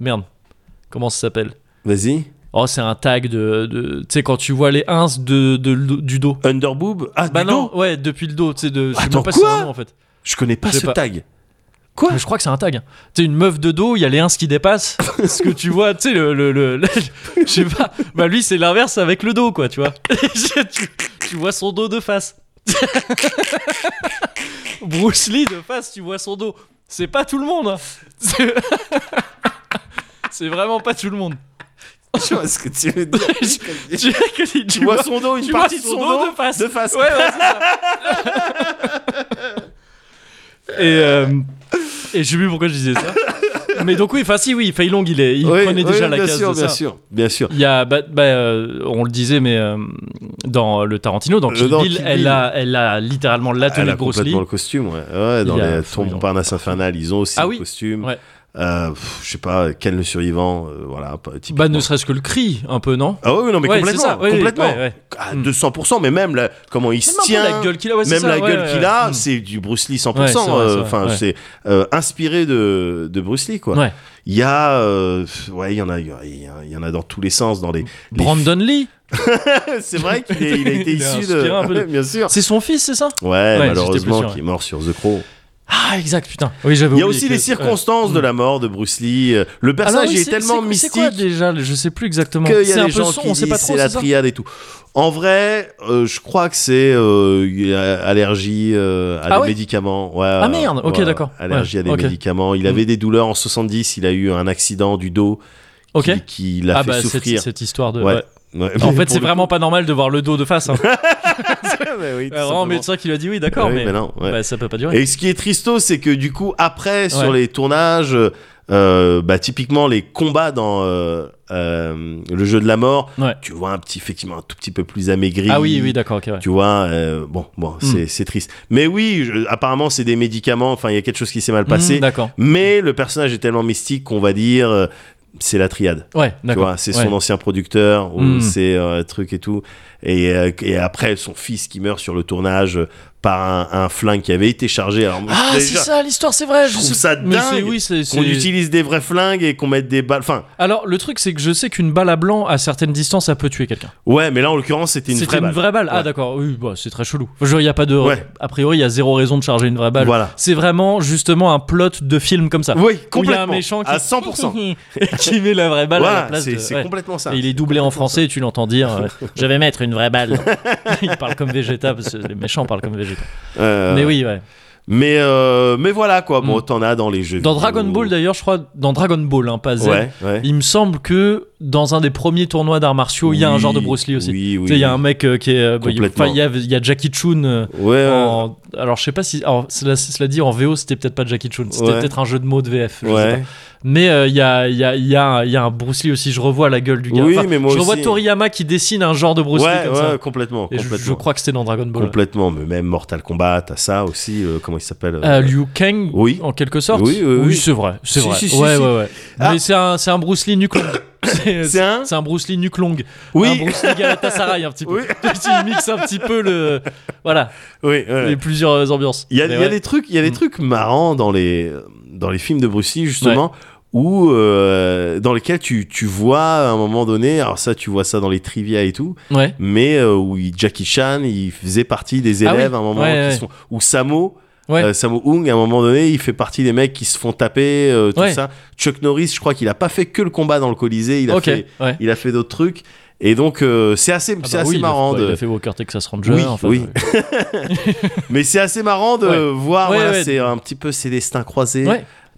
merde. Comment ça s'appelle? Vas-y. Oh, c'est un tag de, de tu sais quand tu vois les ins de, de- du dos. Underboob. Ah, Bah du non, dos? ouais, depuis le dos, tu sais de je sais Attends, même pas quoi c'est un nom en fait. Je connais pas Je ce pas. tag. Quoi? Je crois que c'est un tag. Tu sais une meuf de dos, il y a les ins qui dépassent. Ce que tu vois, tu sais le le, le- le- je sais pas. Bah lui c'est l'inverse avec le dos quoi, tu vois. tu vois son dos de face. Bruce Lee de face, tu vois son dos. C'est pas tout le monde. hein. C'est- vraiment pas tout le monde. Je vois ce que tu veux dire. Tu, tu- Tu vois son dos, une partie de son dos dos de face. De face. Ouais, ouais, ça. et, euh, et je sais plus pourquoi je disais ça. Mais donc oui, enfin si oui, Fei Long il, est, il Oui, prenait oui, déjà la bien case sûr, de bien ça. sûr, bien sûr. Il y a, bah, bah, euh, on le disait, mais euh, dans le Tarantino, dans Kill dans Bill, Kill elle, Bill. A, elle a littéralement l'atelier Elle a de Bruce Lee. complètement le costume, ouais. Ouais, dans a- les tombes Montparnasse Infernal, ils ont aussi Ah le costume. Ouais. Euh, pff, je sais pas, Ken le survivant, euh, voilà, typiquement. Bah ne serait-ce que le cri, un peu, non Ah oui, non, mais Ouais, complètement, ça, oui, complètement. ouais, ouais. À Mm. 200%, mais même là, comment il se Même tient, la gueule qu'il a, ouais, c'est même ça, la ouais, gueule ouais, qu'il a, ouais. c'est du Bruce Lee 100%. Ouais, c'est vrai, euh, c'est Enfin, ouais. c'est inspiré de, de Bruce Lee, quoi. Ouais. Il y a, ouais, il y en a, il y, en a dans tous les sens, dans les. les- Brandon Lee c'est vrai qu'il a été issu de. de- bien sûr. C'est son fils, c'est ça? Ouais, malheureusement, qui est mort sur The Crow. Ah, exact, putain. Oui, j'avais Il y a aussi que- les circonstances de la mort de Bruce Lee. Euh, Le Alors, personnage oui, est tellement c'est- mystique C'est quoi déjà Je sais plus exactement. qu'il y C'est a un des gens son- qui on sait pas disent trop c'est la triade et tout. En vrai, euh, je crois que c'est euh, allergie à Ah des ouais médicaments. Ouais, Ah merde, ok, ouais, d'accord. Allergie à des médicaments. Il avait des douleurs en 70. Il a eu un accident du dos Ok. qui, qui l'a Ah fait bah cette, souffrir. cette histoire de. Ouais. Ouais. En fait, c'est vraiment pas normal de voir le dos de face. Hein. oui, médecin qui lui a dit oui, d'accord, Ouais, mais, mais non, ouais. bah, ça peut pas durer. Et ce qui est tristo, c'est que du coup, après, sur les tournages, euh, bah, typiquement les combats dans euh, euh, le jeu de la mort, tu vois un petit, effectivement, un tout petit peu plus amaigri. Ah oui, oui, d'accord. Tu vois, bon, bon, c'est c'est triste. Mais oui, je- apparemment, c'est des médicaments. Enfin, il y a quelque chose qui s'est mal passé. Hmm, d'accord. mais le personnage est tellement mystique qu'on va dire, c'est la triade. Ouais, Tu d'accord. vois, c'est Ouais. son ancien producteur ou Mm. c'est euh, truc et tout. Et, euh, et après, son fils qui meurt sur le tournage euh, par un, un flingue qui avait été chargé. Alors, Ah, c'est ça l'histoire, c'est vrai. je trouve sais- ça dingue oui, qu'on utilise des vrais flingues et qu'on mette des balles. Enfin, Alors, le truc, c'est que je sais qu'une balle à blanc, à certaines distances, ça peut tuer quelqu'un. ouais, mais là, en l'occurrence, c'était une C'était vraie une balle. vraie balle. Ah, Ouais. d'accord. Oui, bah, c'est très chelou. Je il a pas de. Ouais. A priori, il y a zéro raison de charger une vraie balle. Voilà. C'est vraiment justement un plot de film comme ça. Oui, Où il y a un complètement. méchant qui, À 100%. et qui met la vraie balle à la place c'est de. c'est ouais. complètement ça. Et il est doublé en français et tu l'entends dire euh, Je vais mettre une vraie balle. il parle comme Vegeta parce que les méchants parlent comme Vegeta. Euh, Mais oui, ouais. Mais, euh, mais voilà, quoi. Bon, Mm. t'en as dans les jeux. Dans vidéo. Dragon Ball d'ailleurs, je crois, dans Dragon Ball, hein, pas Z, Ouais, ouais. il me semble que dans un des premiers tournois d'arts martiaux, il y a un genre de Bruce Lee aussi. Oui, oui. Il y a un mec euh, qui est. bah, il y, a- il y a Jackie Chun. euh, Ouais, ouais. en- alors je sais pas si. Alors, cela, cela dit, en VO, c'était peut-être pas Jackie Chun. C'était peut-être un jeu de mots de VF. je sais Ouais. pas. Mais euh, il y, a, y, a, y, a, y a un Bruce Lee aussi, je revois la gueule du gars. Oui, mais moi je revois aussi. Toriyama qui dessine un genre de Bruce ouais, Lee comme ouais, ça. complètement. Et je, complètement. je crois que c'était dans Dragon Ball. Complètement, mais même Mortal Kombat, t'as ça aussi, euh, comment il s'appelle euh, Liu Kang, Oui. en quelque sorte. Oui, oui, oui. c'est vrai, c'est Si, vrai. si, si, ouais, si. ouais, ouais. Ah. Mais c'est un, c'est un Bruce Lee long. C'est un un Bruce Lee nuque longue. Oui. Un Bruce Lee Galatasaray un petit peu. Oui. Il mixe un petit peu le, voilà, Oui, ouais. les plusieurs ambiances. Il y a, Mais il y a ouais. des trucs, il y a des Mm. trucs marrants dans les dans les films de Bruce Lee justement où euh, dans lesquels tu, tu vois à un moment donné, alors ça tu vois ça dans les trivia et tout, Ouais. mais euh, où il- Jackie Chan il faisait partie des Ah oui. élèves à un moment Ouais, qui ouais. ou Samo Ouais. euh, Sammo Hung à un moment donné il fait partie des mecs qui se font taper euh, tout Ouais. ça. Chuck Norris je crois qu'il a pas fait que le combat dans le Colisée, il a fait ouais. il a fait d'autres trucs et donc euh, c'est assez Ah c'est bah assez oui, il a- marrant de Il a fait Walker Texas Ranger. Oui, enfin, oui. ouais. mais c'est assez marrant de Ouais. voir Ouais, voilà, ouais. c'est un petit peu ses destins croisés.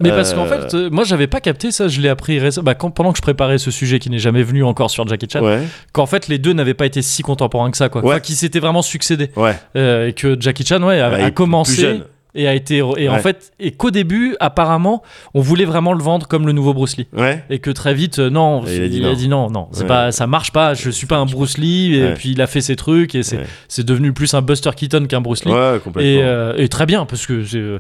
Mais parce qu'en Euh, fait, euh, moi j'avais pas capté ça, je l'ai appris récemment, bah, quand- pendant que je préparais ce sujet qui n'est jamais venu encore sur Jackie Chan, Ouais, qu'en fait les deux n'avaient pas été si contemporains que ça, quoi. Ouais. Enfin, qu'ils s'étaient vraiment succédés. ouais. Euh, et que Jackie Chan, ouais, a, Bah, a plus commencé jeune. Et a été. Et en fait, et qu'au début, apparemment, on voulait vraiment le vendre comme le nouveau Bruce Lee. Ouais. Et que très vite, euh, non, il a dit non. non, non, c'est Ouais. pas, ça marche pas. Je suis pas un Bruce Lee. Et puis il a fait ses trucs et c'est, devenu plus un Buster Keaton qu'un Bruce Lee. Et, euh, et très bien parce que j'ai, euh,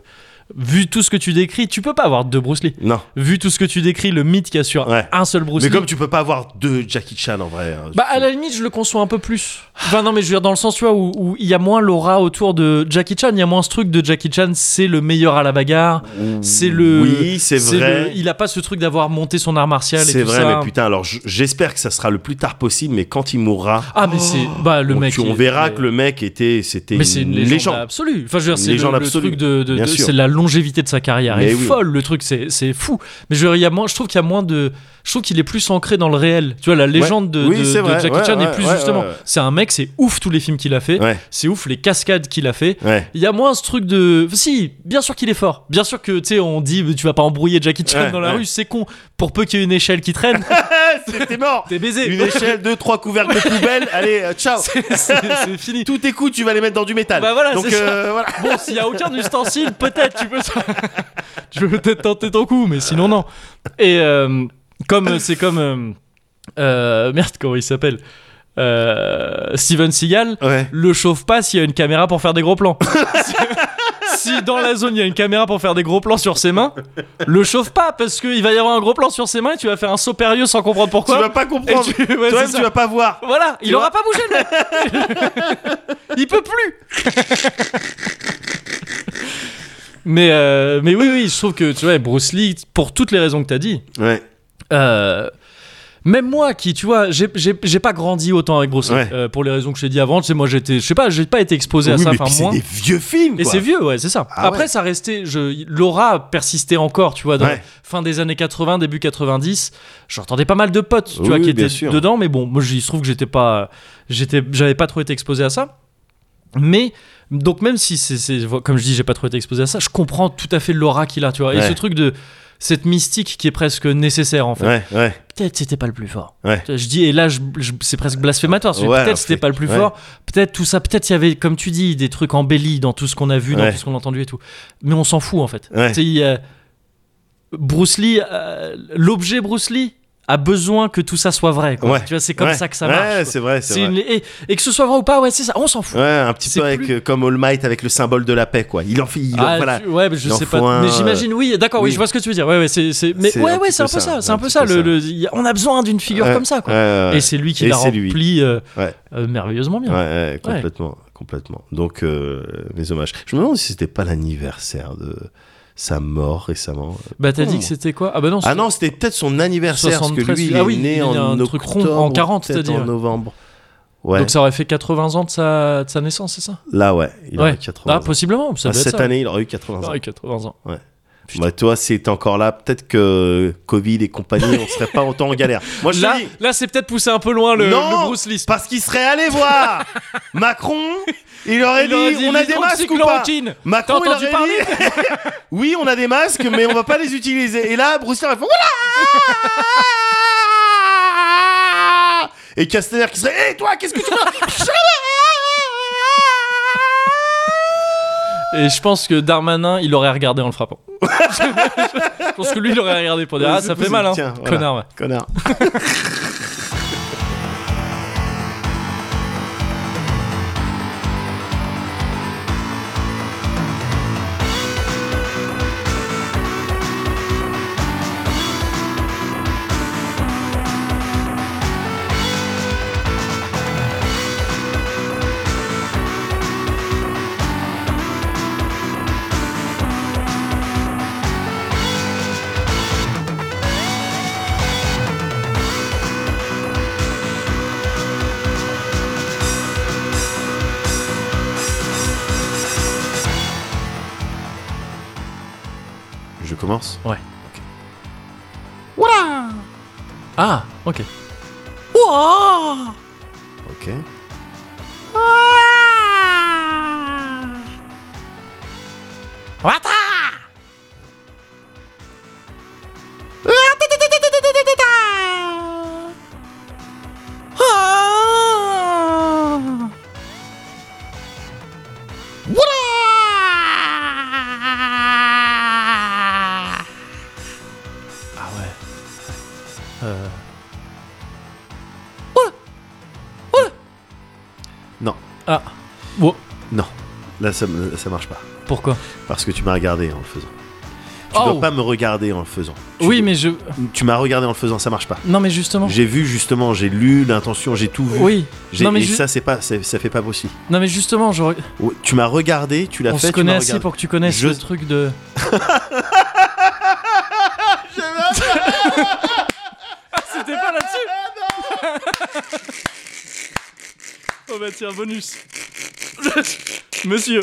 vu tout ce que tu décris, tu peux pas avoir deux Bruce Lee. Non. Vu tout ce que tu décris, le mythe qu'il y a sur Ouais. un seul Bruce Mais Lee. comme tu peux pas avoir deux Jackie Chan en vrai. hein, Bah à la limite je le conçois un peu plus. Enfin non mais je veux dire dans le sens tu vois où où il y a moins l'aura autour de Jackie Chan, il y a moins ce truc de Jackie Chan c'est le meilleur à la bagarre, c'est le Oui, c'est vrai. le- il a pas ce truc d'avoir monté son art martial C'est vrai, ça. mais putain, alors j'espère que ça sera le plus tard possible, mais quand il mourra, Ah mais c'est bah le on- mec tu- on verra mais- que le mec était, c'était mais c'est une légende, absolue. Enfin, je veux dire, Une c'est le, le truc de, de- Bien de- sûr. c'est la longévité de sa carrière. Mais est oui. folle, le truc, c'est, c'est fou. Mais je, y a moins, je trouve qu'il y a moins de, je trouve qu'il est plus ancré dans le réel. Tu vois, la légende de, Oui, de- c'est de vrai. Jackie Ouais, Chan ouais, est plus justement. C'est un mec, c'est ouf tous les films qu'il a fait. C'est ouf les cascades qu'il a fait. Il y a moins ce truc de. Si, bien sûr qu'il est fort. Bien sûr que, tu sais, on dit, tu vas pas embrouiller Jackie Chan dans la rue, c'est con. Pour peu qu'il y ait une échelle qui traîne, C'était mort. t'es baisé. Une échelle, deux, trois couvercles de poubelle. Allez, euh, ciao. c'est, fini. Tous tes coups, tu vas les mettre dans du métal. Bah voilà, Donc c'est ça. euh, voilà. Bon, s'il y a aucun ustensile, peut-être tu peux, tu peux peut-être tenter ton coup, mais sinon non. Et euh, comme c'est comme euh, euh, merde, comment il s'appelle Euh, Steven Seagal Ouais. le chauffe pas s'il y a une caméra pour faire des gros plans. si, dans la zone il y a une caméra pour faire des gros plans sur ses mains, le chauffe pas parce qu'il va y avoir un gros plan sur ses mains et tu vas faire un saut périlleux sans comprendre Tu pourquoi. vas pas Et comprendre. tu- ouais, ça. tu vas pas voir. Voilà, il Tu aura vois pas bougé le il peut plus. Mais euh, mais oui oui, je trouve que tu vois Bruce Lee pour toutes les raisons que t'as dit. Ouais. euh, même moi qui, tu vois, j'ai- j'ai j'ai pas grandi autant avec Bruce Lee. Ouais. euh, pour les raisons que je t'ai dit avant, tu sais, moi j'étais, je sais pas, j'ai pas été exposé à ça, mais enfin c'est des vieux films. Et c'est vieux, ouais, c'est ça. Ah Après, ouais. ça restait. Je, L'aura persistait encore, tu vois, dans Ouais. fin des années 80, début 90. J'entendais pas mal de potes, tu Oui, vois, qui étaient sûr. dedans, mais bon, moi, il se trouve que j'étais pas. J'étais, j'avais pas trop été exposé à ça. Mais. Donc, même si c'est. Comme je dis, j'ai pas trop été exposé à ça, je comprends tout à fait l'aura qu'il a, tu vois. Et ce truc de. Cette mystique qui est presque nécessaire, en fait. Ouais, ouais. Peut-être c'était pas le plus fort. Ouais. Je dis, et là, c'est presque blasphématoire. peut-être c'était pas le plus fort. Peut-être tout ça. Peut-être il y avait, comme tu dis, des trucs embellis dans tout ce qu'on a vu, dans tout ce qu'on a entendu et tout. Mais on s'en fout en fait. Y a- Bruce Lee, euh, l'objet Bruce Lee a besoin que tout ça soit vrai. quoi. Ouais. Tu vois, c'est comme Ouais. ça que ça marche. c'est vrai, c'est une- et, et que ce soit vrai ou pas, ouais, c'est ça. On s'en fout. Ouais, un petit peu avec, plus- euh, comme All Might avec le symbole de la paix, quoi. Il en fait, il en- Ah, voilà. ouais, mais je sais pas. un, mais j'imagine, oui, d'accord, oui. oui. je vois ce que tu veux dire. Ouais, ouais, c'est, mais C'est ouais, un ouais, c'est un peu ça. C'est un peu ça. le- le- on a besoin d'une figure comme ça, quoi. Et c'est lui qui Et l'a c'est lui. rempli euh, euh, merveilleusement bien. Ouais, complètement, complètement. Donc, mes hommages. Je me demande si c'était pas l'anniversaire de sa mort récemment. Bah t'as Oh. dit que c'était quoi? Ah bah non. Ah non, c'était peut-être son anniversaire, parce que 73, lui, il ah est oui, né il est en un octobre, truc rond, en 40, peut-être t'as dit, en ouais. novembre. Ouais, Donc ça aurait fait 80 ans de sa, de sa naissance, c'est ça? Là, ouais, il Ouais. aurait 80 Ah ans. possiblement, ça Ah, cette ça. année, il aurait eu 80 ans. Ouais, 80 ans. Putain. Bah, toi, si t'es encore là, peut-être que Covid et compagnie, on serait pas autant en galère. Moi, je Là, dis, là c'est peut-être poussé un peu loin le, Non le Bruce Lee. parce qu'il serait allé voir Macron, il aurait Il aurait dit, on a des masques ou pas. Macron, il aurait parler dit, oui, on a des masques, mais on va pas les utiliser. Et là, Bruce Lee aurait fait, Et Castaner qui serait, hé, toi, qu'est-ce que tu fais? Et je pense que Darmanin, il aurait regardé en le frappant. Je pense que lui, il aurait regardé pour dire Ah, ça fait mal, hein. Tiens, voilà. Connard, ouais. Connard. ça, marche pas. pourquoi? Parce que tu m'as regardé en le faisant. Tu Oh. dois pas me regarder en le faisant. Tu Oui, dois- mais je. Tu m'as regardé en le faisant, ça marche pas. Non, mais justement. J'ai vu justement, j'ai lu l'intention, j'ai tout vu. Oui. J'ai- Non, mais et ju- ça, c'est pas, ça fait pas possible. Non, mais justement, je... Tu m'as regardé, tu l'as on fait. se tu connaît assez pour que tu connaisses Je- le truc de. Ah, C'était pas là-dessus Oh bah tiens, bonus Monsieur.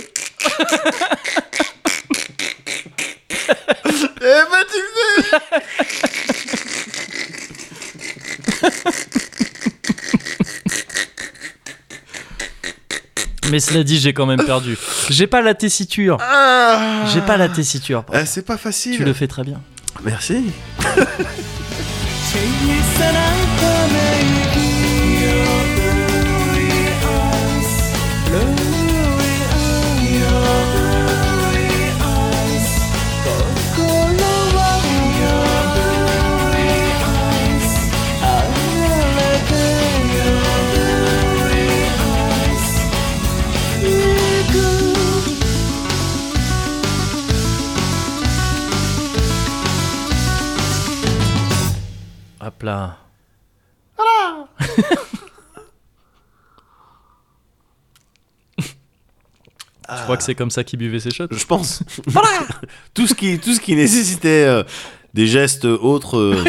Eh ben tu Mais cela dit, j'ai quand même perdu. J'ai pas la tessiture. Ah. J'ai pas la tessiture. Eh, c'est pas facile. Tu le fais très bien. Merci. Là. Je crois que c'est comme ça qu'il buvait ses shots. Je pense. tout ce qui, tout ce qui nécessitait euh, des gestes autres euh,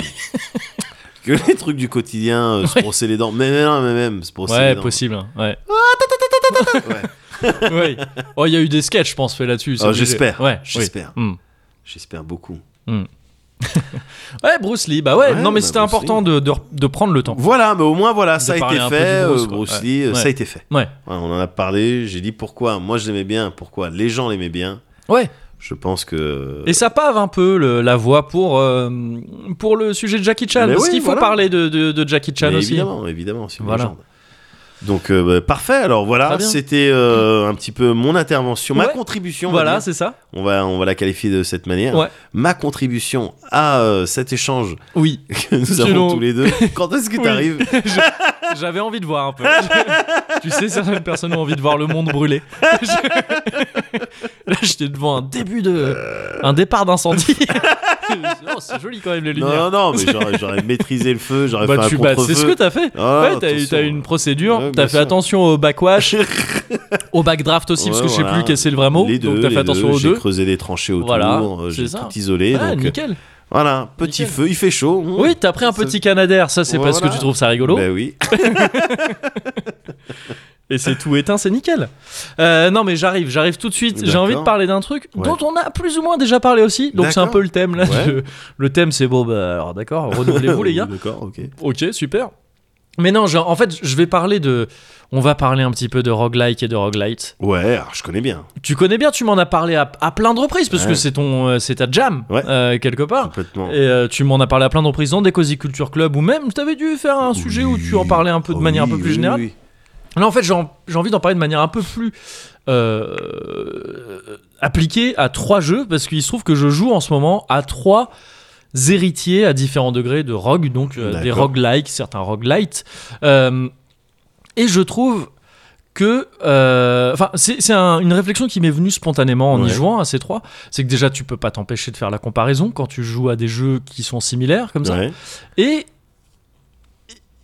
que les trucs du quotidien, euh, se brosser les dents. Mais, mais non, mais même se brosser les Ouais, dents. possible. hein, Ouais. Ouais. ouais. Oh, il y a eu des sketchs, je pense, fait là-dessus. Oh, j'espère, Ouais, j'espère. oui. Hmm. J'espère beaucoup. Ouais, Bruce Lee, bah ouais, Ouais, non mais bah, c'était important de, de, de prendre le temps. Voilà, mais au moins voilà, ça a été fait. Bruce. Lee, ça a été fait. On en a parlé. J'ai dit pourquoi. Moi, je l'aimais bien. Pourquoi Les gens l'aimaient bien. ouais. Je pense que. Et ça pave un peu le- la voix pour, euh, pour le sujet de Jackie Chan. Mais parce oui, qu'il faut voilà. parler de, de, de Jackie Chan Mais aussi. Évidemment, évidemment, c'est une Voilà. légende. Donc euh, bah, parfait. Alors voilà, c'était euh, un petit peu mon intervention, ma contribution. Voilà, c'est ça. on va on va la qualifier de cette manière. Ouais. Ma contribution à euh, cet échange Oui, que nous avons tous les deux. Quand est-ce que tu arrives j'avais envie de voir un peu. tu sais, certaines personnes ont envie de voir le monde brûler. Là, j'étais devant un début de. un départ d'incendie. oh, c'est joli quand même les lumières. Non, non, mais j'aurais, j'aurais maîtrisé le feu, j'aurais Bah, fait tu, un contre-feu. c'est ce que t'as fait. Ah, ouais, t'as, t'as une procédure, Ouais, t'as fait sûr. attention au backwash, au backdraft aussi, parce que je sais voilà. plus quel c'est le vrai mot. Les deux, donc t'as les fait attention deux, aux J'ai creusé des tranchées autour, Voilà, euh, j'ai ça. tout isolé. Ah, donc, euh, nickel. voilà, petit Nickel. feu, il fait chaud. Mmh. Oui, t'as pris un petit canadair, ça c'est parce que Voilà. tu trouves ça rigolo. Bah oui. Et c'est tout éteint, c'est nickel. Euh, non, mais j'arrive, j'arrive tout de suite. J'ai envie de parler d'un truc Ouais. dont on a plus ou moins déjà parlé aussi. Donc c'est un peu le thème là. Ouais. Je- Le thème c'est bon, bah alors d'accord, renouvelez-vous les gars. D'accord, ok. Ok, super. Mais non, genre, en fait, je vais parler de. On va parler un petit peu de roguelike et de roguelite. Ouais, alors, je connais bien. Tu connais bien, tu m'en as parlé à, à plein de reprises parce Ouais. que c'est ton, euh, c'est ta jam Ouais. euh, quelque part. Complètement. Et euh, tu m'en as parlé à plein de reprises dans des Cozy Culture Club ou même t'avais dû faire un sujet où tu en parlais un peu de Oh manière oui, un peu plus oui, générale. Là, en fait, j'ai en- j'ai envie d'en parler de manière un peu plus euh, appliquée à trois jeux, parce qu'il se trouve que je joue en ce moment à trois héritiers à différents degrés de rogue, donc euh, des roguelikes, certains roguelites. Euh, et je trouve que. euh, Enfin, c'est c'est un- une réflexion qui m'est venue spontanément en y jouant à ces trois. C'est que déjà, tu peux pas t'empêcher de faire la comparaison quand tu joues à des jeux qui sont similaires comme ça. Et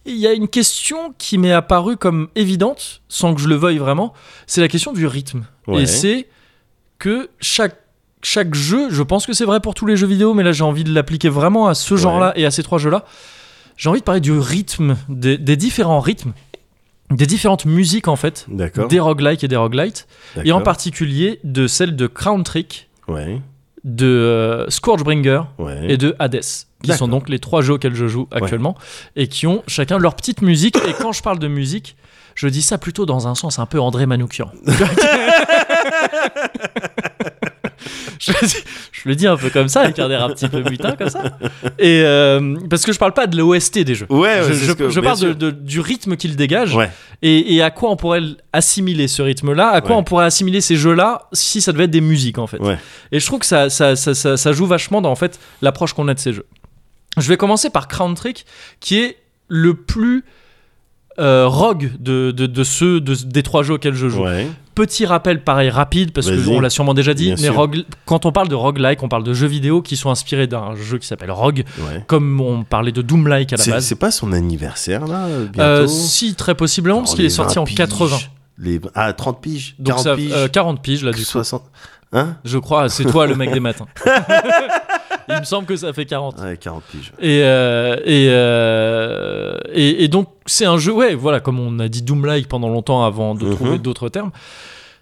il y a une question qui m'est apparue comme évidente, sans que je le veuille vraiment, c'est la question du rythme. Ouais. Et c'est que chaque, chaque jeu, je pense que c'est vrai pour tous les jeux vidéo, mais là j'ai envie de l'appliquer vraiment à ce genre-là et à ces trois jeux-là. J'ai envie de parler du rythme, des, des différents rythmes, des différentes musiques en fait, des roguelikes et des roguelites, et en particulier de celle de Crown Trick, Ouais. De euh, Scourgebringer, Ouais. et de Hades, qui sont donc les trois jeux auxquels je joue actuellement, et qui ont chacun leur petite musique. Et quand je parle de musique, je dis ça plutôt dans un sens un peu André Manoukian. je, je le dis un peu comme ça, avec un air un petit peu butin comme ça. Et euh, parce que je parle pas de l'OST des jeux. Ouais, je, que- parle de- sûr. de- du rythme qu'il dégage Ouais. et, et à quoi on pourrait assimiler ce rythme-là, à quoi Ouais. on pourrait assimiler ces jeux-là si ça devait être des musiques en fait? Ouais. Et je trouve que ça, ça, ça, ça, ça joue vachement dans en fait l'approche qu'on a de ces jeux. Je vais commencer par Crown Trick, qui est le plus euh, rogue de, de, de ceux de- des trois jeux auxquels je joue. Ouais. Petit rappel pareil rapide parce qu'on l'a sûrement déjà dit, Bien mais rogue- quand on parle de roguelike, on parle de jeux vidéo qui sont inspirés d'un jeu qui s'appelle Rogue, Ouais. comme on parlait de Doom-like à la base. c'est pas son anniversaire là bientôt Euh, si très possiblement parce Oh, qu'il est sorti 20 en piges. 80. Les... Ah, 30 piges Donc 40 ça, piges euh, 40 piges là du coup. 60 Hein Je crois, c'est toi le mec des matins. Il me semble que ça fait 40. Ouais, 40 piges. Et, euh, et, euh, et, et donc, c'est un jeu, ouais, voilà, comme on a dit Doom-like pendant longtemps avant de Mhm. trouver d'autres termes.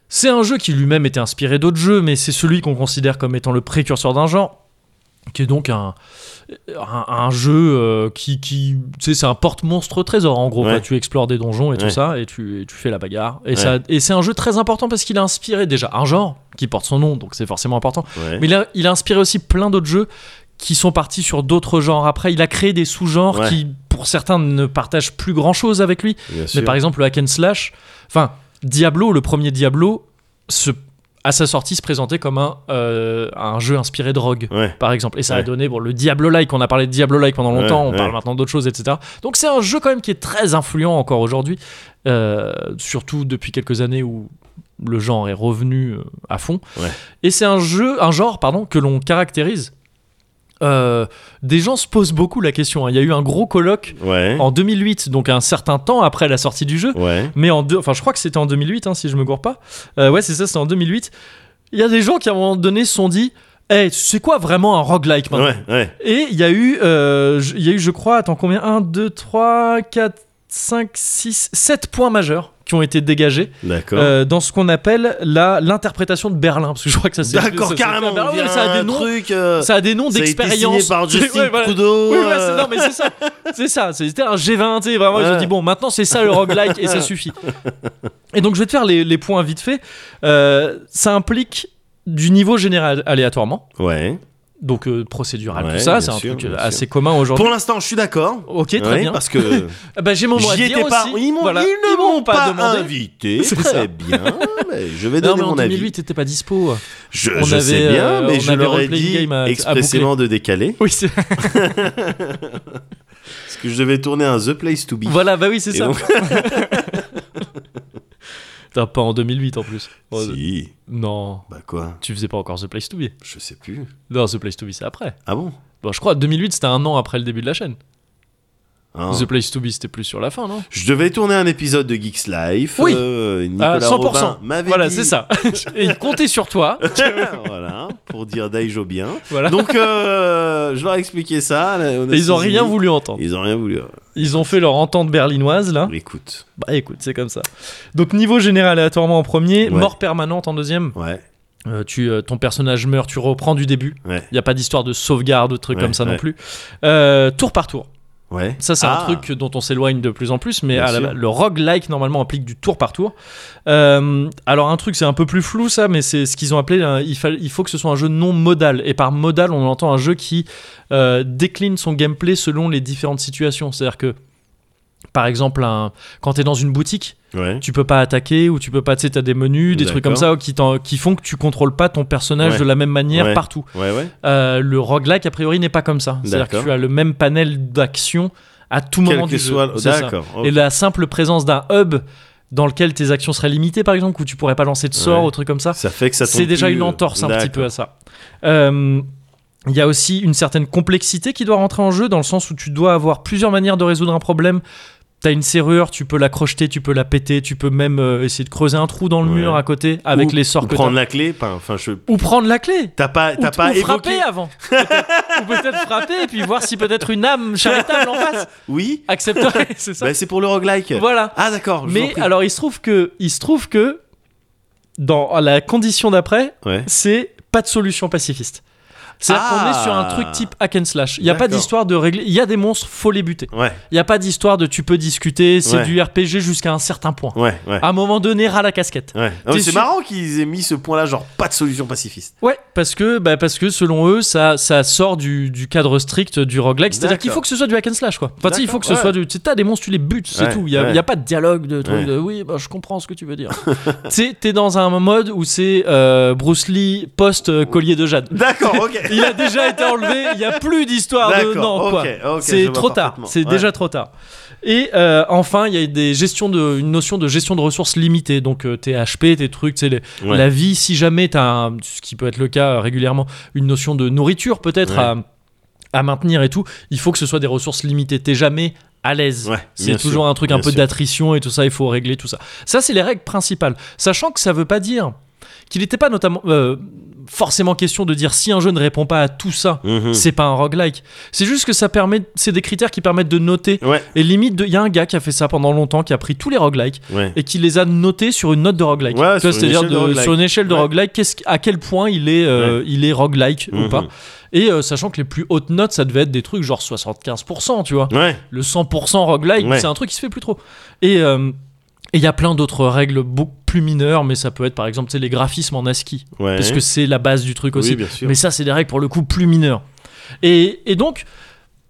C'est un jeu qui lui-même était inspiré d'autres jeux, mais c'est celui qu'on considère comme étant le précurseur d'un genre, qui est donc un, un, un jeu euh, qui, qui tu sais, c'est un porte-monstre trésor en gros. Ouais. quoi. Tu explores des donjons et tout ça, et tu, et tu fais la bagarre. Et, Ouais. ça, et c'est un jeu très important parce qu'il a inspiré déjà un genre qui porte son nom, donc c'est forcément important. Mais il a, il a inspiré aussi plein d'autres jeux qui sont partis sur d'autres genres après. Il a créé des sous-genres qui, pour certains, ne partagent plus grand-chose avec lui. Bien sûr. Mais par exemple, le hack and slash, enfin, Diablo, le premier Diablo, se- à sa sortie, se présentait comme un, euh, un jeu inspiré de Rogue. Ouais. Par exemple, et ça a donné bon, le Diablo-like. On a parlé de Diablo-like pendant longtemps, Ouais, on parle maintenant d'autres choses, etc. Donc c'est un jeu quand même qui est très influent encore aujourd'hui, euh, surtout depuis quelques années où le genre est revenu euh, à fond. Et c'est un jeu, un genre, pardon, que l'on caractérise. Euh, des gens se posent beaucoup la question. hein. Il y a eu un gros colloque Ouais. en 2008, donc un certain temps après la sortie du jeu. Ouais. Mais en deux, enfin, je crois que c'était en 2008, hein, si je me gourre pas. Euh, ouais, c'est ça, c'était en 2008. Il y a des gens qui à un moment donné se sont dit, hey, c'est quoi vraiment un roguelike maintenant Ouais. Et il y a eu, euh, il y a eu, je crois, attends combien? 1, 2, 3, 4, 5, 6, 7 points majeurs qui ont été dégagés D'accord. euh, dans ce qu'on appelle l'interprétation de Berlin, parce que je crois que ça c'est D'accord, carrément. Berlin, mais ça a des noms, truc. euh, ça a des noms d'expérience. signé par Justin Ouais, voilà. Trudeau. Oui, voilà, c'est- euh, non, mais c'est ça. C'est ça. C'était un G20. tu sais, Vraiment, ils ont dit bon, maintenant c'est ça le roguelike et ça suffit. Et donc, je vais te faire les, les points vite fait. Euh, ça implique du niveau général aléatoirement, Ouais. Donc euh, procédural, Ouais, tout ça. C'est un sûr, truc euh, assez commun aujourd'hui. Pour l'instant, je suis d'accord. Ok, très Ouais, bien. Parce que Ah bah, j'ai mon mot à dire étais pas. aussi. Ils m'ont Voilà. ils ne m'ont pas, demandé. invité. C'est bien. mais je vais Non, donner mais en mon avis. 2008, t'étais pas dispo. Je, on je avait, sais bien, euh, mais on je leur ai dit Game à- à expressément de décaler. Oui, c'est. Parce que je devais tourner un The Place to Be. voilà, bah oui, c'est ça. T'as pas en 2008 en plus. Oh, si. Non, Bah quoi? Tu faisais pas encore The Place to Be. Je sais plus. Non, The Place to Be, c'est après. Ah bon? Bon, je crois 2008, c'était un an après le début de la chaîne. Ah. The Place to Be, c'était plus sur la fin, non? Je devais tourner un épisode de Geeks Life. Oui. euh, À Nicolas 100%. Robin m'avait Voilà, dit- c'est ça. Et il comptait sur toi. voilà, pour dire Daijo bien. Voilà. Donc, euh, je leur ai expliqué ça. là, on a Et ils ont saisi. rien voulu entendre. Ils ont rien voulu. Ils ont fait leur entente berlinoise, là. Écoute. Bah écoute, c'est comme ça. Donc, niveau général aléatoirement en premier, Ouais. mort permanente en deuxième. Ouais. Euh, tu, euh, ton personnage meurt, tu reprends du début. Ouais. Il n'y a pas d'histoire de sauvegarde, de trucs Ouais, comme ça non ouais. plus. Euh, tour par tour. Ouais. Ça, c'est Ah. un truc dont on s'éloigne de plus en plus, mais à la- le roguelike, normalement, implique du tour par tour. Euh, alors, un truc, c'est un peu plus flou, ça, mais c'est ce qu'ils ont appelé. un- il, fa- il faut que ce soit un jeu non modal. Et par modal, on entend un jeu qui euh, décline son gameplay selon les différentes situations. C'est-à-dire que, par exemple, un- quand tu es dans une boutique, Ouais. tu peux pas attaquer ou tu peux pas, tu sais, t'as des menus, des trucs comme ça qui, font que tu contrôles pas ton personnage Ouais. de la même manière Ouais. partout. Euh, le roguelike, a priori, n'est pas comme ça. C'est-à-dire que tu as le même panel d'action à tout Quel moment du jeu. soit. C'est ça. D'accord. Et la simple présence d'un hub dans lequel tes actions seraient limitées, par exemple, où tu pourrais pas lancer de sort ou trucs comme ça, Ça fait que ça c'est déjà plus, une entorse un petit peu à ça. Euh, Il y a aussi une certaine complexité qui doit rentrer en jeu, dans le sens où tu dois avoir plusieurs manières de résoudre un problème. T'as une serrure, tu peux la crocheter, tu peux la péter, tu peux même euh, essayer de creuser un trou dans le Ouais. mur à côté avec Ou- les sorts ou que prendre la clé. pas- Enfin, je. Ou prendre la clé T'as pas, ou, t'as pas ou frapper avant. Ou peut-être frapper et puis voir si peut-être une âme charitable en face Oui. accepterait. C'est ça. Bah, c'est pour le roguelike. Voilà. Ah d'accord. Mais alors il se trouve que il se trouve que dans la condition d'après, Ouais. c'est pas de solution pacifiste. C'est-à-dire qu'on Ah. est sur un truc type hack and slash. Il n'y a pas d'histoire de régler. Il y a des monstres, faut les buter. Ouais. Il n'y a pas d'histoire de tu peux discuter, c'est Ouais. du RPG jusqu'à un certain point. Ouais. Ouais. À un moment donné, ras la casquette. Ouais. C'est marrant qu'ils aient mis ce point-là, genre pas de solution pacifiste. Ouais, parce que, bah, parce que selon eux, ça, ça sort du, du cadre strict du roguelike. C'est-à-dire qu'il faut que ce soit du hack and slash, quoi. Enfin, tu sais, il faut que ce soit du. Tu sais, t'as des monstres, tu les butes, c'est Ouais, tout. Il n'y a, ouais. pas de dialogue, de truc Ouais. de oui, bah, je comprends ce que tu veux dire. tu sais, t'es dans un mode où c'est euh, Bruce Lee post-collier de jade. D'accord. Ok. Il a déjà été enlevé, il n'y a plus d'histoire de non quoi. c'est trop tard, c'est Ouais. déjà trop tard. Et euh, enfin, il y a des gestions de, une notion de gestion de ressources limitées. Donc euh, tes HP, tes trucs, c'est Ouais. la vie. Si jamais tu as, ce qui peut être le cas euh, régulièrement, une notion de nourriture peut-être Ouais. à, à maintenir et tout, il faut que ce soit des ressources limitées. T'es jamais à l'aise. Ouais, c'est toujours sûr, un truc un peu d'attrition et tout ça. Il faut régler tout ça. Ça, c'est les règles principales. Sachant que ça veut pas dire qu'il n'était pas notamment euh, forcément question de dire si un jeu ne répond pas à tout ça, Mhm. c'est pas un roguelike. C'est juste que ça permet, c'est des critères qui permettent de noter. Ouais. Et limite, il y a un gars qui a fait ça pendant longtemps, qui a pris tous les roguelikes Ouais. et qui les a notés sur une note de roguelike. Ouais, C'est-à-dire sur une échelle de roguelike, qu'est-ce- à quel point il est, euh, il est roguelike ou Mhm. pas. Et euh, sachant que les plus hautes notes, ça devait être des trucs genre 75%, tu vois. Le 100% roguelike, c'est un truc qui se fait plus trop. Et euh, et il y a plein d'autres règles beaucoup plus mineures, mais ça peut être par exemple les graphismes en ASCII, Ouais. parce que c'est la base du truc aussi. Oui. Mais ça, c'est des règles pour le coup plus mineures. Et, et donc,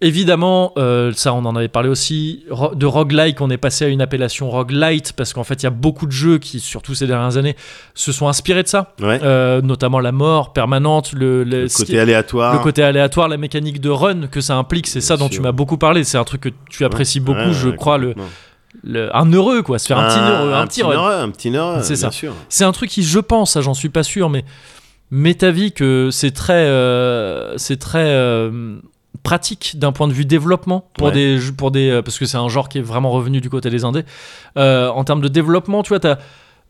évidemment, euh, ça, on en avait parlé aussi, de roguelike, on est passé à une appellation roguelite, parce qu'en fait, il y a beaucoup de jeux qui, surtout ces dernières années, se sont inspirés de ça, Ouais. Euh, notamment la mort permanente, le, côté aléatoire. le côté aléatoire, la mécanique de run que ça implique, c'est ça dont tu m'as beaucoup parlé. C'est un truc que tu apprécies beaucoup, Ouais, je crois, le. Le- un heureux, quoi, se faire un, petit heureux, un, petit run. neureux, un petit neureux, C'est ça. C'est un truc qui, je pense, j'en suis pas sûr, mais m'est avis que c'est très, euh, c'est très euh, pratique d'un point de vue développement pour Ouais. des, pour des, euh, parce que c'est un genre qui est vraiment revenu du côté des indés. Euh, en termes de développement, tu vois, t'as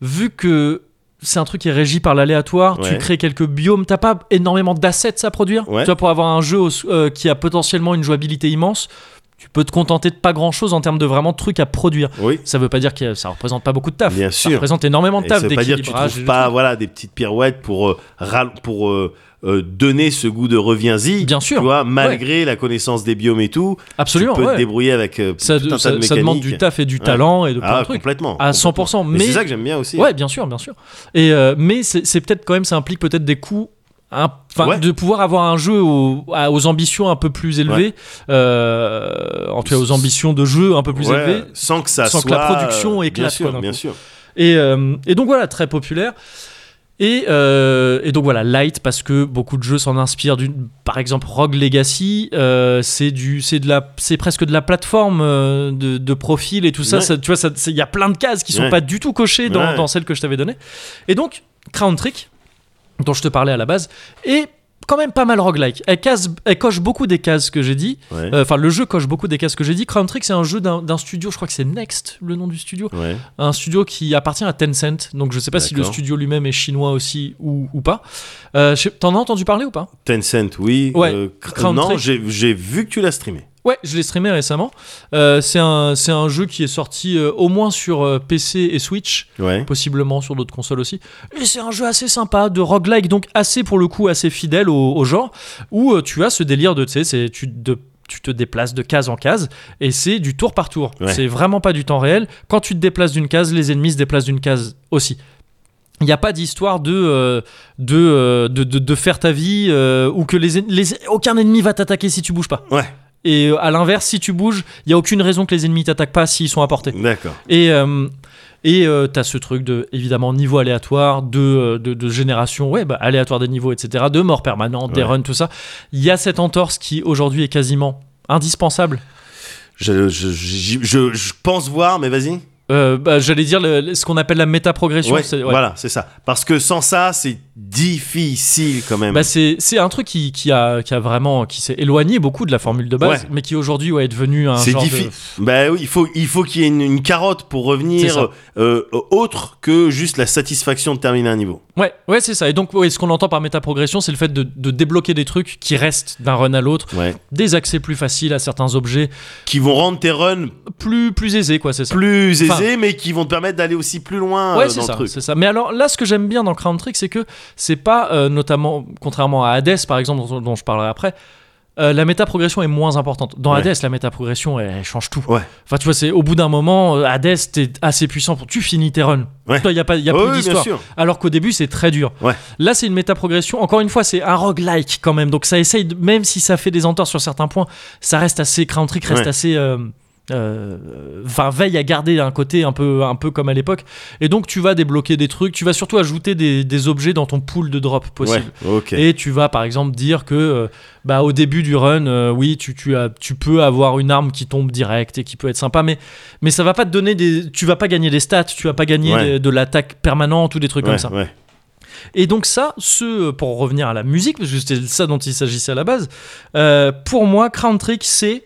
vu que c'est un truc qui est régi par l'aléatoire. Tu crées quelques biomes. T'as pas énormément d'assets à produire. Ouais. Tu vois, pour avoir un jeu euh, qui a potentiellement une jouabilité immense, tu peux te contenter de pas grand chose en termes de vraiment trucs à produire. Oui. Ça veut pas dire que ça représente pas beaucoup de taf. Bien Ça sûr. représente énormément de Et taf. ça veut pas dire que tu et trouves pas voilà des petites pirouettes pour euh, pour euh, euh, donner ce goût de reviens-y. Bien sûr. Tu vois, malgré la connaissance des biomes et tout, Absolument. tu peux ouais. te débrouiller avec ça, tout un tas ça- de ça demande du taf et du Ouais. talent et de plein Ah, de trucs. complètement. À complètement. 100%. Mais Mais, c'est ça que j'aime bien aussi. ouais, bien sûr, bien sûr. Et mais c'est peut-être quand même, ça implique peut-être des coûts. Un- Enfin, Ouais. de pouvoir avoir un jeu aux ambitions un peu plus élevées, euh, en tout cas aux ambitions de jeu un peu plus Ouais, élevées, sans que ça sans soit que la production euh, éclate, Bien sûr, quoi, bien sûr. Et, euh, et donc voilà, très populaire. Et, euh, et donc voilà, light parce que beaucoup de jeux s'en inspirent. d'une- Par exemple, Rogue Legacy, c'est du, c'est de la, c'est presque de la plateforme de, de profil et tout ça. Tu vois, il y a plein de cases qui sont Ouais. pas du tout cochées dans, Ouais. dans celle que je t'avais donnée. Et donc Crown Trick, dont je te parlais à la base, est quand même pas mal roguelike. Elle, case, elle coche beaucoup des cases que j'ai dit. Ouais. Euh, Enfin, le jeu coche beaucoup des cases que j'ai dit. Crown Trick, c'est un jeu d'un studio, je crois que c'est Next, le nom du studio Ouais. un studio qui appartient à Tencent. Donc je sais pas si le studio lui-même est chinois aussi ou, ou pas. Euh, T'en as entendu parler ou pas? Tencent, oui. Ouais, Euh, non, j'ai vu que tu l'as streamé. Ouais, je l'ai streamé récemment. Euh, c'est un, un jeu qui est sorti euh, au moins sur euh, PC et Switch, Ouais. possiblement sur d'autres consoles aussi. Et c'est un jeu assez sympa, de roguelike, donc assez pour le coup, assez fidèle au, au genre, où tu as ce délire de, tu sais, tu te- tu te déplaces de case en case et c'est du tour par tour. Ouais. C'est vraiment pas du temps réel. Quand tu te déplaces d'une case, les ennemis se déplacent d'une case aussi. Il n'y a pas d'histoire de, euh, de, euh, de, de, de faire ta vie euh, ou que les, les- aucun ennemi va t'attaquer si tu bouges pas. Ouais. Et euh, à l'inverse, si tu bouges, il y a aucune raison que les ennemis t'attaquent pas s'ils sont à portée. D'accord. Et, euh, Et euh, t'as ce truc de, évidemment, niveau aléatoire, de, euh, de, de génération, ouais, bah, aléatoire des niveaux, etc., de mort permanente, des runs, tout ça. Il y a cette entorse qui, aujourd'hui, est quasiment indispensable. Je, je- je pense voir, mais vas-y. Euh, bah, J'allais dire le- ce qu'on appelle la méta-progression. Ouais. Voilà, c'est ça. Parce que sans ça, c'est difficile quand même. Bah, c'est un truc qui, qui, a, qui a vraiment qui s'est éloigné beaucoup de la formule de base, Ouais. mais qui aujourd'hui ouais, est devenu un c'est de- difficile. Bah oui, il faut, il faut qu'il y ait une, une carotte pour revenir euh, euh, autre que juste la satisfaction de terminer un niveau. Ouais, ouais c'est ça. Et donc, ce qu'on entend par méta-progression, c'est le fait de, de débloquer des trucs qui restent d'un run à l'autre, des accès plus faciles à certains objets, Qui vont rendre tes runs plus, plus aisés, quoi, c'est ça. plus Enfin- mais qui vont te permettre d'aller aussi plus loin Ouais, euh, c'est dans ça, le truc. c'est ça. Mais alors là, ce que j'aime bien dans Crown Trick, c'est que c'est pas, euh, notamment, contrairement à Hades par exemple, dont, dont je parlerai après, euh, la méta-progression est moins importante. Dans Ouais. Hades, la méta-progression, elle, elle change tout. Ouais. Enfin, tu vois, c'est au bout d'un moment, euh, Hades, t'es assez puissant pour tu finis tes runs. Ouais. Toi, il y a pas, y a Oh plus oui, d'histoire. Alors qu'au début, c'est très dur. Ouais. Là, c'est une méta-progression. Encore une fois, c'est un roguelike quand même. Donc, ça essaye, de- même si ça fait des entorts sur certains points, ça reste assez. Crown Trick reste assez. euh, euh, Enfin, veille à garder un côté un peu, un peu comme à l'époque. Et donc, tu vas débloquer des trucs. Tu vas surtout ajouter des, des objets dans ton pool de drop possible. Ouais. Et tu vas par exemple dire que euh, bah, au début du run, euh, oui, tu, tu, as, tu peux avoir une arme qui tombe direct et qui peut être sympa, mais, mais ça va pas te donner des. Tu vas pas gagner des stats, tu vas pas gagner Ouais. de l'attaque permanente ou des trucs Ouais, comme ça. Et donc, ça, ce, pour revenir à la musique, parce que c'était ça dont il s'agissait à la base, euh, pour moi, Crown Trick, c'est.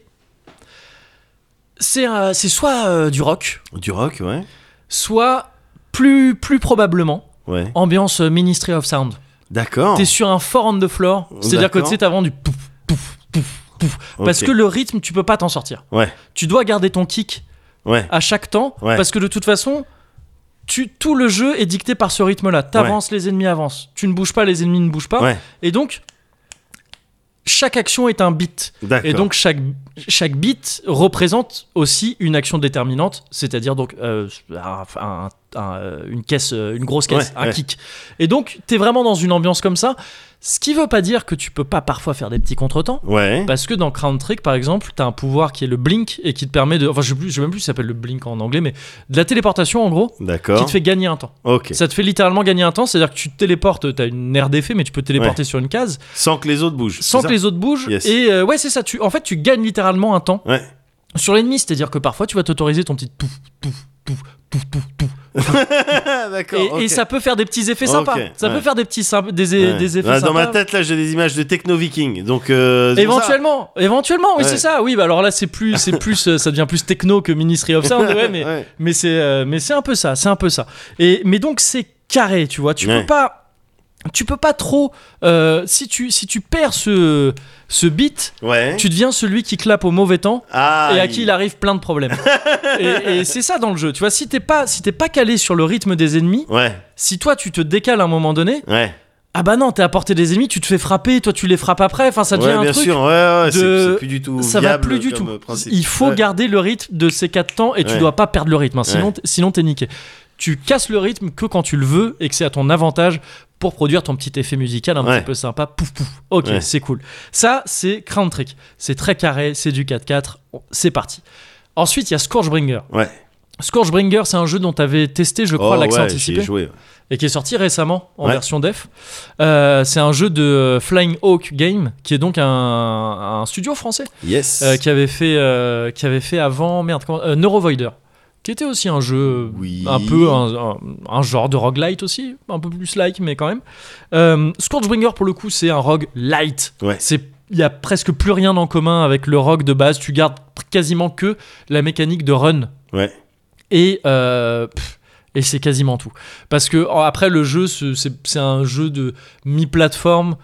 C'est euh, soit euh, du rock, Du rock, ouais. soit plus, plus probablement Ouais. ambiance euh, Ministry of Sound. D'accord. T'es sur un fort on the floor, c'est-à-dire que tu sais, t'as vraiment du pouf, pouf, pouf, pouf. Parce que le rythme, tu peux pas t'en sortir. Ouais. Tu dois garder ton kick Ouais. à chaque temps, Ouais. parce que de toute façon, tu, tout le jeu est dicté par ce rythme-là. T'avances, les ennemis avancent. Tu ne bouges pas, les ennemis ne bougent pas. Ouais. Et donc, chaque action est un. D'accord. Et donc, chaque, chaque bit représente aussi une action déterminante, c'est-à-dire donc euh, un- un- un- euh, une caisse, euh, une grosse caisse, Ouais, un ouais. kick. Et donc, t'es vraiment dans une ambiance comme ça. Ce qui veut pas dire que tu peux pas parfois faire des petits contretemps. Ouais. Parce que dans Crown Trick, par exemple, t'as un pouvoir qui est le blink et qui te permet de. Enfin, je sais, plus, je sais même plus si ça s'appelle le blink en anglais, mais de la téléportation en gros, qui D'accord. te fait gagner un temps. Ok. Ça te fait littéralement gagner un temps, c'est-à-dire que tu te téléportes, t'as une aire d'effet, mais tu peux te téléporter sur une case Sans que les autres bougent. sans que les autres bougent. Yes. Et euh, ouais, c'est ça. Tu, en fait, tu gagnes littéralement un temps Ouais. sur l'ennemi, c'est-à-dire que parfois tu vas t'autoriser ton petit pouf, pouf, pouf, pouf, pouf, pouf. D'accord. Et, ça peut faire des petits effets sympas. Ça ouais. peut faire des petits des, Ouais. des effets sympas. Dans ma tête, là, j'ai des images de techno viking. Donc. euh. Éventuellement, éventuellement, oui Ouais. c'est ça. Oui, bah alors là c'est plus, c'est plus, euh, ça devient plus techno que Ministry of Sound, mais mais c'est, euh, mais c'est un peu ça, c'est un peu ça. Et mais donc c'est carré, tu vois. Tu peux pas, tu peux pas trop. euh, si tu si tu perds ce ce beat, Ouais. tu deviens celui qui clappe au mauvais temps. Ah, et à il- qui il arrive plein de problèmes. et et c'est ça dans le jeu. Tu vois, si t'es pas, si t'es pas calé sur le rythme des ennemis, Ouais. si toi tu te décales à un moment donné, Ouais. ah bah non, t'es à portée des ennemis, tu te fais frapper, toi tu les frappes après. Enfin, ça devient un truc. sûr. C'est- de- C'est plus du tout. Ça va plus du tout. principe. Il faut garder le rythme de ces quatre temps et tu dois pas perdre le rythme. hein. Sinon, sinon t'es niqué. Tu casses le rythme que quand tu le veux et que c'est à ton avantage pour produire ton petit effet musical un Ouais. petit peu sympa. Pouf pouf. Ok, Ouais. c'est cool. Ça, c'est Crown Trick. C'est très carré, c'est du 4-4. C'est parti. Ensuite, il y a Scourgebringer. Ouais. Scourgebringer, c'est un jeu dont tu avais testé, je crois, Oh, l'accès ouais, anticipé joué. et qui est sorti récemment en Ouais. version def. Euh, c'est un jeu de euh, Flying Hawk Game, qui est donc un, un studio français Yes. euh, qui avait fait euh, qui avait fait avant merde comment, Neurovoider, qui était aussi un jeu Oui. un peu un, un- un genre de roguelite aussi, un peu plus like mais quand même. Euh, Scourgebringer pour le coup c'est un rogue light. Ouais. C'est il y a presque plus rien en commun avec le rogue de base. Tu gardes quasiment que la mécanique de run Ouais. et euh, pff, et c'est quasiment tout parce que après le jeu ce- c'est un jeu de mi plateforme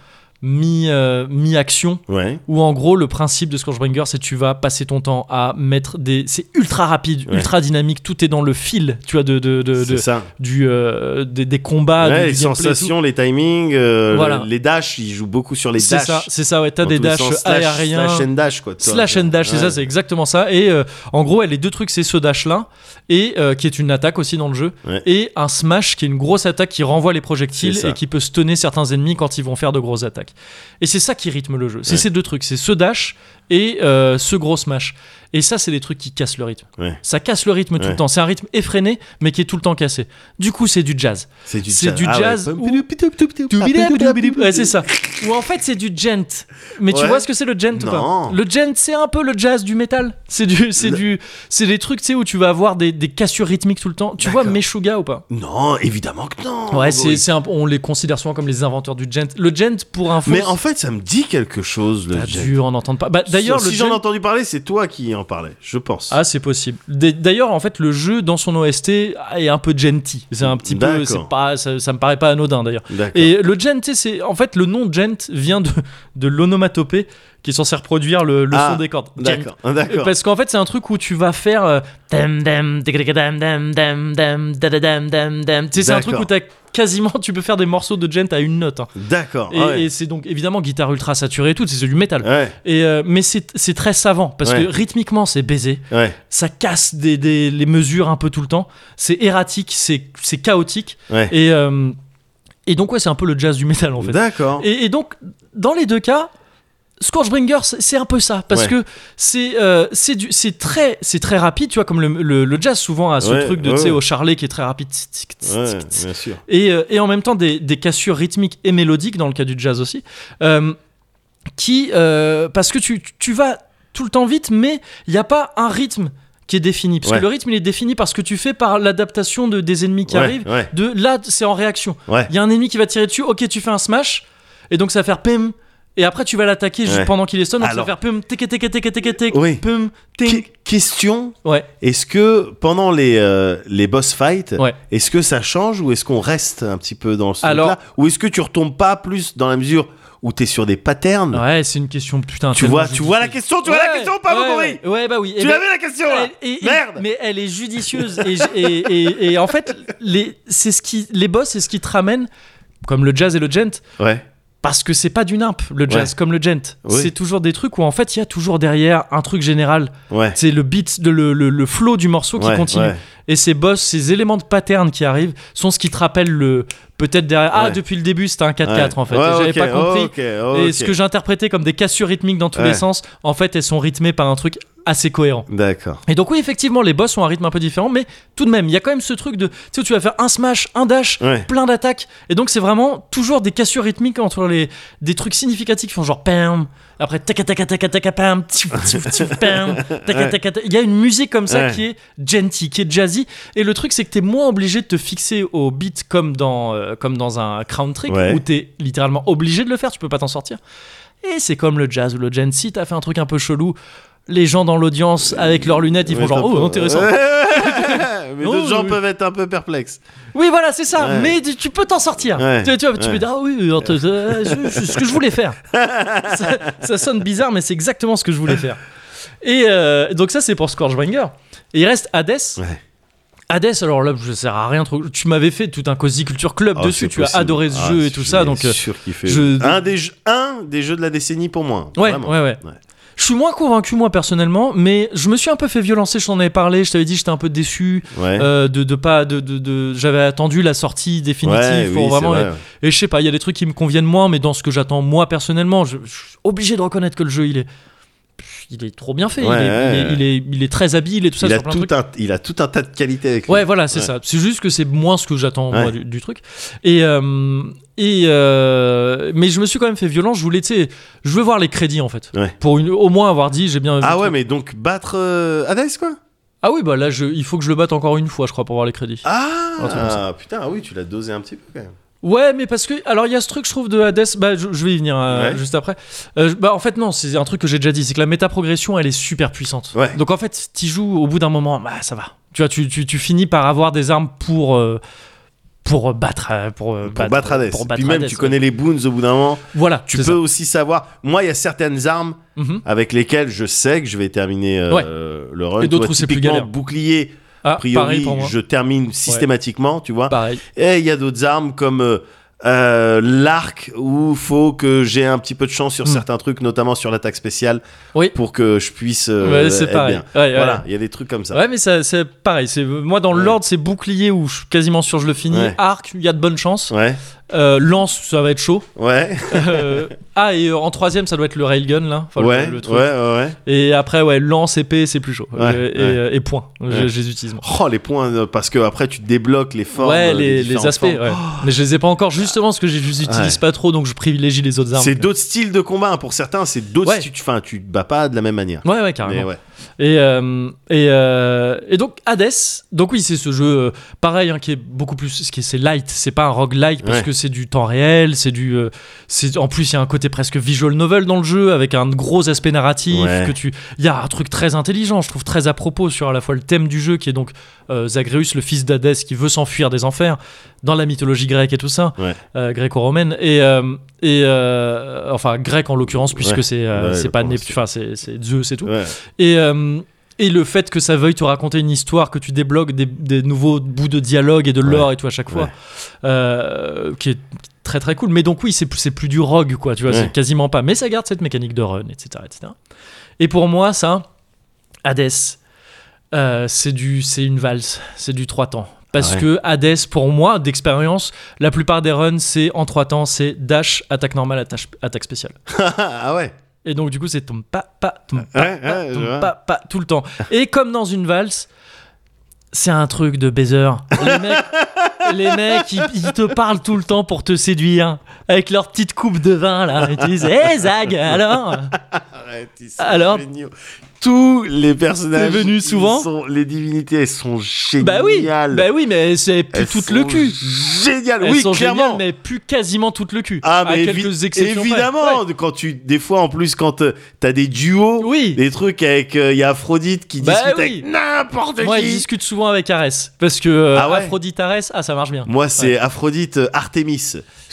mi euh, mi action Ouais. où en gros le principe de Scourgebringer c'est tu vas passer ton temps à mettre des c'est ultra rapide Ouais. ultra dynamique tout est dans le fil tu vois de, de, de- de- C'est ça. du euh, des, des combats Ouais, du, les sensations, les timings, euh, Voilà. les dashs, ils jouent beaucoup sur les c'est dashs. ça c'est ça ouais t'as des dashs aériens Slash and dash, quoi. toi. Slash and dash, c'est ça, c'est exactement ça. Et en gros, les deux trucs, c'est ce dash là, et qui est une attaque aussi dans le jeu, et un smash qui est une grosse attaque qui renvoie les projectiles et qui peut stunner certains ennemis quand ils vont faire de grosses attaques. Et c'est ça qui rythme le jeu. C'est Ouais. ces deux trucs, c'est ce dash et euh, ce gros smash. Et ça, c'est des trucs qui cassent le rythme. Ouais. Ça casse le rythme tout Ouais. le temps. C'est un rythme effréné, mais qui est tout le temps cassé. Du coup, c'est du jazz. C'est du C'est jazz. du jazz c'est ça. Ou en fait, c'est du gent. Mais tu vois ce que c'est le gent ou pas Le gent, c'est un peu le jazz du métal. C'est du, c'est Le- du, c'est des trucs, tu sais, où tu vas avoir des, des cassures rythmiques tout le temps. Tu vois. Meshuga ou pas Non, évidemment que non. Ouais, c'est, un- on les considère souvent comme les inventeurs du gent. Le gent, pour info, Mais en fait, ça me dit quelque chose, le t'as dû en entendre pas. Bah, d'ailleurs, si j'en ai entendu parler, c'est toi qui en parlais, je pense. Ah, c'est possible. D'ailleurs, en fait, le jeu dans son OST est un peu genty. C'est un petit peu, pas, ça, ça me paraît pas anodin d'ailleurs. Et le gent, c'est en fait le nom gent vient de, de l'onomatopée qui est censé reproduire le, le son des cordes. D'accord. Parce qu'en fait, c'est un truc où tu vas faire. C'est un truc où t'as quasiment tu peux faire des morceaux de gent à une note. D'accord. Et, c'est donc évidemment guitare ultra saturée et tout, c'est du métal. Ouais. Et mais c'est très savant parce que rythmiquement c'est baisé, ça casse des, des, les mesures un peu tout le temps, c'est erratique, c'est chaotique. Et, et donc ouais c'est un peu le jazz du métal en fait. D'accord. Et donc dans les deux cas Scorchbringer, c'est c'est un peu ça. Parce Ouais. que c'est euh, c'est très, c'est très rapide, tu vois, comme le, le- le jazz souvent a ce Ouais, truc de, ouais, tu sais, au charlet qui est très rapide. Tic, tic, tic, bien sûr. Et, euh, et en même temps, des, des cassures rythmiques et mélodiques, dans le cas du jazz aussi, euh, qui. euh, parce que tu, tu vas tout le temps vite, mais il n'y a pas un rythme qui est défini. Parce Ouais. que le rythme, il est défini par ce que tu fais, par l'adaptation de, des ennemis qui Ouais, arrivent. ouais. De là, c'est en réaction. Il y a un ennemi qui va tirer dessus, ok, tu fais un smash, et donc ça va faire pim. Et après, tu vas l'attaquer juste pendant qu'il est stun, donc ça va faire pum, tic, tic, tic, tic, tic, Oui. pum, ting. Que- question Ouais. est-ce que pendant les, euh, les boss fights, Ouais. est-ce que ça change ou est-ce qu'on reste un petit peu dans ce Alors- truc-là Ou est-ce que tu retombes pas plus dans la mesure où t'es sur des patterns Ouais, c'est une question putain. Tu vois, tu vois la question, tu vois la question ou pas, ouais, ouais, ouais, bah oui. Tu Eh ben, vu la question là elle- et- et- Merde Mais elle est judicieuse et, et, et, et en fait, les, c'est ce qui, les boss, c'est ce qui te ramène, comme le jazz et le gent, Ouais, parce que c'est pas du nimp, le jazz, Ouais. comme le gent. Oui. C'est toujours des trucs où en fait, il y a toujours derrière un truc général. ouais. C'est le beat, de, le, le, le flow du morceau qui ouais, continue. Et ces boss, ces éléments de pattern qui arrivent, sont ce qui te rappelle le. Peut-être derrière. Ah, depuis le début, c'était un 4-4 Ouais. en fait. J'avais ok, pas compris. ok, Et ok. ce que j'interprétais comme des cassures rythmiques dans tous les sens, en fait, elles sont rythmées par un truc assez cohérent. D'accord. Et donc oui, effectivement, les boss ont un rythme un peu différent, mais tout de même, il y a quand même ce truc de, tu sais, tu vas faire un smash, un dash, Ouais. plein d'attaques, et donc c'est vraiment toujours des cassures rythmiques entre les, des trucs significatifs qui font genre pam, après tac tac tac tac pam, pam. Il y a une musique comme ça Ouais. qui est genty, qui est jazzy, et le truc c'est que t'es moins obligé de te fixer au beat comme dans, euh, comme dans un crown trick Ouais. où t'es littéralement obligé de le faire, tu peux pas t'en sortir. Et c'est comme le jazz ou le gen. Si t'as fait un truc un peu chelou, les gens dans l'audience avec leurs lunettes, ils font Ouais, genre oh intéressant. Mais Oh, d'autres gens oui. peuvent être un peu perplexes. Oui voilà c'est ça. Ouais. Mais tu, tu peux t'en sortir. Ouais. Tu, tu tu peux dire ah oui euh, euh, c'est c'est ce que je voulais faire. ça, ça sonne bizarre mais c'est exactement ce que je voulais faire. Et euh, donc ça c'est pour Scorchbringer. Et il reste Hades. Hades, alors là, je sers à rien trop. Tu m'avais fait tout un Cozy Culture Club Ah, dessus, tu as adoré ce Ah, jeu et tout ça, donc euh, sûr qu'il fait je- un des jeux, un des jeux de la décennie pour moi. Ouais, ouais, ouais. Ouais. Je suis moins convaincu moi personnellement, mais je me suis un peu fait violencer. Je t'en avais parlé. Je t'avais dit, j'étais un peu déçu Ouais. euh, de, de pas de, de, de- j'avais attendu la sortie définitive Ouais, pour oui, c'est vraiment. vrai. Et je sais pas, il y a des trucs qui me conviennent moins, mais dans ce que j'attends moi personnellement, je, je suis obligé de reconnaître que le jeu il est il est trop bien fait. il, Ouais, est, il, ouais. est, il, est, il est très habile et tout ça il, a de tout trucs. un, il a tout un tas de qualités avec lui. Ouais, voilà, c'est ça. C'est juste que c'est moins ce que j'attends du, du truc. Et euh, et euh, mais je me suis quand même fait violence. Je voulais, tu sais, je veux voir les crédits en fait, pour une, au moins avoir dit j'ai bien. vu Ah ouais, mais donc battre euh, Hades quoi? Ah oui, bah là, je, il faut que je le batte encore une fois, je crois, pour voir les crédits. Ah putain, ah oui, tu l'as dosé un petit peu quand même. Ouais, mais parce que. Alors, il y a ce truc, je trouve, de Hades. Bah, je, je vais y venir euh, Ouais. juste après. Euh, bah, en fait, non, c'est un truc que j'ai déjà dit. C'est que la méta-progression, elle est super puissante. Ouais. Donc, en fait, t'y joues au bout d'un moment, bah, ça va. Tu vois, tu, tu, tu finis par avoir des armes pour. euh, pour battre. Pour, Pour battre Hades. pour battre Puis même, Hades, tu ouais. connais les boons au bout d'un moment. Voilà, Tu peux aussi savoir. Moi, il y a certaines armes. Mhm. avec lesquelles je sais que je vais terminer le run. Et d'autres où c'est plus galère. Bouclier, Ah, a priori, pareil pour moi. je termine systématiquement, tu vois. Pareil. Et il y a d'autres armes comme euh, euh, l'arc où faut que j'ai un petit peu de chance sur Hmm. certains trucs, notamment sur l'attaque spéciale, Oui. pour que je puisse euh, Ouais, c'est être pareil. bien. Ouais, ouais. Voilà, il y a des trucs comme ça. Ouais, mais ça- c'est pareil. C'est moi dans l'ordre, c'est bouclier où je suis quasiment sûr que je le finis. Arc, il y a de bonnes chances. Euh, lance, ça va être chaud. Ouais, Euh, ah, et euh, en troisième, ça doit être le railgun là. Enfin, ouais, le, ouais, truc. ouais, ouais. Et après, ouais, lance, épée, c'est plus chaud. Ouais, et, ouais. et point. Je, les utilise. moi. Oh, les points, parce que après tu débloques les formes. ouais, les, aspects. ouais. Mais je les ai pas encore justement parce que je les utilise pas trop, donc je privilégie les autres armes. C'est d'autres styles de combat. hein. Pour certains, c'est d'autres. Enfin, tu te bats pas de la même manière. Ouais, ouais, carrément. Mais ouais. Et, euh, et, euh, et donc Hades, donc oui, c'est ce jeu euh, pareil hein, qui est beaucoup plus, ce qui est- c'est light, c'est pas un roguelike parce Ouais. que c'est du temps réel, c'est du, c'est en plus il y a un côté presque visual novel dans le jeu avec un gros aspect narratif Ouais. que tu, il y a un truc très intelligent, je trouve très à propos sur à la fois le thème du jeu qui est donc euh, Zagreus, le fils d'Hadès qui veut s'enfuir des enfers dans la mythologie grecque et tout ça, Ouais. euh, gréco-romaine et euh, et euh, enfin grec en l'occurrence puisque Ouais. c'est Ouais, c'est pas c'est- enfin c'est c'est Zeus et tout. Et, et le fait que ça veuille te raconter une histoire, que tu débloques des, des nouveaux bouts de dialogue et de lore et tout à chaque fois, Ouais. euh, qui est très très cool. Mais donc oui, c'est plus, c'est plus du rogue, quoi, tu vois, Ouais. c'est quasiment pas. Mais ça garde cette mécanique de run, etc. etc. Et pour moi, ça, Hades, euh, c'est du, c'est une valse, c'est du trois temps. Parce Ah ouais. que Hades, pour moi, d'expérience, la plupart des runs, c'est en trois temps, c'est dash, attaque normale, attaque, attaque spéciale. ah ouais. Et donc du coup c'est tom pa pa tom pa Ouais, pa, ouais, je tom vois. pa pa tout le temps. Et comme dans une valse, c'est un truc de baiser. Les mecs, les mecs ils, ils te parlent tout le temps pour te séduire avec leur petite coupe de vin là. Et tu dis hé Zag alors Arrête, ils sont Alors- géniaux. Tous les personnages. Venu souvent sont- Les divinités, elles sont géniales. Bah oui, bah oui, mais c'est plus Elles tout le cul. Elles oui, sont clairement. géniales, mais plus quasiment tout le cul. Ah, à mais quelques évi- exceptions. près. évidemment, Ouais. quand tu, des fois en plus, quand euh, t'as des duos, Oui. des trucs avec, euh, il y a Aphrodite qui Bah discute oui. avec n'importe Moi, je qui. discute souvent avec Arès parce que euh, Ah ouais Aphrodite Arès, ah ça marche bien. Moi, c'est Aphrodite euh,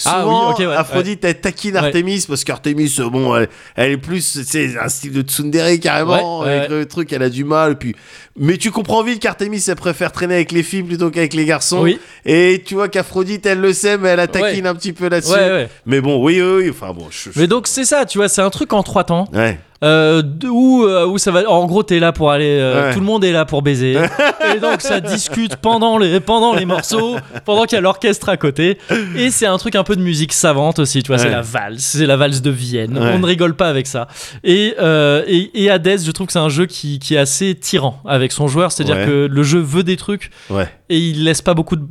Artemis. Ah Souvent, oui, ok, ouais, Aphrodite, elle taquine. Artemis parce qu'Artemis, euh, bon, elle, elle est plus, c'est un style de tsundere carrément, avec le truc, elle a du mal. Puis, mais tu comprends vite qu'Artemis, elle préfère traîner avec les filles plutôt qu'avec les garçons. Oui. Et tu vois qu'Aphrodite, elle le sait, mais elle a taquine un petit peu là-dessus. Ouais, ouais. Mais bon, oui, oui, oui, enfin bon, je, je- Mais donc c'est ça, tu vois, c'est un truc en trois temps. ouais. Euh, où, euh, où ça va. En gros, t'es là pour aller. euh, Ouais. Tout le monde est là pour baiser. et donc, ça discute pendant les, pendant les morceaux, pendant qu'il y a l'orchestre à côté. Et c'est un truc un peu de musique savante aussi, tu vois. C'est Ouais. la valse, c'est la valse de Vienne. Ouais. On ne rigole pas avec ça. Et, euh, et, et Hades, je trouve que c'est un jeu qui, qui est assez tyran avec son joueur. C'est-à-dire Ouais. que le jeu veut des trucs Ouais. et il laisse pas beaucoup de,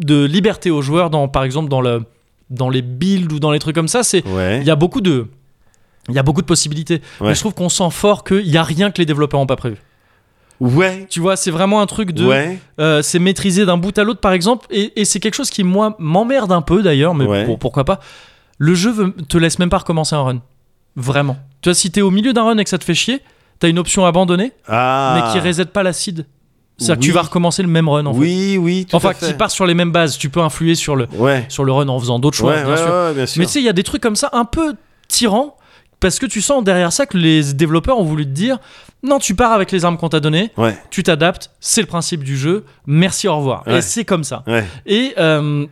de liberté aux joueurs, dans, par exemple, dans, le, dans les builds ou dans les trucs comme ça. C'est Ouais. il y a beaucoup de il y a beaucoup de possibilités Ouais. mais je trouve qu'on sent fort qu'il y a rien que les développeurs n'ont pas prévu Ouais. tu vois c'est vraiment un truc de Ouais. euh, c'est maîtrisé d'un bout à l'autre par exemple et, et c'est quelque chose qui moi m'emmerde un peu d'ailleurs mais Ouais. pour- pourquoi pas le jeu veut- te laisse même pas recommencer un run vraiment tu vois si t'es au milieu d'un run et que ça te fait chier t'as une option abandonnée Ah. mais qui reset pas l'acide c'est à dire que tu vas recommencer le même run en fait Oui, oui, tout enfin à fait. qui part sur les mêmes bases tu peux influer sur le Ouais. sur le run en faisant d'autres choix ouais, bien ouais, sûr ouais, bien sûr. Mais tu sais, il y a des trucs comme ça un peu tyrans parce que tu sens derrière ça que les développeurs ont voulu te dire non, tu pars avec les armes qu'on t'a données, tu t'adaptes, c'est le principe du jeu, merci, au revoir. Et c'est comme ça. Ouais. Et, euh,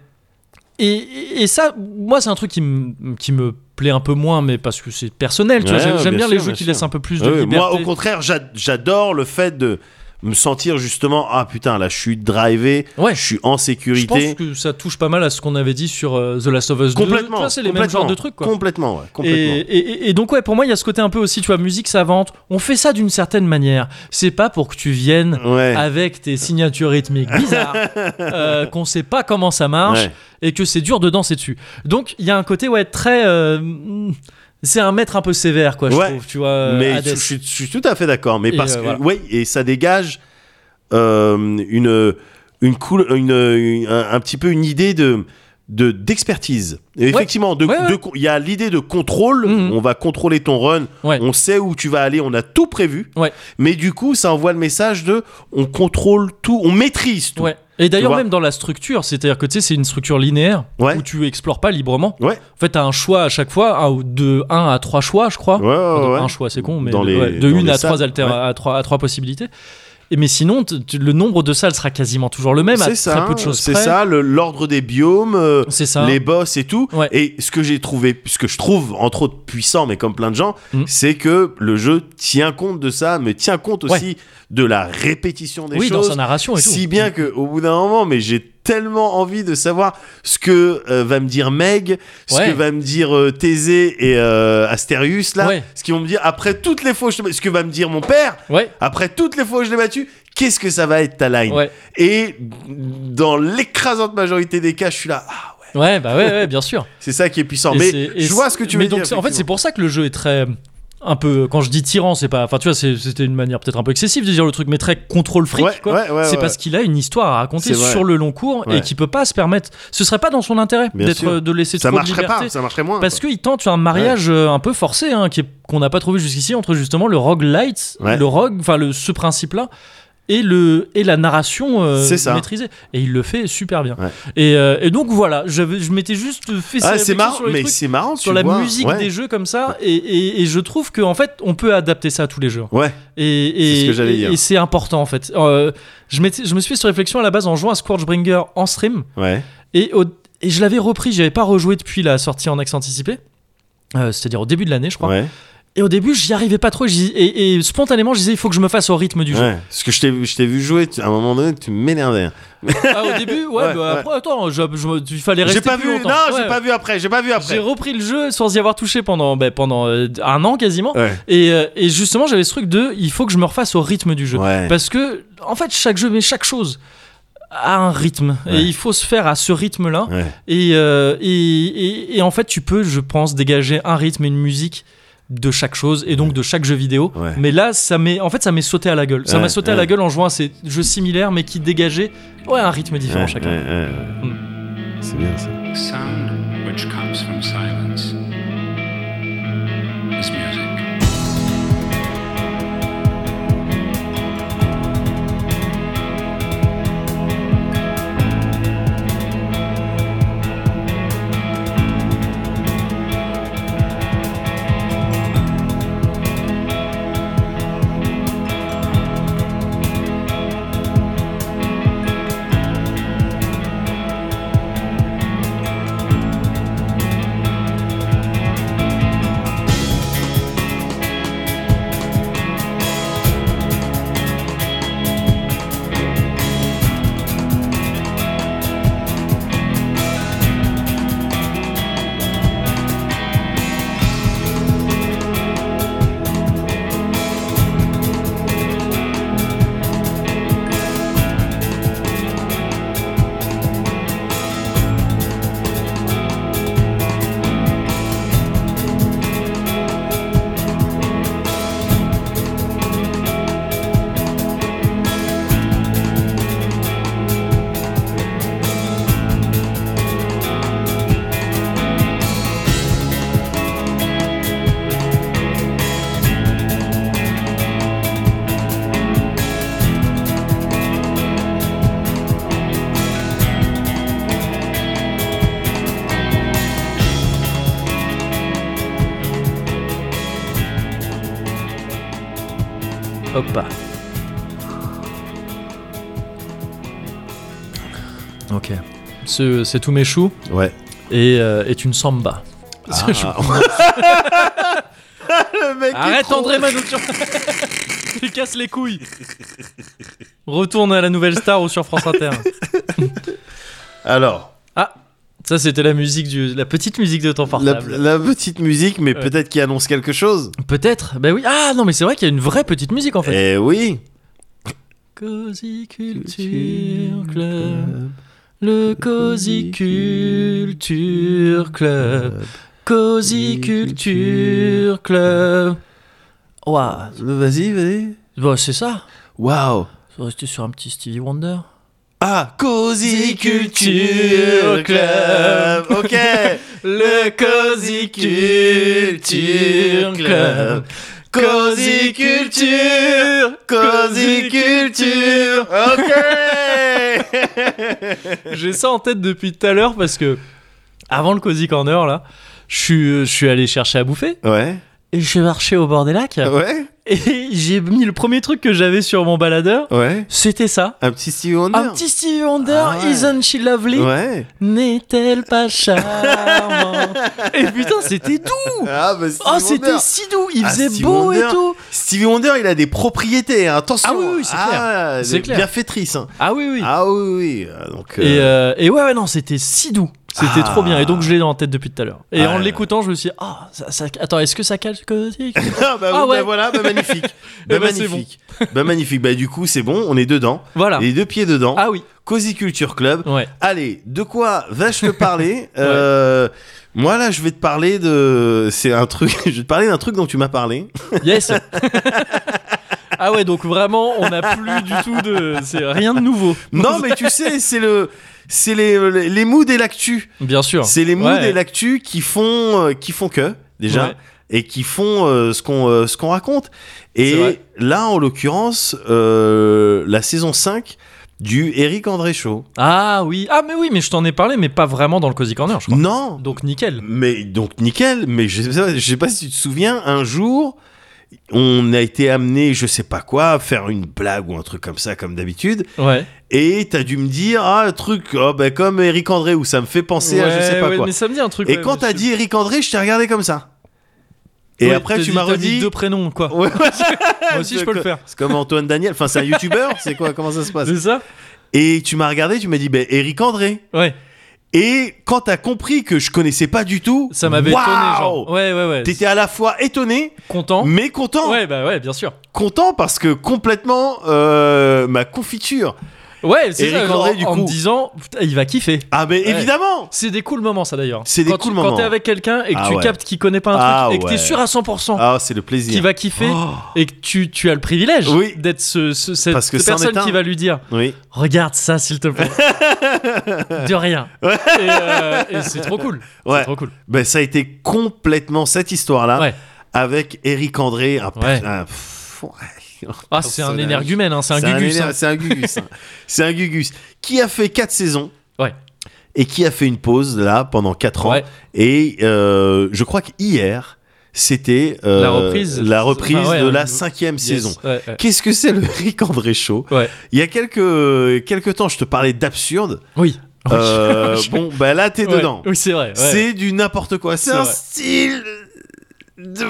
et, et ça, moi, c'est un truc qui, me- qui me plaît un peu moins, mais parce que c'est personnel. tu vois. Ouais, J'aime bien, bien les sûr, jeux qui sûr. laissent un peu plus de Ouais, liberté. moi, au contraire, j'a- j'adore le fait de me sentir justement ah putain là je suis drivé, Ouais. je suis en Je pense sécurité. que ça touche pas mal à ce qu'on avait dit sur euh, The Last of Us 2. Complètement. C'est les mêmes genres de trucs, quoi. Complètement, ouais, Et, complètement. et- et- et donc ouais, pour moi, il y a ce côté un peu aussi, tu vois, musique savante. On fait ça d'une certaine manière. C'est pas pour que tu viennes Ouais. avec tes signatures rythmiques bizarres, euh, qu'on sait pas comment ça marche et que c'est dur de danser dessus. Donc il y a un côté ouais très, euh, c'est un maître un peu sévère quoi, je Ouais. trouve, tu vois. euh, mais je, suis- je suis tout à fait d'accord. Mais Et, parce euh, que voilà. ouais, et ça dégage euh, une une cool une, une- un, un petit peu une idée de de d'expertise. Et Effectivement, de- ouais. il y a l'idée de contrôle. Mhm. On va contrôler ton run. On sait où tu vas aller. On a tout prévu. Mais du coup, ça envoie le message de on contrôle tout, on maîtrise tout. Et d'ailleurs même dans la structure, c'est-à-dire que tu sais c'est une structure linéaire Ouais. où tu explores pas librement. Ouais. En fait, t'as un choix à chaque fois, un ou de 1 à 3 choix, je crois. Ouais, ouais, Enfin, de ouais. un choix, c'est con, mais Dans de, les- de dans une les à trois, salles, alter- ouais. à, trois, à trois possibilités. Et mais sinon, le nombre de salles sera quasiment toujours le même, à C'est très ça, peu de choses c'est ça, l'ordre des biomes, euh, ça. les boss et tout. Ouais. Et ce que j'ai trouvé, ce que je trouve entre autres puissant, mais comme plein de gens, Mm. c'est que le jeu tient compte de ça, mais tient compte aussi de la répétition des oui, dans choses. sa narration et tout. Si bien que au bout d'un moment, mais j'ai tellement envie de savoir ce que euh, va me dire Meg, ce Ouais. que va me dire euh, Thésée et euh, Astérius là, Ouais. ce qu'ils vont me dire après toutes les fois, je ce que va me dire mon père, Ouais, après toutes les fois que je l'ai battu, qu'est-ce que ça va être ta line? Et dans l'écrasante majorité des cas, je suis là, ah ouais, bah ouais, bien sûr. c'est ça qui est puissant. Et mais je vois ce que tu mais veux donc, dire. En fait, c'est pour ça que le jeu est très. Un peu. Quand je dis tyran, c'est pas. Enfin, tu vois, c'était une manière peut-être un peu excessive de dire le truc, mais très contrôle fric, Ouais, quoi. ouais, ouais, c'est parce qu'il a une histoire à raconter sur le long cours et qu'il peut pas se permettre. Ce serait pas dans son intérêt d'être de laisser ça trop de marcherait liberté. pas, ça marcherait moins. Parce qu'il tente un mariage euh, un peu forcé, hein, qu'on n'a pas trouvé jusqu'ici, entre justement le roguelite, Ouais. le rogue, enfin le, ce principe-là, et, le, et la narration euh, maîtrisée. Et il le fait super bien. Ouais. Et, euh, et donc voilà, je m'étais juste fait Ah, c'est marrant, sur les mais trucs, c'est marrant. sur la vois. musique Ouais. des jeux comme ça, et, et, et je trouve qu'en fait, on peut adapter ça à tous les jeux. Ouais, Et, C'est ce que j'allais dire. et c'est important en fait. Euh, je, je me suis fait cette réflexion à la base en jouant à Scourgebringer en stream. ouais. Et, au- et je l'avais repris, j'avais pas rejoué depuis la sortie en accès anticipé. Euh, C'est-à-dire au début de l'année, je crois. Ouais, Et au début, j'y arrivais pas trop. j'y- Et, et spontanément, je disais, il faut que je me fasse au rythme du jeu. ouais. Parce que je t'ai je t'ai vu jouer, tu- à un moment donné, tu m'énervais. Ah, au début, ouais, Ouais, bah, ouais. après, attends, je- je- il fallait rester J'ai pas plus vu, longtemps. non, j'ai pas vu après, j'ai pas vu J'ai après. repris le jeu sans y avoir touché pendant, bah, pendant euh, un an quasiment. Et, euh, et justement, j'avais ce truc de, il faut que je me refasse au rythme du jeu. Parce que, en fait, chaque jeu, mais chaque chose a un rythme. Ouais. Et il faut se faire à ce rythme-là. Ouais. Et, euh, et, et, et en fait, tu peux, je pense, dégager un rythme et une musique de chaque chose et donc de chaque jeu vidéo. Ouais. Mais là, ça m'est, en fait, ça m'est sauté à la gueule. Ça Ouais, m'a sauté à la gueule en jouant à ces jeux similaires mais qui dégageaient ouais, un rythme différent Ouais, chacun. ouais, ouais, ouais. Mm. C'est bien ça. Sound which comes from silence c'est tout mes choux Ouais. et euh, est une samba. Ah. Je- Le mec Arrête trop- André Manouchian Tu casses les couilles Retourne à la nouvelle star ou sur France Inter. Alors, Ça c'était la musique du la petite musique de ton la, portable. la petite musique, mais Ouais. peut-être qui annonce quelque chose. Peut-être. Ben oui. Ah non mais c'est vrai qu'il y a une vraie petite musique en fait. Eh oui. Cozy Culture Club. Le Cozy Culture Club. Cozy Culture Club. Ouah. Vas-y, vas-y. Bon, c'est ça. Waouh. Faut rester sur un petit Stevie Wonder. Ah, Cozy Culture Club. Ok. Le Cozy Culture Club. Cozy Culture. Cozy Culture. Ok. J'ai ça en tête depuis tout à l'heure parce que avant le Cozy Corner là, je suis, je suis allé chercher à bouffer ouais. et je suis marché au bord des lacs. Ouais. Et j'ai mis le premier truc que j'avais sur mon baladeur. Ouais. C'était ça. Un petit Stevie Wonder. Un petit Stevie Wonder, Ah ouais. Isn't She Lovely? Ouais. N'est-elle pas charmante? Et putain, c'était doux Ah bah Oh, c'était si doux Il Ah, faisait Stevie beau Wonder. et tout Stevie Wonder, il a des propriétés, hein, attention. Ah oui, oui, c'est Ah, C'est clair. Bienfaitrice. hein. Ah oui, oui Ah oui, oui. euh, Donc, Et, euh, euh, et ouais, ouais, non, c'était si doux. C'était Ah. trop bien. Et donc, je l'ai en tête depuis tout à l'heure. Et Ah, en l'écoutant, je me suis dit, ah, ça, ça- attends, est-ce que ça cale ce que ah bah, Ah ouais. bah voilà, bah magnifique. Eh Bah, bah, c'est magnifique. Bah magnifique. Bah du coup, c'est bon, on est dedans. Voilà. Les deux pieds dedans. Ah oui, Cozy Culture Club. ouais. Allez, de quoi vais-je te parler Euh, Moi là, je vais te parler de. C'est un truc. Je vais te parler d'un truc dont tu m'as parlé. Yes Ah ouais, donc vraiment, on n'a plus du tout de. C'est rien de nouveau. Non, mais tu sais, c'est le. C'est les, les moods et l'actu. Bien sûr. C'est les moods Ouais. et l'actu qui font euh, qui font que déjà Ouais. et qui font euh, ce qu'on euh, ce qu'on raconte. Et là, en l'occurrence, la saison 5 du Eric André Show. Ah oui. Ah, mais oui, mais je t'en ai parlé, mais pas vraiment dans le Cozy Corner, je crois. Non, Donc, nickel. mais donc nickel. Mais je sais, pas- je sais pas si tu te souviens, un jour, on a été amené, je sais pas quoi, à faire une blague ou un truc comme ça, comme d'habitude. Ouais. Et t'as dû me dire, ah, un truc, oh, ben, comme Eric André, où ça me fait penser à je sais pas ouais, quoi. Mais ça me dit un truc. Et quand t'as dit Eric André, je t'ai regardé comme ça. Et après, tu m'as redit. deux prénoms, quoi. Ouais, Moi aussi, je peux le faire. C'est comme Antoine Daniel. Enfin, c'est un youtubeur C'est quoi? Comment ça se passe? C'est ça Et tu m'as regardé, tu m'as dit, ben, Eric André. Ouais. Et quand t'as compris que je connaissais pas du tout, Ça m'avait étonné, genre. Ouais, ouais, ouais. T'étais à la fois étonné, content. mais content. Ouais, bah ouais, bien sûr. Content parce que complètement euh, ma confiture. Ouais, c'est Eric ça. genre, André, du en coup. me disant, putain, il va kiffer. Ah, Ouais. évidemment C'est des cool moments, ça d'ailleurs. C'est des Quand cool tu- moments. Quand t'es avec quelqu'un et que Ah tu ouais. captes qu'il connaît pas un Ah truc et que ouais. t'es sûr à 100% Ah, c'est le plaisir. qu'il va kiffer Oh. et que tu, tu as le privilège Oui. d'être ce, ce- cette Parce que c'en personne est un. qui va lui dire Oui. Regarde ça, s'il te plaît. de rien. Et, euh, et c'est trop cool. Ouais. C'est trop cool. Ben, ça a été complètement cette histoire-là Ouais. avec Eric André. Un, Ouais. un- pff, ouais. Ah, c'est un énergumène, hein, c'est un C'est gugus. éner- hein. C'est un gugus. hein. C'est un gugus. Qui a fait 4 saisons. Ouais. Et qui a fait une pause là pendant 4 ans. Ouais. Et euh, je crois qu'hier, c'était euh, La reprise. la reprise Enfin, ouais, de la cinquième Yes. saison. Ouais, ouais. Qu'est-ce que c'est le Eric André Show? Ouais. Il y a quelques, quelques temps, je te parlais d'absurde. Oui. Euh, Je- bon, bah là, t'es Ouais. dedans. Oui, c'est vrai. ouais. C'est du n'importe quoi. C'est C'est un vrai. style de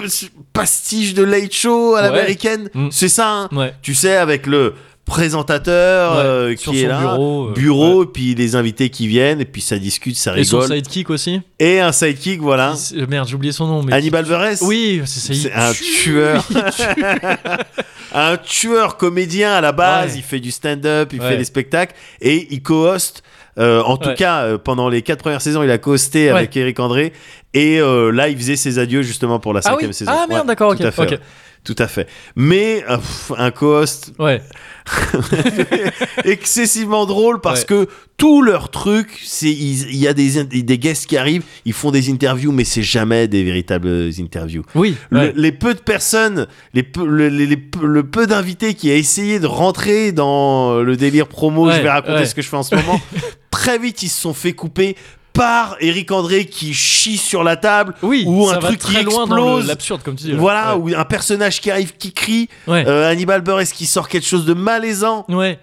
pastiche de late show à Ouais. l'américaine. Mm. C'est ça, hein Ouais. Tu sais, avec le présentateur Ouais. euh, qui est là, bureau. euh, bureau, et puis les invités qui viennent, et puis ça discute, ça ouais. Et son rigole. sidekick aussi. Et un sidekick, voilà. S- Merde, j'ai oublié son nom. Mais Hannibal Buress Oui, c'est ça. il C'est un tue, tueur. un tueur comédien à la base, Ouais. il fait du stand-up, il fait des spectacles et il co-host. Euh, en tout Ouais. cas, euh, pendant les quatre premières saisons, il a co-hosté Ouais. avec Eric André et euh, là, il faisait ses adieux justement pour la Ah cinquième oui. saison. Ah merde, d'accord, ok. Tout à fait. Mais euh, pff, un co-host Ouais. excessivement drôle parce Ouais. que tout leur truc, c'est il y a des, des guests qui arrivent, ils font des interviews, mais c'est jamais des véritables interviews. Oui. Le- les peu de personnes, les peu, le, les- le peu d'invités qui a essayé de rentrer dans le délire promo, je vais raconter ce que je fais en ce moment, très vite ils se sont fait couper par Eric André qui chie sur la table, Oui. ou un truc qui très loin dans le- explose. l'absurde, comme tu dis. là. voilà, Ouais. ou un personnage qui arrive qui crie, Ouais. euh, Hannibal Buress qui sort quelque chose de malaisant, Ouais.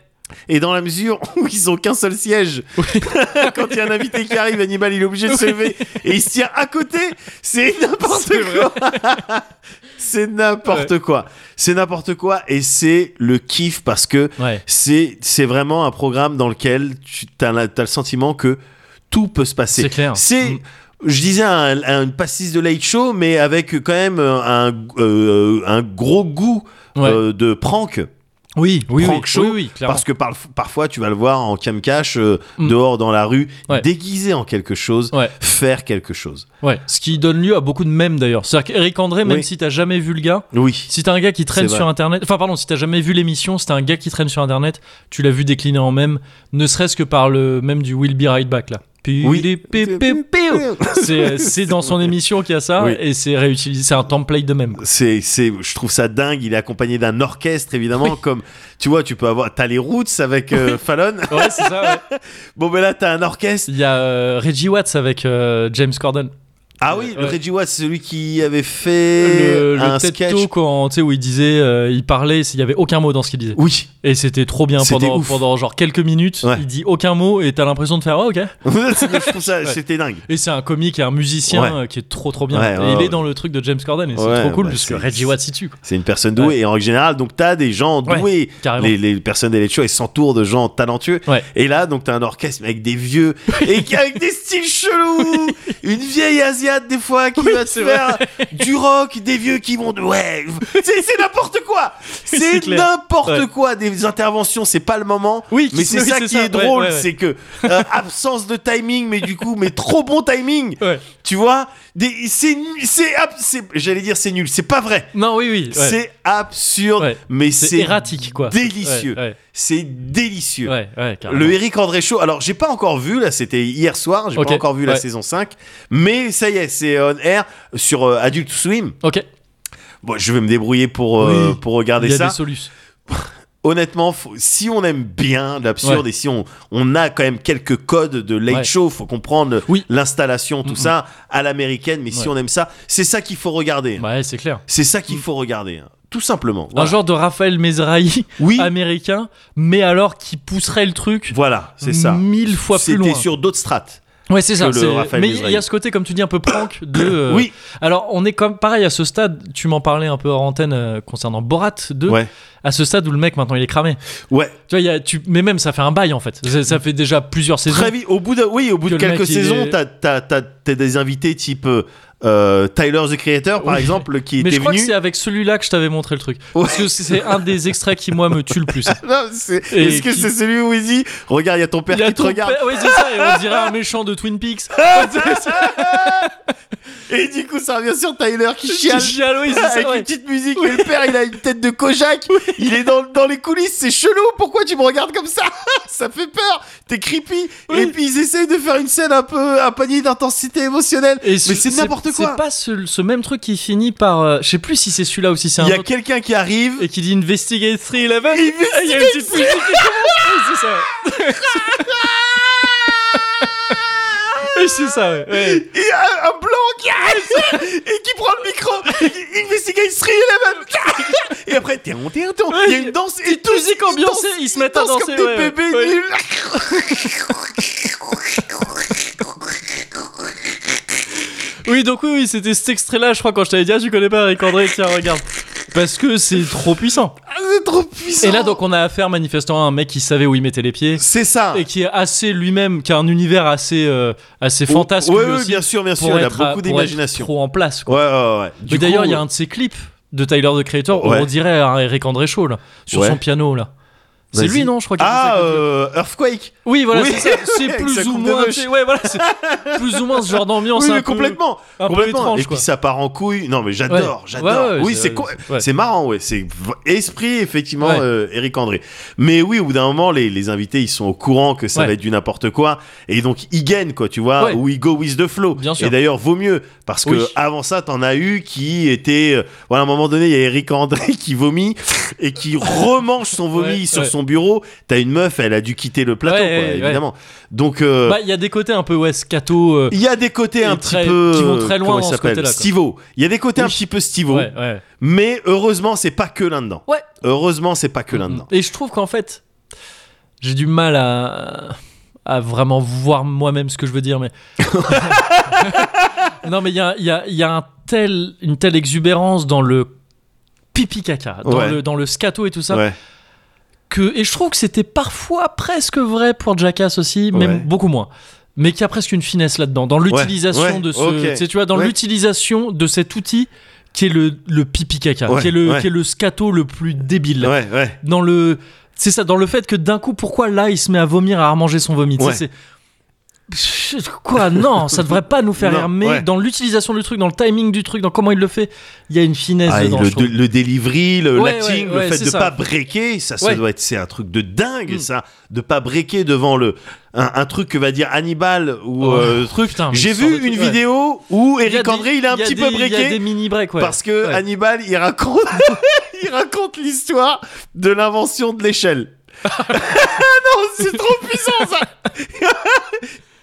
et dans la mesure où ils ont qu'un seul siège, quand il y a un invité qui arrive, Hannibal il est obligé de se lever et il se tient à côté, c'est n'importe quoi. c'est n'importe quoi. C'est n'importe quoi et c'est le kiff parce que Ouais. c'est c'est vraiment un programme dans lequel tu as, le sentiment que tout peut se passer. C'est clair. C'est Mm. je disais un, un- pastis de late show mais avec quand même un, euh, un gros goût Ouais. euh, de prank Oui, oui, oui, prank show, oui, oui, clairement. parce que par- parfois tu vas le voir en cam cash euh, Mm. dehors dans la rue Ouais. déguisé en quelque chose Ouais. faire quelque chose Ouais. Ce qui donne lieu à beaucoup de mèmes d'ailleurs. C'est-à-dire qu'Eric André, même si t'as jamais vu le gars, oui si t'as un gars qui traîne sur internet, enfin pardon, si t'as jamais vu l'émission, si t'as un gars qui traîne sur internet, tu l'as vu décliner en mème, ne serait-ce que par le même du Will Be Right Back là. Oui. C'est c'est dans son émission qu'il y a ça Oui. et c'est réutilisé, c'est un template de même. c'est je trouve ça dingue il est accompagné d'un orchestre évidemment comme tu vois tu peux avoir t'as les Roots avec euh, Fallon Ouais, c'est ça. ouais. bon ben là t'as un orchestre Il y a euh, Reggie Watts avec euh, James Corden. Ah oui, le Ouais. Reggie Watts, c'est celui qui avait fait le, le un TED sketch. Talk quand, tu sais, où il disait, euh, il parlait, il y avait aucun mot dans ce qu'il disait. Oui, Et c'était trop bien C'était pendant, ouf. pendant genre quelques minutes. Ouais. Il dit aucun mot et t'as l'impression de faire oh, ok. je trouve ça, c'était dingue. Et c'est un comique et un musicien Ouais. euh, qui est trop trop bien. Ouais, et ouais, il ouais. est dans le truc de James Corden et c'est trop cool bah, puisque c'est- Reggie Watts y tue. quoi. C'est une personne douée et en règle générale, donc t'as des gens Ouais, doués. carrément. les, les personnes des late show, elles s'entourent de gens talentueux. Ouais. Et là, donc t'as un orchestre mais avec des vieux et qui- avec des styles chelous, une vieille asiate des fois qui Oui, va te faire du rock, des vieux qui vont de ouais, c'est c'est n'importe quoi. C'est n'importe Ouais. quoi. Des interventions, c'est pas le moment. Oui, mais c'est ça qui ça. est drôle, ouais, ouais. c'est que euh, absence de timing, mais du coup, mais trop bon timing. Tu vois, des, c'est, c'est, j'allais dire c'est nul, c'est pas vrai. Non, oui, oui. C'est absurde, mais C'est c'est erratique quoi. délicieux. C'est délicieux. ouais, ouais. Le Eric André Show, alors j'ai pas encore vu, là c'était hier soir, j'ai Ok, pas encore vu la saison 5, mais ça y est, c'est on air sur euh, Adult Swim. Ok. Bon, je vais me débrouiller pour, euh, Oui. pour regarder Il y a ça. des solutions. Honnêtement, faut- si on aime bien l'absurde et si on, on a quand même quelques codes de late show, faut comprendre Oui. l'installation, tout ça, à l'américaine, mais si on aime ça, c'est ça qu'il faut regarder. Ouais, c'est clair. C'est ça qu'il faut regarder. Tout simplement. Un genre de Raphaël Mesrahi Oui, américain, mais alors qui pousserait le truc voilà, c'est ça. mille fois plus loin. C'était sur d'autres strates. Ouais, c'est ça. Mais il y a ce côté, comme tu dis, un peu prank de. euh, Oui, Alors, on est comme pareil à ce stade. Tu m'en parlais un peu hors antenne euh, concernant Borat 2. ouais, À ce stade où le mec maintenant il est cramé. ouais. Tu vois, y a, tu, mais même ça fait un bail en fait. Ça, ça fait déjà plusieurs saisons. Très vite. Au bout de, oui, au bout Que de quelques saisons, est- t'as des invités type euh, euh, Tyler the Creator, par Oui. exemple, qui Mais était je crois venu. que c'est avec celui-là que je t'avais montré le truc. Ouais. Parce que c'est un des extraits qui, moi, me tue le plus. Est-ce que qui- c'est celui où il dit Regarde, il y a ton père Il y a qui te regarde Oui, c'est ça. Et on dirait un méchant de Twin Peaks. Et du coup, ça revient sur Tyler qui chiale. Qui chiale, oui, Avec ça. ouais. une petite musique, mais le père il a une tête de Kojak, il est dans, dans les coulisses, c'est chelou, pourquoi tu me regardes comme ça? Ça fait peur, t'es creepy. Et puis ils essayent de faire une scène un peu un panier d'intensité émotionnelle. Et mais ce- c'est n'importe quoi. C'est pas ce, ce même truc qui finit par. euh, je sais plus si c'est celui-là ou si c'est un Il y a quelqu'un qui arrive, Et qui dit Investigate 311. Investigate Il y a une petite musique qui commence. C'est ça. C'est ça, ouais. ouais. il y a un blanc qui arrive et qui prend le micro, investigate 311 Et après, t'es en t'es il y a une danse et tous musique ils ambiancée, dansent- ils se mettent à danser, comme ouais, des ouais. bébés Ouais. nuls. Oui, donc oui, oui, c'était cet extrait-là, je crois, quand je t'avais dit, ah, tu connais pas Eric André, tiens, regarde. Parce que c'est trop puissant. Ah, C'est trop puissant. Et là, donc, on a affaire manifestement à un mec qui savait où il mettait les pieds. c'est ça. Et qui est assez lui-même, qui a un univers assez, euh, assez fantasque. Ouais, lui ouais, aussi, bien sûr, bien sûr, il a beaucoup d'imagination. trop en place. quoi. Ouais, ouais, ouais. D'ailleurs, il y a un de ses clips de Tyler the Creator où on dirait un Eric André Show, là, sur Ouais. son piano, là. C'est lui, non Je crois qu'il Ah, euh, Earthquake. Oui, voilà, oui. c'est ça. C'est plus ou moins. Ouais, voilà, c'est plus ou moins ce genre d'ambiance. Oui, un mais peu- complètement. un peu complètement. étrange, Et puis ça part en couille. Non, mais j'adore, Ouais. j'adore. Ouais, ouais, oui, c'est- c'est marrant, ouais. C'est esprit, effectivement, euh, Eric André. Mais oui, au bout d'un moment, les, les invités, ils sont au courant que ça va être du n'importe quoi. Et donc, ils gagnent, quoi, tu vois. Ou ils go with the flow. Bien sûr. Et d'ailleurs, vaut mieux. Parce que Oui. avant ça, t'en as eu qui était. euh, Voilà, à un moment donné, il y a Eric André qui vomit et qui remange son vomi sur ouais. Son bureau. T'as une meuf, elle a dû quitter le plateau, Ouais, quoi, ouais, ouais. évidemment. Donc. euh, Bah, il y a des côtés un peu, ouais, scato. euh, il y a des côtés un Et petit peu qui vont très loin dans ce côté-là. Stivo. Il y a des côtés un petit peu Stivo, mais heureusement c'est pas que là-dedans. Ouais. Heureusement c'est pas que là-dedans. Et je trouve qu'en fait, j'ai du mal à, à vraiment voir moi-même ce que je veux dire, mais. non, mais il y a, y a- y a un tel, une telle exubérance dans le pipi caca, dans, Ouais. le, dans le scato et tout ça, Ouais. Que, et je trouve que c'était parfois presque vrai pour Jackass aussi, mais Ouais. beaucoup moins. Mais qu'il y a presque une finesse là-dedans, dans l'utilisation ouais, de ce. ok. tu vois, dans l'utilisation de cet outil qui est le, le pipi caca, qui, est le, qui est le scato le plus débile. Dans le. C'est ça, dans le fait que d'un coup, pourquoi là, il se met à vomir, à remanger son vomi tu sais, Ouais. c'est- Quoi Non, ça devrait pas nous faire Non, rire. Mais ouais. dans l'utilisation du truc, dans le timing du truc, dans comment il le fait, il y a une finesse Ah, dedans. le, de- le delivery, le Ouais, le fait de ça. pas breaker, ça, ça doit être c'est un truc de dingue Mm. ça, de pas breaker devant le un, un truc que va dire Hannibal ou Ouais. euh, truc. J'ai il vu une trucs, vidéo où Il a Eric André il est un il a petit peu Il y a breaké des mini breaks, ouais. parce que. Hannibal il raconte il raconte l'histoire de l'invention de l'échelle. non, c'est trop puissant ça.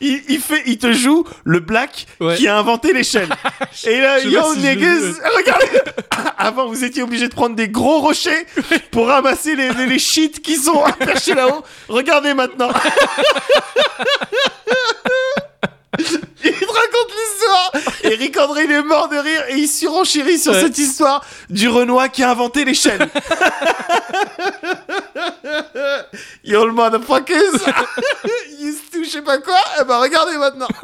Il, il fait, il te joue le black Ouais. qui a inventé l'échelle. Et là, yo si niggas, regardez. Avant, vous étiez obligé de prendre des gros rochers pour ramasser les, les, les shit qui sont perchés là-haut. Regardez maintenant. Il te raconte l'histoire. Eric André, il est mort de rire et il surenchérit sur Ouais. cette histoire du Renoir qui a inventé l'échelle. Yo, le motherfuckers. Used to, je sais pas quoi. Eh ben, regardez maintenant.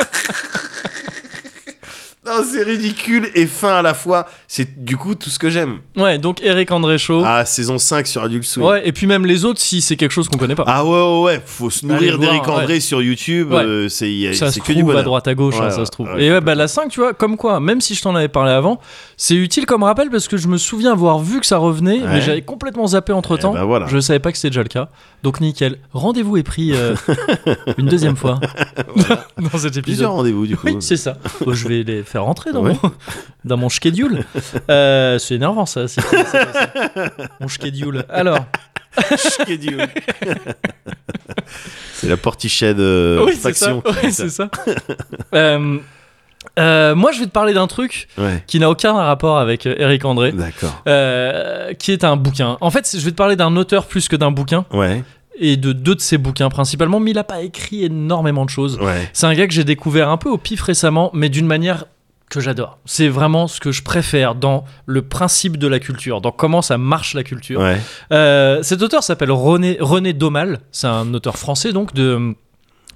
Non, c'est ridicule et fin à la fois. C'est du coup tout ce que j'aime. Ouais, donc Eric André Show. Ah, saison 5 sur Adult Swim. Ouais, et puis même les autres, si c'est quelque chose qu'on connaît pas. Ah ouais, ouais, ouais. Faut se nourrir d'Eric André sur YouTube. Ouais. euh, c'est ça c'est se que du trouve à bonheur. droite à gauche, hein, ça se trouve. et ouais, bah la 5, tu vois, comme quoi, même si je t'en avais parlé avant, c'est utile comme rappel parce que je me souviens avoir vu que ça revenait, mais j'avais complètement zappé entre temps. Eh ben voilà. Je savais pas que c'était déjà le cas. Donc nickel. Rendez-vous est pris euh, une deuxième fois dans cet épisode. Plusieurs rendez-vous du coup. Oui, c'est ça. Je vais les faire rentrer dans, mon, dans mon schedule. Euh, c'est énervant ça. c'est- c'est- c'est- c'est- Mon schedule. Alors, Schedule. c'est la portichet de oui, c'est ça. faction. ça. Euh, euh, moi, je vais te parler d'un truc Ouais, qui n'a aucun rapport avec euh, Eric André, d'accord. euh, qui est un bouquin. En fait, je vais te parler d'un auteur plus que d'un bouquin, Ouais, et de deux de ses bouquins principalement, mais il n'a pas écrit énormément de choses. ouais. C'est un gars que j'ai découvert un peu au pif récemment, mais d'une manière que j'adore. C'est vraiment ce que je préfère dans le principe de la culture, dans comment ça marche la culture. Ouais, Euh, cet auteur s'appelle René, René Daumal, c'est un auteur français donc de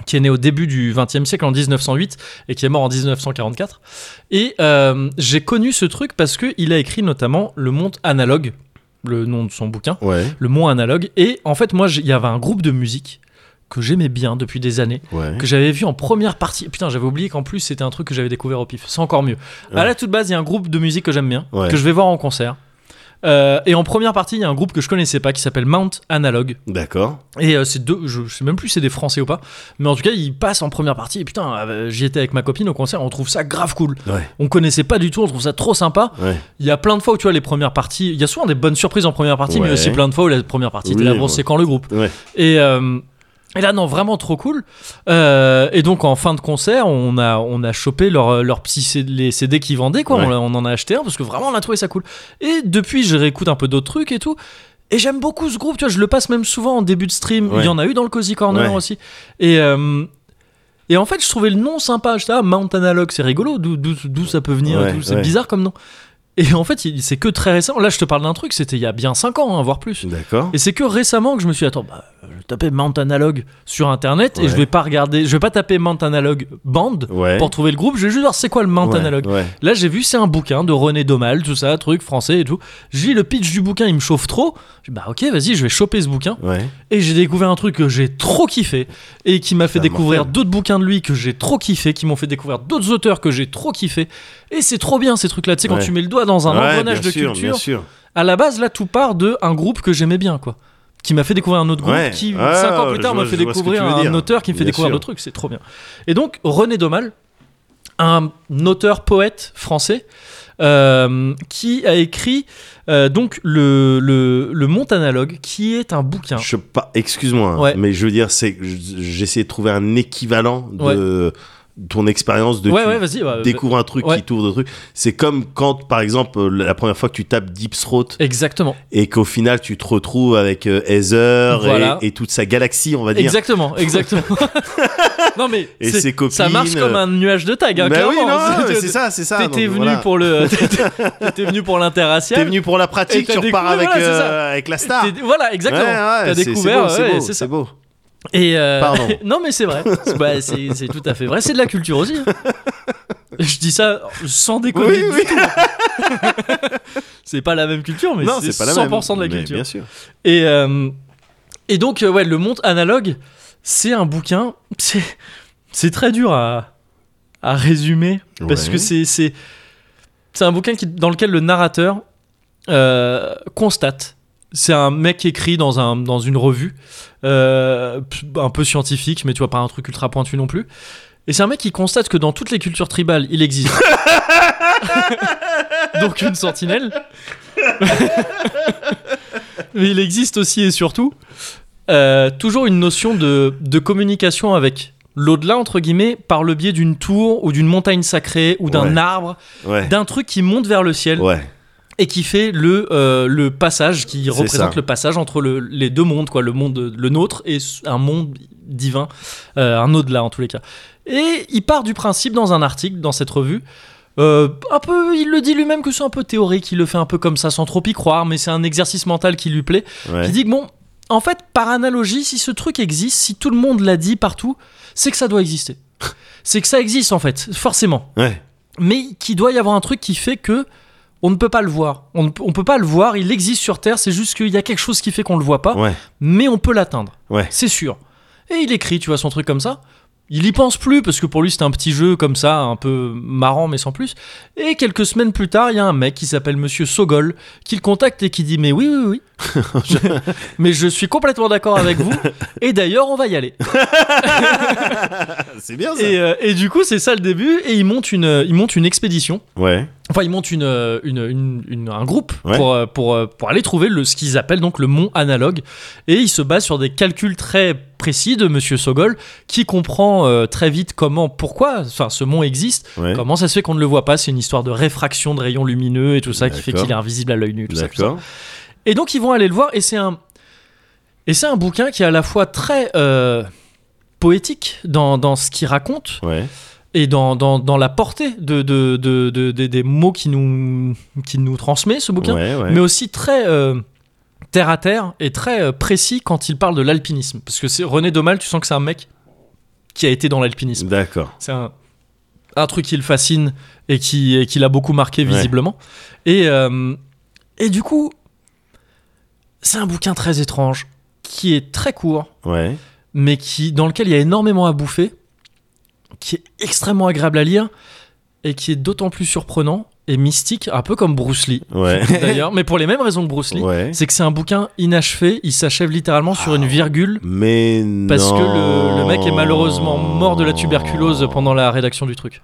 qui est né au début du XXe siècle en 1908 et qui est mort en 1944. Et euh, j'ai connu ce truc parce que il a écrit notamment Le Monde Analogue, le nom de son bouquin, ouais, Le Mont Analogue. Et en fait, moi, il y avait un groupe de musique que j'aimais bien depuis des années, ouais. que j'avais vu en première partie. Putain, j'avais oublié qu'en plus c'était un truc que j'avais découvert au pif. C'est encore mieux. Ouais. À la toute base, il y a un groupe de musique que j'aime bien, Ouais. que je vais voir en concert. Euh, et en première partie, il y a un groupe que je connaissais pas qui s'appelle Mount Analog. D'accord. Et euh, c'est deux, je, je sais même plus si c'est des Français ou pas, mais en tout cas, ils passent en première partie. Et putain, euh, j'y étais avec ma copine au concert, on trouve ça grave cool. Ouais, On connaissait pas du tout, on trouve ça trop sympa. ouais. Il y a plein de fois où tu vois les premières parties, il y a souvent des bonnes surprises en première partie, mais aussi plein de fois où la première partie, t'es Oui, là, bon, ouais. c'est quand le groupe. Et, euh, et là, non, vraiment trop cool. Euh, et donc, en fin de concert, on a, on a chopé leur, leur petit CD, les CD qu'ils vendaient, quoi. Ouais. On, en a acheté un parce que vraiment, on a trouvé ça cool. Et depuis, je réécoute un peu d'autres trucs et tout. Et j'aime beaucoup ce groupe, tu vois, je le passe même souvent en début de stream. Ouais. Il y en a eu dans le Cozy Corner Ouais. aussi. Et, euh, et en fait, je trouvais le nom sympa. J'étais, ah, Mount Analog, c'est rigolo, d'où, ça peut venir Ouais. C'est ouais. bizarre comme nom. Et en fait, c'est que très récent. Là, je te parle d'un truc, c'était il y a bien 5 ans, hein, voire plus. D'accord. Et c'est que récemment que je me suis dit, attends, bah, je vais taper Mount Analog sur internet et je vais pas regarder, je vais pas taper Mount Analog Band Ouais. pour trouver le groupe, je vais juste voir c'est quoi le Mount Ouais, Analog. Là, j'ai vu, c'est un bouquin de René Daumal, tout ça, truc français et tout. J'ai lu le pitch du bouquin, il me chauffe trop. Je dis, bah ok, vas-y, je vais choper ce bouquin. Ouais. Et j'ai découvert un truc que j'ai trop kiffé et qui m'a fait découvrir d'autres bouquins de lui que j'ai trop kiffé, qui m'ont fait découvrir d'autres auteurs que j'ai trop kiffé. Et c'est trop bien ces trucs-là, tu sais, quand Ouais. tu mets le doigt dans un Ouais, engrenage de sûr, culture Bien sûr. à la base, là, tout part de un groupe que j'aimais bien, quoi. Qui m'a fait découvrir un autre groupe Ouais. qui, cinq ans plus tard, m'a fait découvrir un dire. auteur qui me fait Bien découvrir d'autres trucs. C'est trop bien. Et donc, René Daumal, un auteur poète français, euh, qui a écrit euh, donc le, le, le Mont Analogue, qui est un bouquin. Je pas, excuse-moi, hein, Ouais. mais je veux dire, c'est, j'essaie de trouver un équivalent de ton expérience de ouais, tu ouais, vas-y. bah, découvres un truc qui t'ouvre d'autres trucs. C'est comme quand, par exemple, la première fois que tu tapes Deep Throat Exactement. et qu'au final tu te retrouves avec euh, Heather Voilà. et, et toute sa galaxie, on va dire. Exactement, exactement. non mais Et c'est- ses copines, ça marche comme un nuage de tag, hein, Bah oui, c'est ça, c'est ça. T'étais venu voilà. pour le, t'étais- venu pour l'interracial. T'es venu pour la pratique, tu repars avec, voilà, euh, avec la star. Voilà, exactement. T'as découvert, c'est beau, Et euh, Pardon. non, mais c'est vrai. C'est bah, c'est- tout à fait vrai. C'est de la culture aussi. hein. Je dis ça sans déconner. Oui, du oui. tout. c'est pas la même culture, mais c'est c'est pas la même. 100% de la culture. Bien sûr. Et, euh, et donc, euh, ouais, le monde analogue, c'est un bouquin. C'est, très dur à, à résumer parce Ouais. que c'est, un bouquin qui, dans lequel le narrateur euh, constate. C'est un mec écrit dans, un, dans une revue, euh, un peu scientifique, mais tu vois, pas un truc ultra pointu non plus. Et c'est un mec qui constate que dans toutes les cultures tribales, il existe. Donc une sentinelle. Mais il existe aussi et surtout euh, toujours une notion de, de communication avec l'au-delà entre guillemets par le biais d'une tour ou d'une montagne sacrée ou d'un Ouais. arbre, Ouais. d'un truc qui monte vers le ciel Ouais. Et qui fait le, euh, le passage, qui représente ça. le passage entre le- les deux mondes, quoi, le monde, le nôtre et un monde divin, euh, un au-delà en tous les cas. Et il part du principe dans un article, dans cette revue, euh, un peu, il le dit lui-même que c'est un peu théorique, il le fait un peu comme ça sans trop y croire, mais c'est un exercice mental qui lui plaît. Ouais. Qui dit que bon, en fait, par analogie, si ce truc existe, si tout le monde l'a dit partout, c'est que ça doit exister. C'est que ça existe en fait, forcément Ouais. mais qu'il doit y avoir un truc qui fait que on ne peut pas le voir. On ne peut- on peut pas le voir, il existe sur Terre, c'est juste qu'il y a quelque chose qui fait qu'on le voit pas, Ouais. mais on peut l'atteindre. Ouais. C'est sûr. Et il écrit, tu vois, son truc comme ça. Il y pense plus parce que pour lui c'était un petit jeu comme ça, un peu marrant mais sans plus. Et quelques semaines plus tard, il y a un mec qui s'appelle Monsieur Sogol qui le contacte et qui dit mais oui oui oui, mais je suis complètement d'accord avec vous. Et d'ailleurs on va y aller. C'est bien ça. Et, euh, et du coup c'est ça le début et il monte une, il monte une expédition. Ouais. Enfin, ils montent une, euh, une, une- une- un groupe Ouais. pour, euh, pour, euh, pour aller trouver le, ce qu'ils appellent donc le mont analogue. Et ils se basent sur des calculs très précis de Monsieur Sogol, qui comprend euh, très vite comment, pourquoi enfin, ce mont existe, Ouais. comment ça se fait qu'on ne le voit pas. C'est une histoire de réfraction de rayons lumineux et tout ça qui fait qu'il est invisible à l'œil nu. tout ça, tout ça. D'accord. Et donc ils vont aller le voir et c'est un et c'est un bouquin qui est à la fois très euh, poétique dans, dans ce qu'il raconte Ouais. Et dans, dans, dans la portée de, de, de- de- de- des mots qui nous, qui nous transmet ce bouquin, Ouais, ouais. mais aussi très euh, terre à terre et très euh, précis quand il parle de l'alpinisme. Parce que c'est René Domal, tu sens que c'est un mec qui a été dans l'alpinisme. D'accord. C'est un, un truc qui le fascine et qui, et qui l'a beaucoup marqué Ouais. visiblement. Et, euh, et du coup, c'est un bouquin très étrange qui est très court mais qui, dans lequel il y a énormément à bouffer, qui est extrêmement agréable à lire et qui est d'autant plus surprenant et mystique, un peu comme Bruce Lee Ouais. d'ailleurs, mais pour les mêmes raisons que Bruce Lee. Ouais. C'est que c'est un bouquin inachevé, il s'achève littéralement sur une virgule Mais parce que le, le mec est malheureusement mort de la tuberculose pendant la rédaction du truc.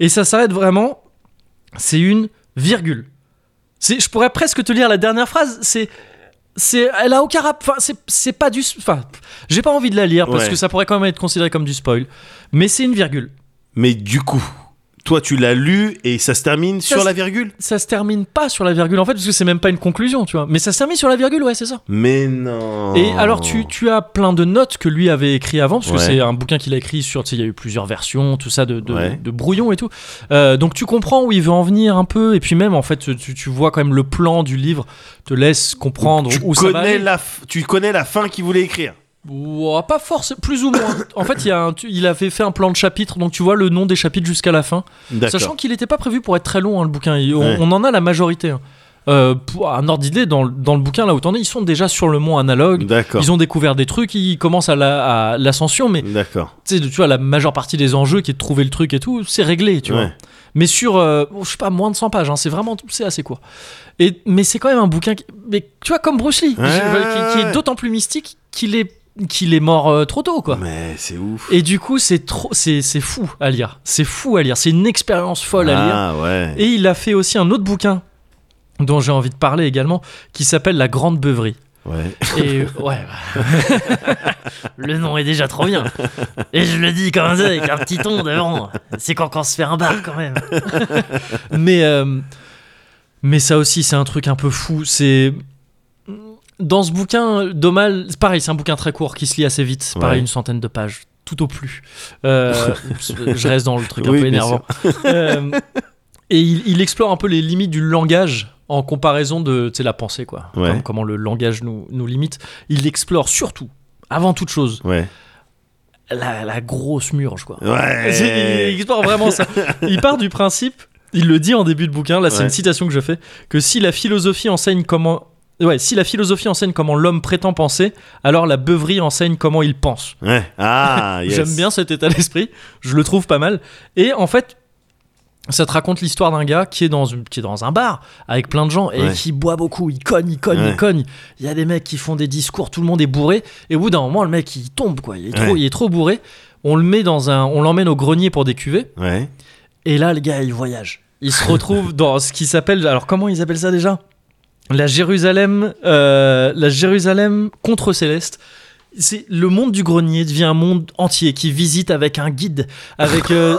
Et ça s'arrête vraiment, c'est une virgule. Je pourrais presque te lire la dernière phrase, c'est c'est elle a aucun rap enfin c'est c'est pas du enfin j'ai pas envie de la lire parce Ouais. que ça pourrait quand même être considéré comme du spoil mais c'est une virgule Mais du coup, toi, tu l'as lu et ça se termine Ça sur la virgule ça se termine pas sur la virgule en fait parce que c'est même pas une conclusion tu vois mais ça se termine sur la virgule ouais c'est ça Mais non. Et alors tu, tu as plein de notes que lui avait écrit avant parce que Ouais. c'est un bouquin qu'il a écrit sur tu sais il y a eu plusieurs versions tout ça de, de, Ouais. de brouillons et tout Euh, donc tu comprends où il veut en venir un peu et puis même en fait tu, tu vois quand même le plan du livre te laisse comprendre tu où ça va aller. la, f- tu connais la fin qu'il voulait écrire. Ouah, pas forcément plus ou moins en fait il, y a un- tu- il avait fait un plan de chapitre donc tu vois le nom des chapitres jusqu'à la fin. Sachant qu'il n'était pas prévu pour être très long, hein, le bouquin. Il- on, Ouais. on en a la majorité. hein. Euh, pour un ordre d'idée, dans, le- dans le bouquin, là où t'en es, ils sont déjà sur le mont analogue. Ils ont découvert des trucs, ils commencent à la- l'ascension, mais D'accord. tu vois, la majeure partie des enjeux qui est de trouver le truc et tout, c'est réglé, tu vois. Mais sur, euh, je sais pas, moins de 100 pages, hein, c'est vraiment, c'est assez court. Et, mais c'est quand même un bouquin, qui- mais tu vois, comme Bruce Lee, Ouais, qui, est d'autant plus mystique qu'il est, qu'il est mort euh, trop tôt, quoi. Mais c'est ouf. Et du coup, c'est trop, c'est, fou à lire. C'est fou à lire. C'est une expérience folle à lire. Ah ouais. Et il a fait aussi un autre bouquin dont j'ai envie de parler également, qui s'appelle La Grande Beuverie. Ouais. Et ouais, le nom est déjà trop bien. Et je le dis comme ça avec un petit ton devant. C'est quand on se fait un bar quand même. mais euh, mais ça aussi c'est un truc un peu fou. C'est dans ce bouquin, Domal, c'est pareil, c'est un bouquin très court qui se lit assez vite. Pareil, Ouais. une centaine de pages, tout au plus. Euh, je reste dans le truc un Oui, peu énervant. Euh, et il, il explore un peu les limites du langage en comparaison de la pensée, quoi. Ouais. Comme- comment le langage nous, nous limite. Il explore surtout, avant toute chose, Ouais. la, la grosse murge, quoi. C'est- Il explore vraiment ça. Il part du principe, il le dit en début de bouquin, là c'est Ouais. une citation que je fais, que si la philosophie enseigne comment. Ouais, si la philosophie enseigne comment l'homme prétend penser, alors la beuverie enseigne comment il pense. Ouais. Ah, yes. J'aime bien cet état d'esprit, je le trouve pas mal. Et en fait, ça te raconte l'histoire d'un gars qui est, dans, une- qui est dans un bar avec plein de gens et Ouais. qui boit beaucoup, il cogne, il cogne, Ouais. il cogne. Il y a des mecs qui font des discours, tout le monde est bourré. Et au bout d'un moment, le mec il tombe, quoi. Il est trop, il est trop bourré. On le met dans un, on l'emmène au grenier pour des cuvées. Ouais. Et là, le gars, il voyage. Il se retrouve dans ce qui s'appelle. Alors, comment ils appellent ça déjà? La Jérusalem, euh, la Jérusalem contre Céleste. c'est le monde du grenier devient un monde entier qui visite avec un guide, avec euh,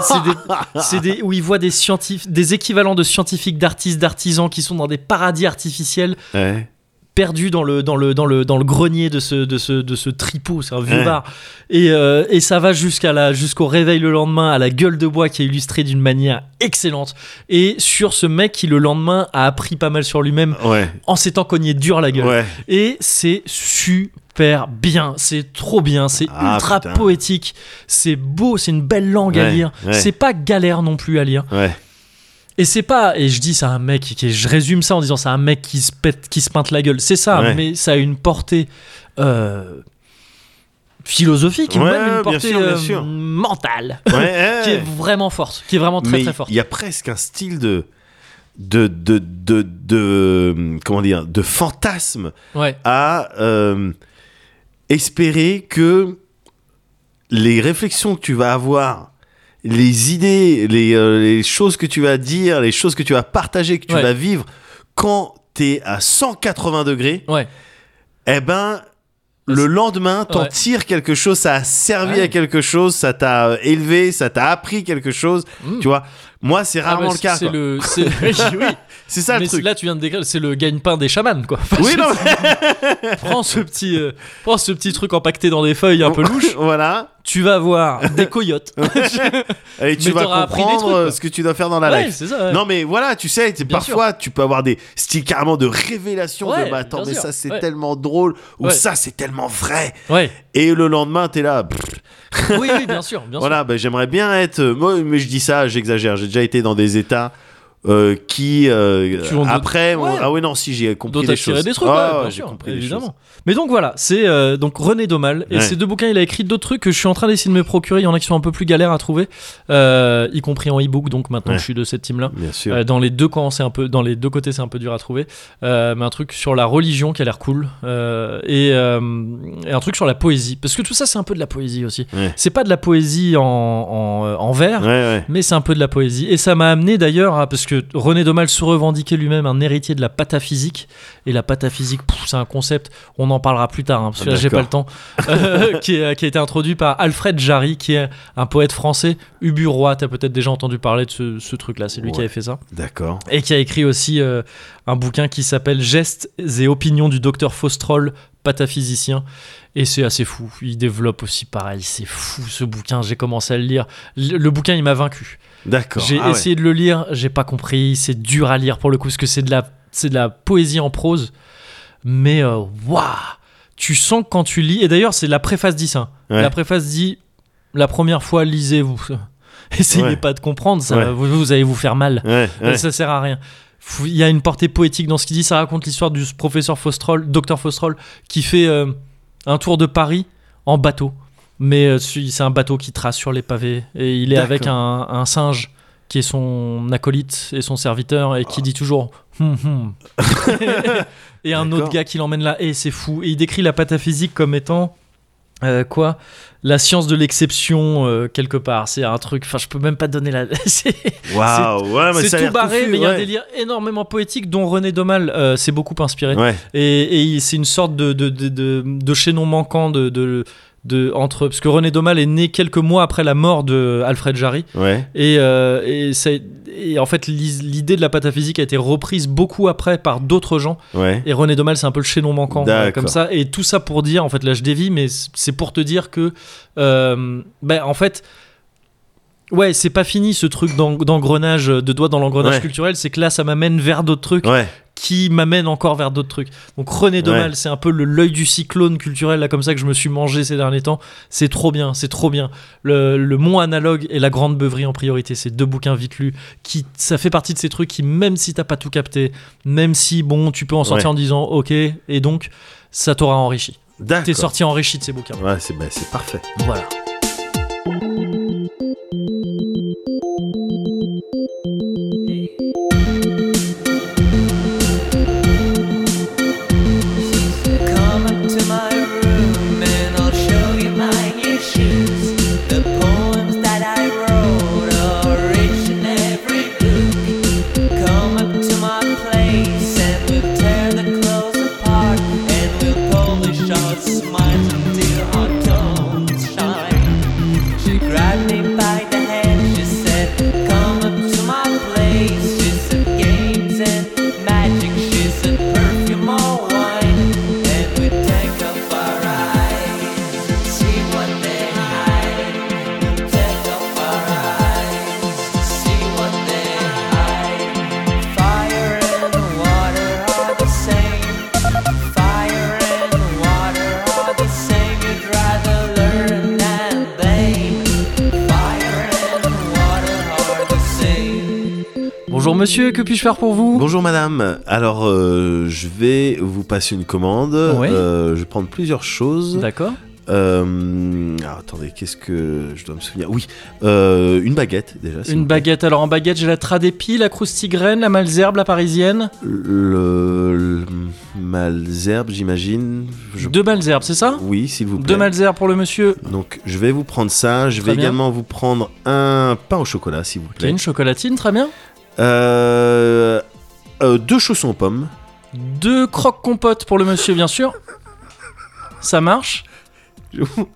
c'est des, où il voit des scientifiques, des équivalents de scientifiques, d'artistes, d'artisans qui sont dans des paradis artificiels Ouais. Perdus dans le dans le dans le dans le grenier de ce de ce de ce tripot, c'est un vieux Ouais. bar. Et, euh, et ça va jusqu'à la jusqu'au réveil le lendemain à la gueule de bois qui est illustrée d'une manière excellente. Et sur ce mec qui le lendemain a appris pas mal sur lui-même Ouais. en s'étant cogné dur la gueule. Ouais. Et c'est super bien, c'est trop bien, c'est Ah, ultra putain. poétique, c'est beau, c'est une belle langue à lire, c'est pas galère non plus à lire. Et c'est pas, et je dis c'est un mec qui, je résume ça en disant c'est un mec qui se pète, qui se peinte la gueule, c'est ça, Ouais. mais ça a une portée euh, philosophique, Ouais, même une portée sûr, euh, mentale, Ouais, qui est vraiment forte, qui est vraiment très Mais très forte. il y a presque un style de de de de, de- comment dire de fantasme à euh, espérer que les réflexions que tu vas avoir, les idées, les, euh, les choses que tu vas dire, les choses que tu vas partager, que tu Ouais. vas vivre quand t'es à 180 degrés, ouais, eh ben le lendemain, t'en Ouais. tires quelque chose, ça a servi Ouais. à quelque chose, ça t'a euh, élevé, ça t'a appris quelque chose, Mm. tu vois. Moi, c'est Ah rarement le cas. C'est le, c'est- oui, C'est ça mais le truc. là tu viens de décrire, c'est le gagne-pain des chamans quoi. Oui, non, prends ce petit, euh, prends ce petit truc empaqueté dans des feuilles un peu louches. voilà. Tu vas voir des coyotes. Et tu Mais vas comprendre trucs, euh, ce que tu dois faire dans la ouais, life. ça. ouais. Non mais voilà, tu sais, parfois tu peux avoir des styles carrément de révélation Ouais, de bah attends mais sûr, ça c'est tellement drôle ou ça c'est tellement vrai et le lendemain t'es là pff, Oui, oui, bien sûr, bien voilà bah, j'aimerais bien être euh, moi mais je dis ça j'exagère j'ai déjà été dans des états euh, qui euh, après ouais. ah ouais non si j'ai compris des choses des trucs, Ah, ouais, j'ai compris évidemment. Mais donc voilà, c'est euh, donc René Domal et Ouais. ces deux bouquins, il a écrit d'autres trucs que je suis en train d'essayer de me procurer. Il y en a qui sont un peu plus galères à trouver, y compris en e-book. Donc maintenant, je suis de cette bien sûr Euh, dans les deux camps, c'est un peu, dans les deux côtés, c'est un peu dur à trouver. Mais un truc sur la religion qui a l'air cool et, et un truc sur la poésie, parce que tout ça, c'est un peu de la poésie aussi. C'est pas de la poésie en, en, en vers. Mais c'est un peu de la poésie. Et ça m'a amené d'ailleurs à. Parce que René Domal se revendiquait lui-même un héritier de la pataphysique. Et la pataphysique, c'est un concept, on en parlera plus tard, hein, parce que là j'ai pas le temps. Euh, qui, est- qui a été introduit par Alfred Jarry, qui est un poète français. Ubu Roi, t'as peut-être déjà entendu parler de ce, ce truc-là, c'est lui qui avait fait ça. d'accord Et qui a écrit aussi euh, un bouquin qui s'appelle Gestes et opinions du docteur Faustrol, pataphysicien. Et c'est assez fou. Il développe aussi pareil. C'est fou ce bouquin. J'ai commencé à le lire. Le, le bouquin, il m'a vaincu. D'accord J'ai Ah ouais. essayé de le lire. J'ai pas compris. C'est dur à lire pour le coup, parce que c'est de la, c'est de la poésie en prose. Mais euh, waouh, tu sens que quand tu lis. Et d'ailleurs, c'est la préface dit ça. Ouais. La préface dit la première fois, lisez-vous. Essayez Ouais. pas de comprendre. Ça, vous, vous allez vous faire mal. Ça sert à rien. Il y a une portée poétique dans ce qu'il dit. Ça raconte l'histoire du professeur Faustrol, docteur Faustrol, qui fait euh, un tour de Paris en bateau. Mais euh, c'est un bateau qui trace sur les pavés. Et il est avec un, un singe qui est son acolyte et son serviteur et qui dit toujours Hum, hum. et un autre gars qui l'emmène là. Et c'est fou. Et il décrit la pataphysique comme étant euh, quoi? La science de l'exception, euh, quelque part. C'est un truc. Enfin, je peux même pas donner la. c'est- waouh ouais, tout barré, mais il y a un délire énormément poétique dont René Domal euh, s'est beaucoup inspiré. ouais Et, et c'est une sorte de, de, de, de chaînon manquant de, de, entre. Parce que René Domal est né quelques mois après la mort de Alfred Jarry. ouais Et, euh, et, ça- et en fait, l'idée de la pataphysique a été reprise beaucoup après par d'autres gens. ouais Et René Domal, c'est un peu le chaînon manquant, euh, comme ça. Et tout ça pour dire, en fait, là je dévie, mais c'est pour te dire que, euh, ben, en fait, ouais, c'est pas fini ce truc d'eng- d'engrenage, de doigt dans l'engrenage Ouais. culturel. C'est que là, ça m'amène vers d'autres trucs ouais qui m'amènent encore vers d'autres trucs. Donc René Domal, Ouais. c'est un peu le l'œil du cyclone culturel, là, comme ça que je me suis mangé ces derniers temps. C'est trop bien, c'est trop bien. Le, le Mont Analogue et La Grande Beuverie en priorité, c'est deux bouquins vite lus. Qui, ça fait partie de ces trucs qui, même si t'as pas tout capté, même si, bon, tu peux en sortir Ouais. en disant ok, et donc, ça t'aura enrichi. T'es sorti enrichi de ces bouquins. ouais c'est bah, c'est parfait Voilà. Puis-je faire pour vous Bonjour madame. Alors, euh, je vais vous passer une commande. Oui. Euh, je vais prendre plusieurs choses. D'accord. Euh, alors, attendez, qu'est-ce que je dois me souvenir? Oui, euh, une baguette déjà. Une baguette. Alors en baguette, j'ai la tradépi, la croustigraine, la malzerbe, la parisienne. Le, le malzerbe, j'imagine. Je- Deux malzherbes, c'est ça? Oui, s'il vous plaît. Deux malzherbes pour le monsieur. Donc, je vais vous prendre ça. Je Très vais bien. également vous prendre un pain au chocolat, s'il vous plaît. une chocolatine, très bien. Euh, euh, deux chaussons aux pommes. Deux croques compotes pour le monsieur, bien sûr. Ça marche. Je vais vous-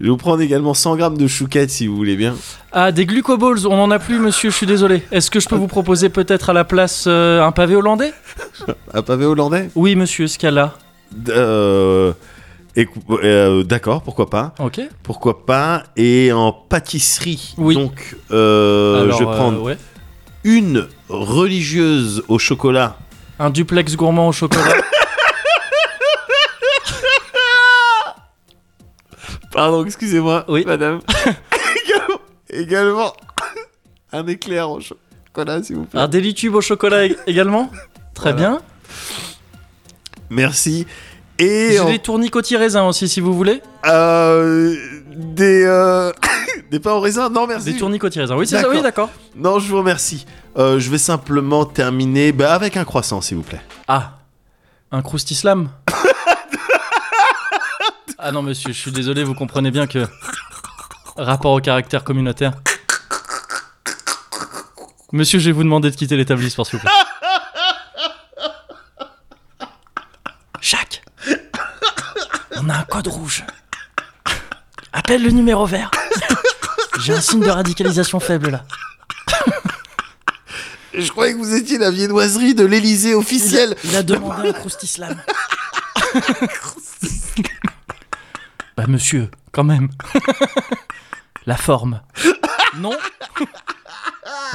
je vous prendre également 100 grammes de chouquettes, si vous voulez bien. Ah, des glucoballs, on en a plus, monsieur, je suis désolé. Est-ce que je peux vous proposer peut-être à la place euh, un pavé hollandais? Un pavé hollandais? Oui, monsieur, ce cas-là. Euh, euh, D'accord, pourquoi pas. Ok. Pourquoi pas. Et en pâtisserie. Oui. Donc, euh, Alors, je vais euh, ouais. Une religieuse au chocolat. Un duplex gourmand au chocolat. Pardon, excusez-moi. Oui. madame. également, également un éclair au chocolat, s'il vous plaît. Un délitube au chocolat ég- également. Très Voilà. bien. Merci. Et J'ai en- des tournicotis raisins aussi, si vous voulez. euh, des euh, des pains au raisin. Non, merci. Des tournicotis raisins. Oui, c'est ça, oui, d'accord. Non, je vous remercie. Euh, je vais simplement terminer bah, avec un croissant, s'il vous plaît. Ah, un croustislam Ah non, monsieur, je suis désolé, vous comprenez bien que. Rapport au caractère communautaire. Monsieur, je vais vous demander de quitter l'établissement, s'il vous plaît. Jacques On a un code rouge. Appelle le numéro vert. J'ai un signe de radicalisation faible là. Je croyais que vous étiez la viennoiserie de l'Elysée Il a, officielle. il a demandé un croustislam. bah monsieur, quand même. La forme. Non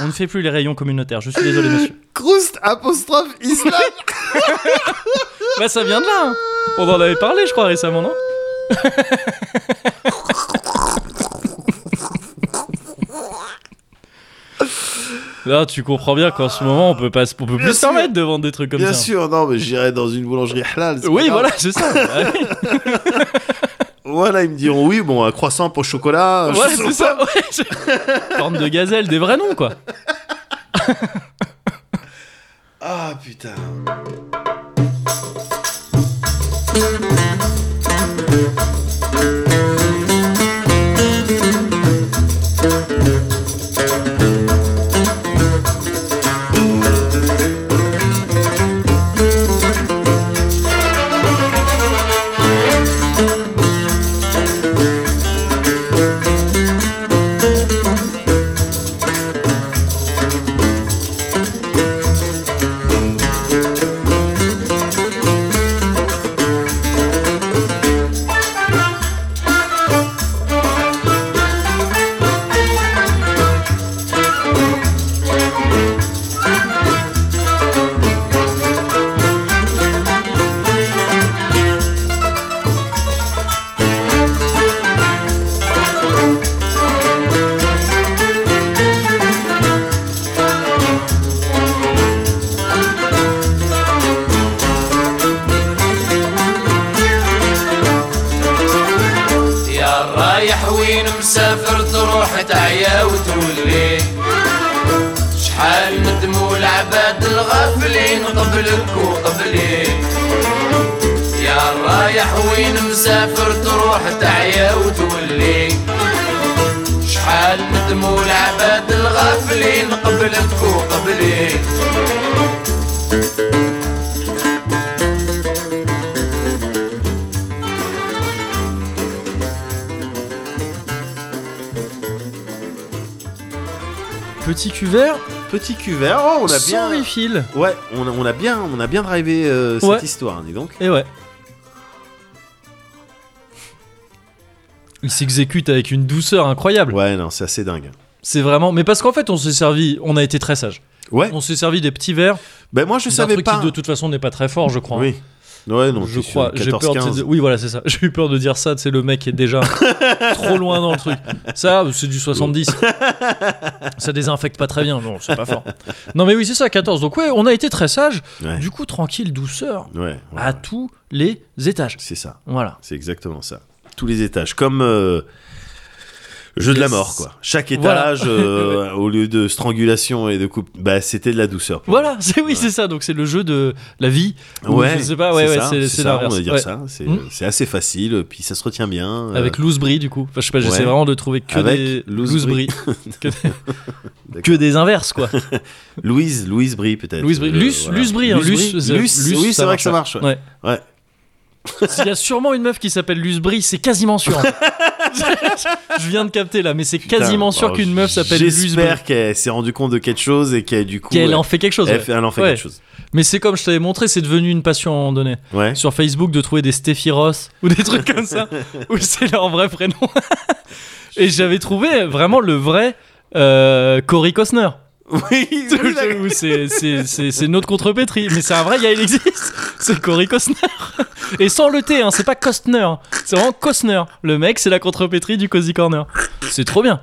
On ne fait plus les rayons communautaires, je suis désolé monsieur. Croust apostrophe islam. Bah ça vient de là hein. On en avait parlé je crois récemment, non? Là, tu comprends bien qu'en ce moment, on peut pas, on peut plus Bien se permettre de vendre des trucs comme Bien ça. sûr, non, mais j'irai dans une boulangerie halal. Oui, voilà, c'est ça. Ah. Voilà, ils me diront oui, bon, un croissant pour chocolat. Voilà, c'est ça. ouais, Forme de gazelle, des vrais noms, quoi. Ah putain. تروح تعيا وتولي. شحال ندموا العباد الغافلين قبلك وقبلي. يا رايح وين مسافر تروح تعيا وتولي. شحال ندموا العباد الغافلين قبلك وقبلي. Petit cuvert, Petit cuvert, oh, on a sans bien. refill. Ouais, on a, on a bien, on a bien drivé euh, cette Ouais. histoire, dis donc. Et ouais. Il s'exécute avec une douceur incroyable. Ouais, non, c'est assez dingue. C'est vraiment. Mais parce qu'en fait, on s'est servi. On a été très sage. Ouais. On s'est servi des petits verres. Ben moi, je savais truc pas. qui de toute façon n'est pas très fort, je crois. Oui. Ouais, non, je crois. J'ai peur. 14-15. de- Oui, voilà, c'est ça. J'ai eu peur de dire ça. C'est le mec qui est déjà trop loin dans le truc. Ça, c'est du 70. ça désinfecte pas très bien. Non, c'est pas fort. Non, mais oui, c'est ça, 14. Donc, ouais, on a été très sage. Ouais. Du coup, tranquille, douceur, Ouais, à tous les étages. c'est ça. Voilà. C'est exactement ça. Tous les étages. Comme euh, jeu de la mort, quoi. Chaque Voilà. étage, euh, au lieu de strangulation et de coupe, bah, c'était de la douceur. Voilà, c'est oui, c'est ça. Donc, c'est le jeu de la vie. Ou Ouais, je sais pas, ouais, ouais, ça, c'est- c'est c'est ça, on va dire Ouais. ça. C'est Hmm. c'est assez facile, puis ça se retient bien. euh, Avec loose brie, du coup. Enfin, je sais pas, j'essaie ouais. vraiment de trouver que Avec des loose brie. que, que des inverses, quoi. Louise, Louise Brie peut-être. Louise Brie. Euh, Luce, voilà. Luce Brie, hein, Luce, Luce, c'est- Luce, Luce, c'est vrai que ça marche. ouais. Il y a sûrement une meuf qui s'appelle Luce Brie, c'est quasiment sûr. en fait. je viens de capter là, mais c'est quasiment Putain, sûr qu'une meuf s'appelle Luce Brie. J'espère qu'elle s'est rendue compte de quelque chose et qu'elle du coup. Qu'elle en fait quelque chose. elle, ouais. fait- elle en fait Ouais. quelque chose. Mais c'est comme je t'avais montré, c'est devenu une passion à un moment donné. Ouais. Sur Facebook, de trouver des Steffi Ross ou des trucs comme ça, où c'est leur vrai prénom. Et j'avais trouvé vraiment le vrai euh, Cory Costner. Oui, c'est- c'est c'est- c'est notre contrepétrie. Mais c'est un vrai gars, il existe. C'est Cory Costner. Et sans le T, hein, c'est pas Costner. C'est vraiment Costner. Le mec, c'est la contrepétrie du Cozy Corner. C'est trop bien.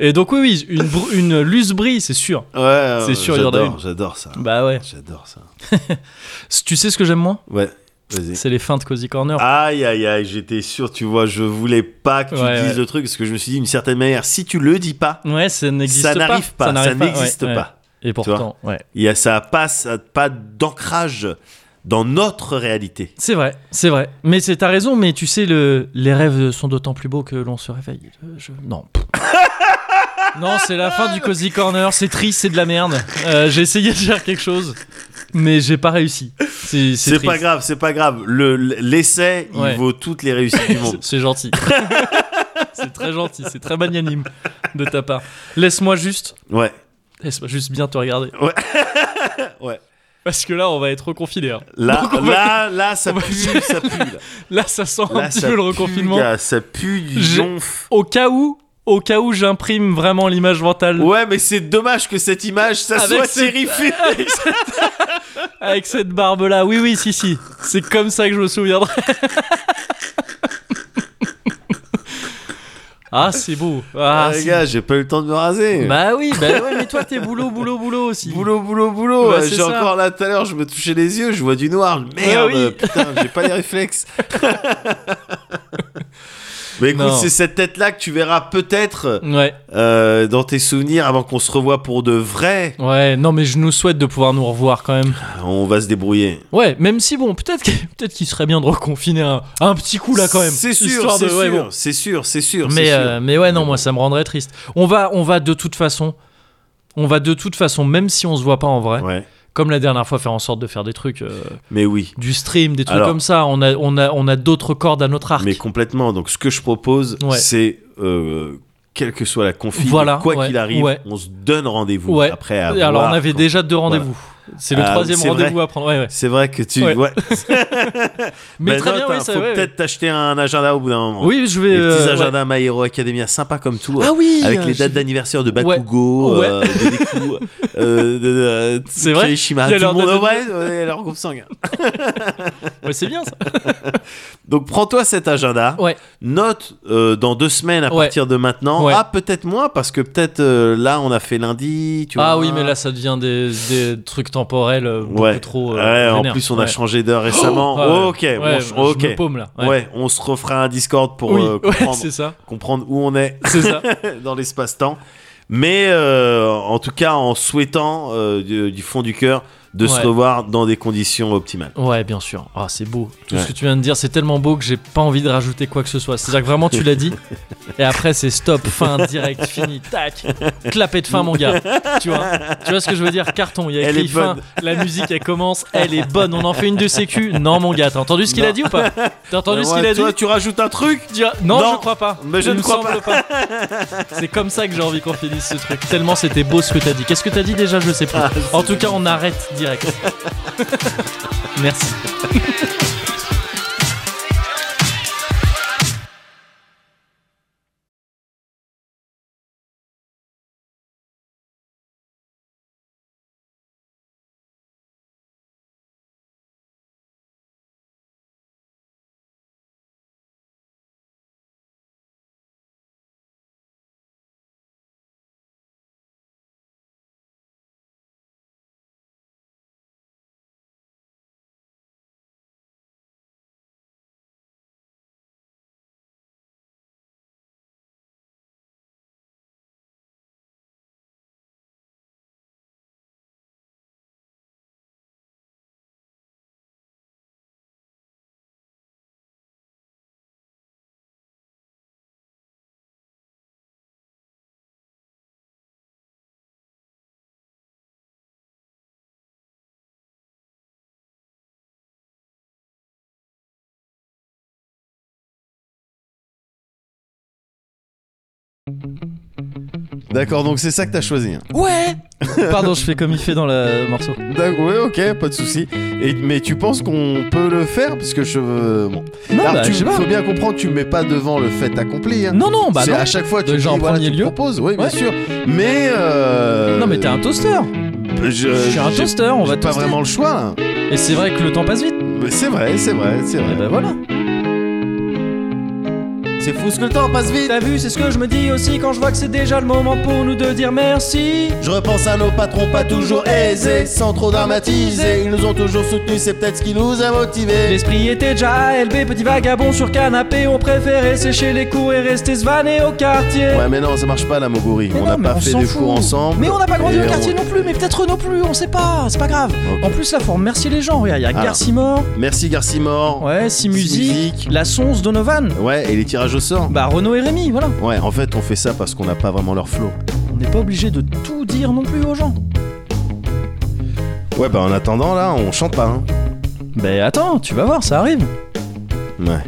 Et donc, oui, oui, une, br- une luce brille, c'est sûr. Ouais, C'est sûr, il y en a j'adore, une. J'adore ça. Bah ouais. J'adore ça. Tu sais ce que j'aime moins? Ouais. C'est les fins de Cozy Corner. Aïe aïe aïe, j'étais sûr, tu vois, je voulais pas que tu Ouais, dises ouais. le truc parce que je me suis dit d'une certaine manière, si tu le dis pas, Ouais, ça n'existe ça pas. n'arrive pas, ça, n'existe pas. Et pourtant, ouais. Il y a, ça a pas, ça pas d'ancrage dans notre réalité. C'est vrai, c'est vrai. Mais c'est t'as raison, mais tu sais, le, les rêves sont d'autant plus beaux que l'on se réveille. Euh, Je... Non. non, c'est la fin du Cozy Corner. C'est triste, c'est de la merde. Euh, j'ai essayé de faire quelque chose, mais j'ai pas réussi. C'est, pas grave, c'est pas grave. Le l'essai, Ouais. il vaut toutes les réussites du monde. C'est, gentil. c'est très gentil, c'est très magnanime de ta part. Laisse-moi juste, Ouais. laisse-moi juste bien te regarder. Ouais. Ouais. Parce que là, on va être reconfiné. hein. Là, va- là, là, ça va- pue, ça pue. Là, Là, ça sent un Là, petit ça peu le reconfinement. gars, ça pue du jonf. Au cas où, au cas où j'imprime vraiment l'image mentale. Ouais, mais c'est dommage que cette image, ça Avec soit terrifiée. cette, avec cette barbe là, oui oui si si, c'est comme ça que je me souviendrai. ah c'est beau. Ah, Ah, les c'est- gars, j'ai pas eu le temps de me raser. Bah oui, bah ouais, mais toi t'es boulot boulot boulot aussi. Boulot, boulot, boulot. Bah, j'ai encore là tout à l'heure, je me touchais les yeux, je vois du noir. Merde, oui. putain, j'ai pas les réflexes. Mais écoute, c'est cette tête-là que tu verras peut-être Ouais, euh, dans tes souvenirs avant qu'on se revoie pour de vrai. ouais, non mais je nous souhaite de pouvoir nous revoir quand même. On va se débrouiller. Ouais, même si bon, peut-être peut-être qu'il serait bien de reconfiner un, un petit coup là quand même. C'est sûr, c'est ouais, sûr, bon. c'est sûr, c'est sûr. Mais, sûr. euh, mais ouais, non, moi ça me rendrait triste. On va, on va de toute façon, on va de toute façon, même si on se voit pas en vrai, Ouais, comme la dernière fois, faire en sorte de faire des trucs, euh, mais oui. du stream, des trucs Alors- comme ça. On a, on a, on a d'autres cordes à notre arc. Mais complètement. Donc, ce que je propose, Ouais. c'est, euh, quelle que soit la config, Voilà, quoi ouais, qu'il arrive, ouais. on se donne rendez-vous après avoir. alors on avait déjà deux rendez-vous. C'est le Ah, troisième rendez-vous à prendre. Ouais, ouais. C'est vrai que tu. Ouais. Mais Ben très bien, oui, ça, faut peut-être t'acheter un agenda au bout d'un moment. Oui, je vais. Les petits euh, agendas My Hero Academia, sympa comme tout. Ah oui, Avec euh, les dates d'anniversaire de Bakugo, euh, de Deku, euh, de, de, C'est vrai Kirishima. Tout le monde ouais, leur groupe sanguin. Ouais, c'est bien ça. Donc prends-toi cet agenda. Ouais. Note euh, dans deux semaines à partir de maintenant. Ouais. Ah, peut-être moins, parce que peut-être euh, là, on a fait lundi. Tu Ah vois. oui, mais là ça devient des, des trucs temporels euh, beaucoup Ouais. trop. euh, ouais, en plus, on a changé d'heure récemment. Ouais, ouais. ok, je- ok. Je me paume là. Ouais. on se refera un Discord pour oui, euh, comprendre, c'est ça. comprendre où on est ça. dans l'espace-temps. Mais en tout cas, en souhaitant du, du fond du cœur de se revoir dans des conditions optimales. Ouais, bien sûr. Ah, c'est beau. Tout Ouais. ce que tu viens de dire, c'est tellement beau que j'ai pas envie de rajouter quoi que ce soit. C'est-à-dire que vraiment, tu l'as dit. Et après, c'est stop, fin, direct, fini, tac. Clapet de fin, mon gars. Tu vois? Tu vois ce que je veux dire? Carton, il y a écrit fin. bonne. La musique, elle commence. Elle est bonne. On en fait une de sécu. Non, mon gars. T'as entendu ce qu'il a dit ou pas? T'as entendu ce qu'il a dit? toi, tu rajoutes un truc? Non, Non, je crois pas. mais je ne crois semble pas. C'est comme ça que j'ai envie qu'on finisse ce truc. Tellement c'était beau ce que t'as dit. Qu'est-ce que t'as dit déjà? Je sais plus. Ah, en tout cas, on arrête direct. Merci. D'accord, donc c'est ça que t'as choisi. hein. Ouais Pardon, je fais comme il fait dans le morceau. D'ac- Ouais, ok, pas de souci. Et mais tu penses qu'on peut le faire? Parce que je bon. Non, Alors, bah, tu je sais pas. faut bien comprendre, tu me mets pas devant le fait accompli. Hein. Non, non, bah c'est non. à chaque fois tu Déjà dis, en voilà, premier tu lieu. proposes, oui, bien Ouais. sûr. Mais euh, Non, mais t'es un toaster. je, Je suis un j'ai- toaster, on j'ai va pas toaster. vraiment le choix. hein. Et c'est vrai que le temps passe vite. Mais c'est vrai, c'est vrai, c'est Et vrai. bah voilà. C'est fou ce que le temps passe vite. T'as vu, c'est ce que je me dis aussi quand je vois que c'est déjà le moment pour nous de dire merci. Je repense à nos patrons pas toujours aisés, sans trop dramatiser. Ils nous ont toujours soutenus, c'est peut-être ce qui nous a motivés. L'esprit était déjà ALB, petit vagabond sur canapé. On préférait sécher les cours et rester se vanner au quartier. Ouais, mais non, ça marche pas la Moguri. On n'a pas on fait fout. cours ensemble. Mais on n'a pas grandi au quartier on- non plus, mais peut-être non plus, on sait pas, c'est pas grave. En plus, là, faut remercier les gens. Regarde, il y a Alors. Garcimore, Merci Garcimore. ouais, Si Si Musique, Musique. La Sonce Donovan, Ouais, et les tirages bah Renaud et Rémi, voilà. Ouais, en fait, on fait ça parce qu'on n'a pas vraiment leur flow. On n'est pas obligé de tout dire non plus aux gens. Ouais, bah en attendant, là, on chante pas, hein. Ben attends, tu vas voir, ça arrive. Ouais.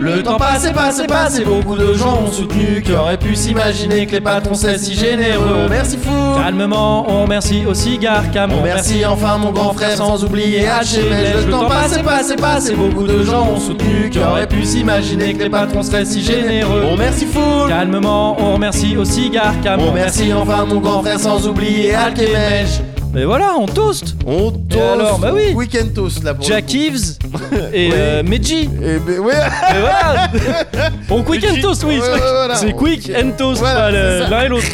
Le temps passé, passé, passé, beaucoup de gens ont soutenu qui auraient pu s'imaginer que les patrons seraient si généreux. On merci fou. Calmement, on remercie au cigare On remercie enfin mon grand frère, sans oublier Archimède. Le temps passé, passé, passé, beaucoup de gens ont soutenu qui auraient pu s'imaginer que les patrons seraient si généreux. On merci fou. Calmement, on remercie au cigare On remercie enfin mon grand frère, sans oublier Alchemège. Et voilà, on toast. On toast. alors, bah oui. Weekend toast, là, pour le Jack coup. Eves et Oui. euh, Meji. Eh ben, ouais. Et voilà On quick and toast, oui Ouais, c'est- ouais, voilà. C'est quick and toast, Voilà, pas le- c'est ça. l'un et l'autre.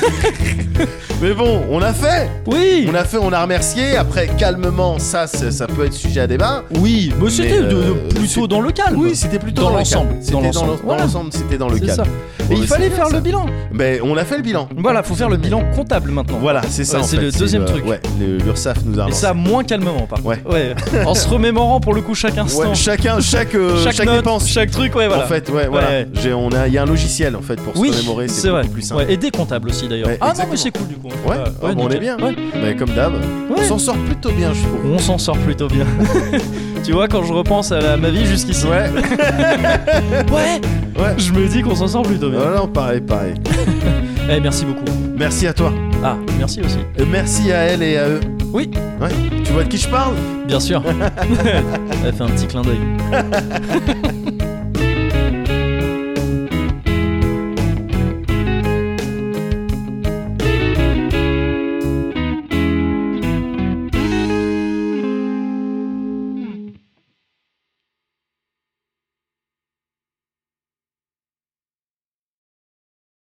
Mais bon, on a fait. Oui On a fait, on a remercié. Après, calmement, ça, ça peut être sujet à débat. Oui, mais c'était de- de- euh, plutôt c'est- dans le calme. Oui, c'était plutôt Dans dans, le l'ensemble, calme. dans C'était dans l'ensemble. l'en- dans Voilà. l'ensemble, c'était dans le C'est calme. ça. Bon, Et il mais fallait faire le bilan. Ben, on a fait le bilan. Voilà, faut faire le bilan comptable maintenant. Voilà, c'est ça. Ouais, en c'est fait. le deuxième truc. Ouais, le- l'URSAF nous a Et relancé. ça moins calmement par contre. Ouais. en se remémorant pour le coup chaque instant. Chacun, chaque, euh, chaque, note, dépense. chaque truc, ouais, voilà. En fait, ouais, voilà. Ouais. J'ai, on a, il y a un logiciel en fait pour oui, se remémorer. c'est vrai. beaucoup plus simple. Ouais, et des comptables aussi d'ailleurs. Ouais, ah non, mais c'est cool du coup. Ouais, ouais, bon, on est bien. Mais comme d'hab, on s'en sort plutôt bien, je trouve. On s'en sort plutôt bien. tu vois, quand je repense à la- ma vie jusqu'ici, Ouais, ouais, ouais. je me dis qu'on s'en sort plutôt bien. Voilà, pareil, pareil. Eh, merci beaucoup. Merci à toi. Ah, merci aussi. Et merci à elle et à eux. Oui. Ouais. Tu vois de qui je parle? Bien sûr. Elle fait un petit clin d'œil.